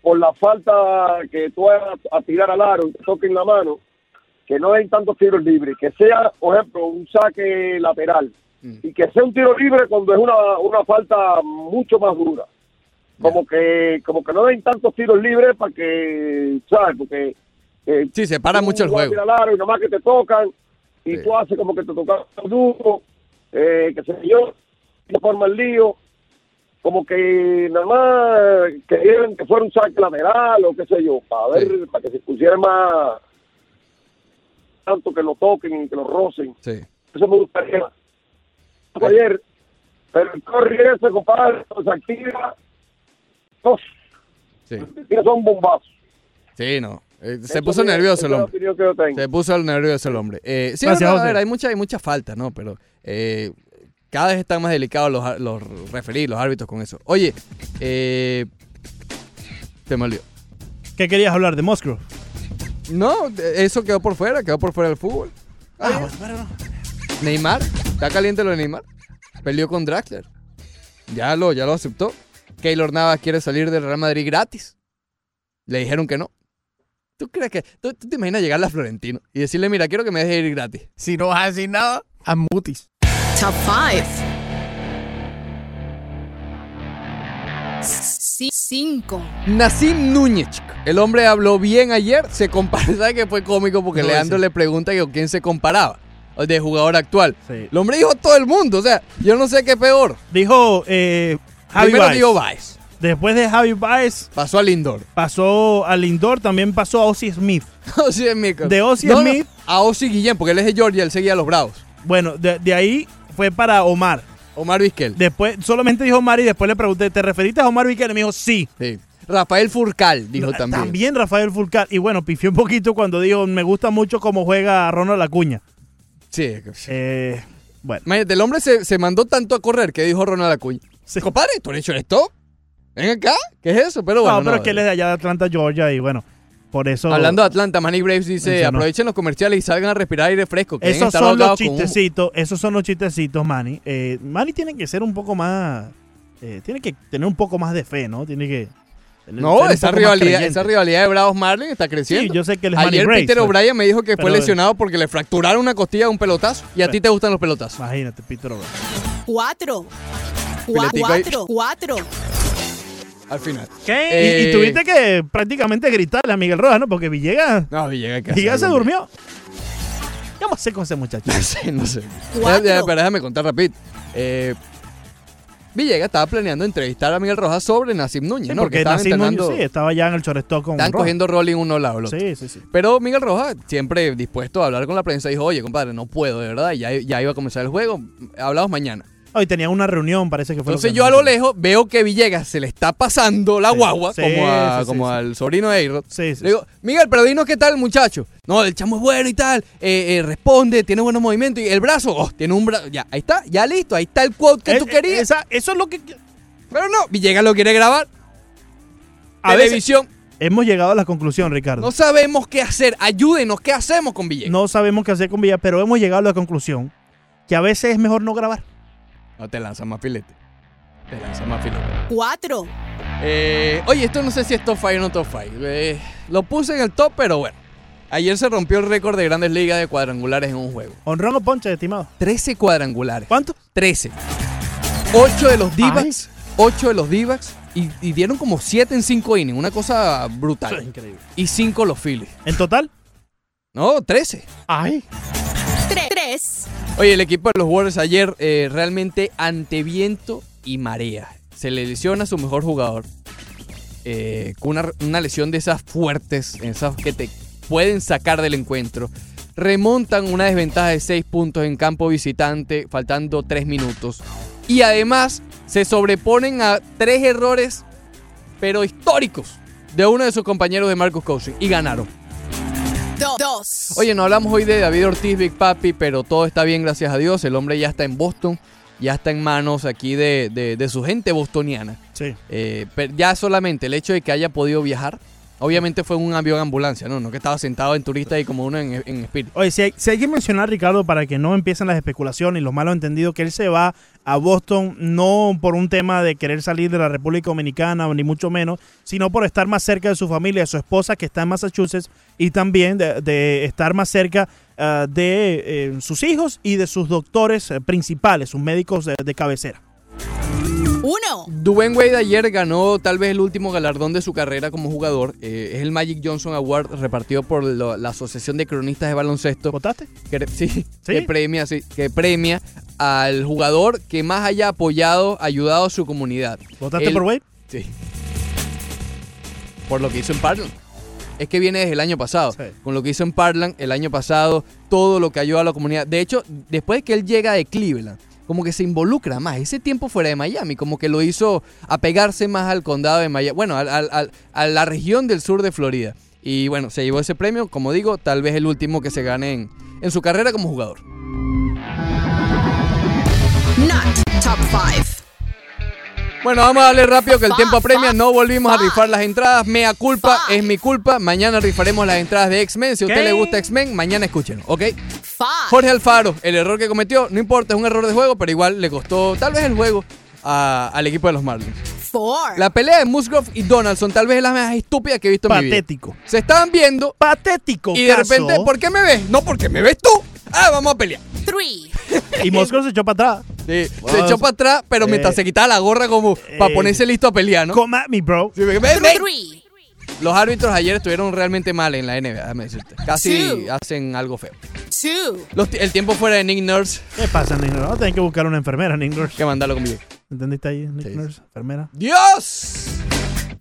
por la falta que tú hagas a tirar al aro y te toquen la mano, que no den tantos tiros libres, que sea, por ejemplo, un saque lateral y que sea un tiro libre cuando es una, una falta mucho más dura. Como que como que no den tantos tiros libres para que, ¿sabes? Porque eh, Sí, se para mucho el juego. tirar al aro y nomás que te tocan y tú haces como que te tocan duro, eh, que sé yo, que forma el lío, como que nada más querían que fuera un saque lateral o qué sé yo, para ver, para que se pusiera más tanto que lo toquen y que lo rocen. Sí. Eso me gustaría. Ayer, pero el corri ese, compadre, se activa. Uf, Sí. son bombazos. Sí, no. Eh, se puso es- nervioso el hombre. opinión que yo tengo. Se puso nervioso el hombre. Eh, sí, Gracias, no, a ver, hay mucha, hay mucha falta, ¿no? Pero eh, cada vez están más delicados los, los los árbitros con eso. Oye, eh, se me olvidó. ¿Qué querías hablar de Musgrove? No, eso quedó por fuera, quedó por fuera del fútbol. Ah, Neymar, está caliente lo de Neymar. Peleó con Draxler. Ya lo, ya lo aceptó. Keylor Navas quiere salir del Real Madrid gratis. Le dijeron que no. ¿Tú crees que.? ¿Tú, tú te imaginas llegarle a Florentino y decirle, mira, quiero que me dejes ir gratis? Si no vas a decir nada, a mutis. Top 5. 5. Nassim Núñez, el hombre habló bien ayer, se comparó, [LAUGHS] ¿sabes que fue cómico? Porque No, Leandro sí. le pregunta que con quién se comparaba, de jugador actual. El hombre dijo todo el mundo, o sea, yo no sé qué peor. Dijo eh, Javi Primero Baez. dijo Baez. Después de Javi Baez. Pasó al Lindor. Pasó al Lindor, también pasó a Ozzy Smith. [LAUGHS] Ozzy Smith. De Ozzy No, no, Smith. a Ozzy Guillén, porque él es de Georgia, él seguía a los Bravos. Bueno, de, de ahí fue para Omar. Omar Vizquel. Después, solamente dijo Omar y después le pregunté, ¿te referiste a Omar Vizquel? Y me dijo, sí. Sí. Rafael Furcal dijo también. También Rafael Fulcar. Y bueno, pifió un poquito cuando dijo, me gusta mucho cómo juega Ronald Acuña. Sí. Eh, bueno. Imagínate, el hombre se, se mandó tanto a correr que dijo Ronald Acuña. Compadre, ¿tú has hecho esto? Ven acá. ¿Qué es eso? Pero bueno, no, pero no, es que él es de allá de Atlanta, Georgia, y bueno, por eso... Hablando de Atlanta, Manny Braves dice, Mencionó. aprovechen los comerciales y salgan a respirar aire fresco. que Esos son los ahogados con humo". chistecitos, esos son los chistecitos, Manny. Eh, Manny tiene que ser un poco más, eh, tiene que tener un poco más de fe, ¿no? Tiene que, No, esa rivalidad, esa rivalidad de Bravos Marlins está creciendo. Sí, yo sé que él es Manny Ayer Grace, Peter O'Brien me dijo que fue lesionado porque le fracturaron una costilla de un pelotazo. Y a ti te gustan los pelotazos. Imagínate, Peter O'Brien. Cuatro. Cuatro. Cuatro. Al final. ¿Qué? Eh, Y, y tuviste que prácticamente gritarle a Miguel Rojas, ¿no? Porque Villegas. No, Villegas. Villegas se durmió. ¿Qué vamos a hacer con ese muchacho? No sé, no sé. Ya, ya, pero déjame contar rápido. Eh, Villegas estaba planeando entrevistar a Miguel Rojas sobre Nassim Núñez, Sí, ¿no? Que porque estaban Nassim entrenando- Núñez, sí, estaba ya en el chorestó con Rojas. cogiendo rolling uno al lado del otro. Sí, sí, sí. Pero Miguel Rojas, siempre dispuesto a hablar con la prensa, dijo, oye, compadre, no puedo, de verdad, ya, ya iba a comenzar el juego, hablamos mañana. Hoy tenían una reunión, parece que fue. lo Entonces que- yo a lo lejos veo que Villegas se le está pasando la guagua, sí, como, a- sí, sí, como sí. al sobrino de Ayrod. Sí, sí, Le digo, Miguel, pero dinos qué tal muchacho. No, el chamo es bueno y tal, eh, eh, responde, tiene buenos movimientos y el brazo, oh, tiene un brazo, ya, ahí está, ya listo, ahí está el quote que Eh, tú querías. esa- eso es lo que. Pero no, Villegas lo quiere grabar. A veces- Televisión. Hemos llegado a la conclusión, Ricardo. No sabemos qué hacer. Ayúdenos, ¿qué hacemos con Villegas? No sabemos qué hacer con Villa, pero hemos llegado a la conclusión que a veces es mejor no grabar. No te lanza más filete. Te lanza más filete. Cuatro. Eh, oye, esto no sé si es top 5 o no top 5. Eh, lo puse en el top, pero bueno. Ayer se rompió el récord de grandes ligas de cuadrangulares en un juego. Honrón o ponche, estimado. 13 cuadrangulares. ¿Cuánto? 13. 8 de los D-backs. 8 de los D-backs. Y, y dieron como 7 en 5 innings. Una cosa brutal. increíble. Y 5 los Phillies. ¿En total? No, 13. Ay. Tres. Tres. Oye, el equipo de los Warriors ayer eh, realmente ante viento y marea. Se le lesiona a su mejor jugador. eh, con una, lesión de esas fuertes, esas que te pueden sacar del encuentro. Remontan una desventaja de 6 puntos en campo visitante, faltando 3 minutos. Y además se sobreponen a tres errores, pero históricos, de uno de sus compañeros de Marcus Cousins. Y ganaron. Do- Dos. Oye, no hablamos hoy de David Ortiz, Big Papi, pero todo está bien, gracias a Dios. El hombre ya está en Boston, ya está en manos aquí de, de- de su gente bostoniana. Sí. Eh, pero ya solamente el hecho de que haya podido viajar, obviamente fue un avión ambulancia, ¿no? No que estaba sentado en turista y como uno en, en espíritu. Oye, si hay, si hay que mencionar, Ricardo, para que no empiecen las especulaciones y los malos entendidos, que él se va a Boston no por un tema de querer salir de la República Dominicana, ni mucho menos, sino por estar más cerca de su familia, de su esposa que está en Massachusetts, y también de, estar más cerca ah, de eh, sus hijos y de sus doctores eh, principales, sus médicos de cabecera. Uno. Dwayne Wade ayer ganó tal vez el último galardón de su carrera como jugador. Eh, es el Magic Johnson Award repartido por lo- la Asociación de Cronistas de Baloncesto. ¿Votaste? Que, sí, Que, premia, sí, que premia al jugador que más haya apoyado, ayudado a su comunidad. ¿Votaste Él- por Wade? Sí. Por lo que hizo en Parkland. Es que viene desde el año pasado. Con lo que hizo en Parkland el año pasado, todo lo que ayudó a la comunidad. De hecho, después de que él llega de Cleveland, como que se involucra más. Ese tiempo fuera de Miami, como que lo hizo apegarse más al condado de Miami. Bueno, al- a la región del sur de Florida. Y bueno, se llevó ese premio, como digo, tal vez el último que se gane en, en su carrera como jugador. Top. Bueno, vamos a darle rápido que el tiempo apremia. No volvimos a rifar las entradas. Mea culpa, es mi culpa. Mañana rifaremos las entradas de X-Men. Si a usted le gusta X-Men, mañana escúchenlo, ¿ok? Jorge Alfaro, el error que cometió, no importa, es un error de juego, pero igual le costó tal vez el juego a- al equipo de los Marlins. Four. La pelea de Musgrove y Donaldson tal vez es la más estúpida que he visto en mi vida. Patético. Se estaban viendo. Patético. Y de caso. repente, ¿por qué me ves? No, porque me ves tú. Ah, vamos a pelear. Three. Y Moscow se echó para atrás. Sí, Wow. se echó para atrás, pero Eh, mientras se quitaba la gorra como para eh, ponerse listo a pelear, ¿no? Come at me, bro. Sí. Three. Los árbitros ayer estuvieron realmente mal en la NBA, déjame decirte. Casi Two. hacen algo feo. Two. Los el tiempo fuera de Nick Nurse, ¿Qué pasa, Nick Nurse? Tener que buscar una enfermera, Nick Nurse. que mandarlo conmigo. ¿Entendiste ahí, Nick Nurse? Enfermera. ¡Dios!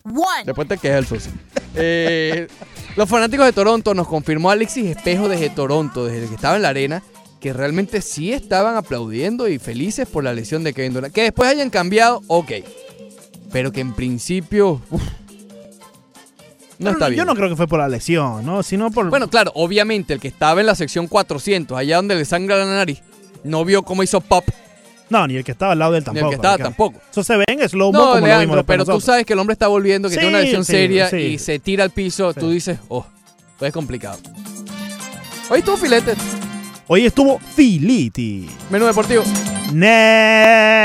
One. Después te quedas el socio. Eh, los fanáticos de Toronto nos confirmó Alexis Espejo desde Toronto, desde que estaba en la arena, que realmente sí estaban aplaudiendo y felices por la lesión de Kevin Durant. Que después hayan cambiado, ok. Pero que en principio. uf, no está bien. Yo no creo que fue por la lesión, ¿no? Sino por. Bueno, claro, obviamente el que estaba en la sección 400, allá donde le sangra la nariz, no vio cómo hizo pop. No, ni el que estaba al lado de él Ni tampoco. el que estaba tampoco. Eso se ve en slow-mo No, como lo vimos después pero tú sabes que el hombre está volviendo, que Sí, tiene una lesión sí, seria sí. y se tira al piso. Tú dices, oh, pues es complicado. Hoy estuvo filete. Hoy estuvo Filiti. Menú deportivo. Next.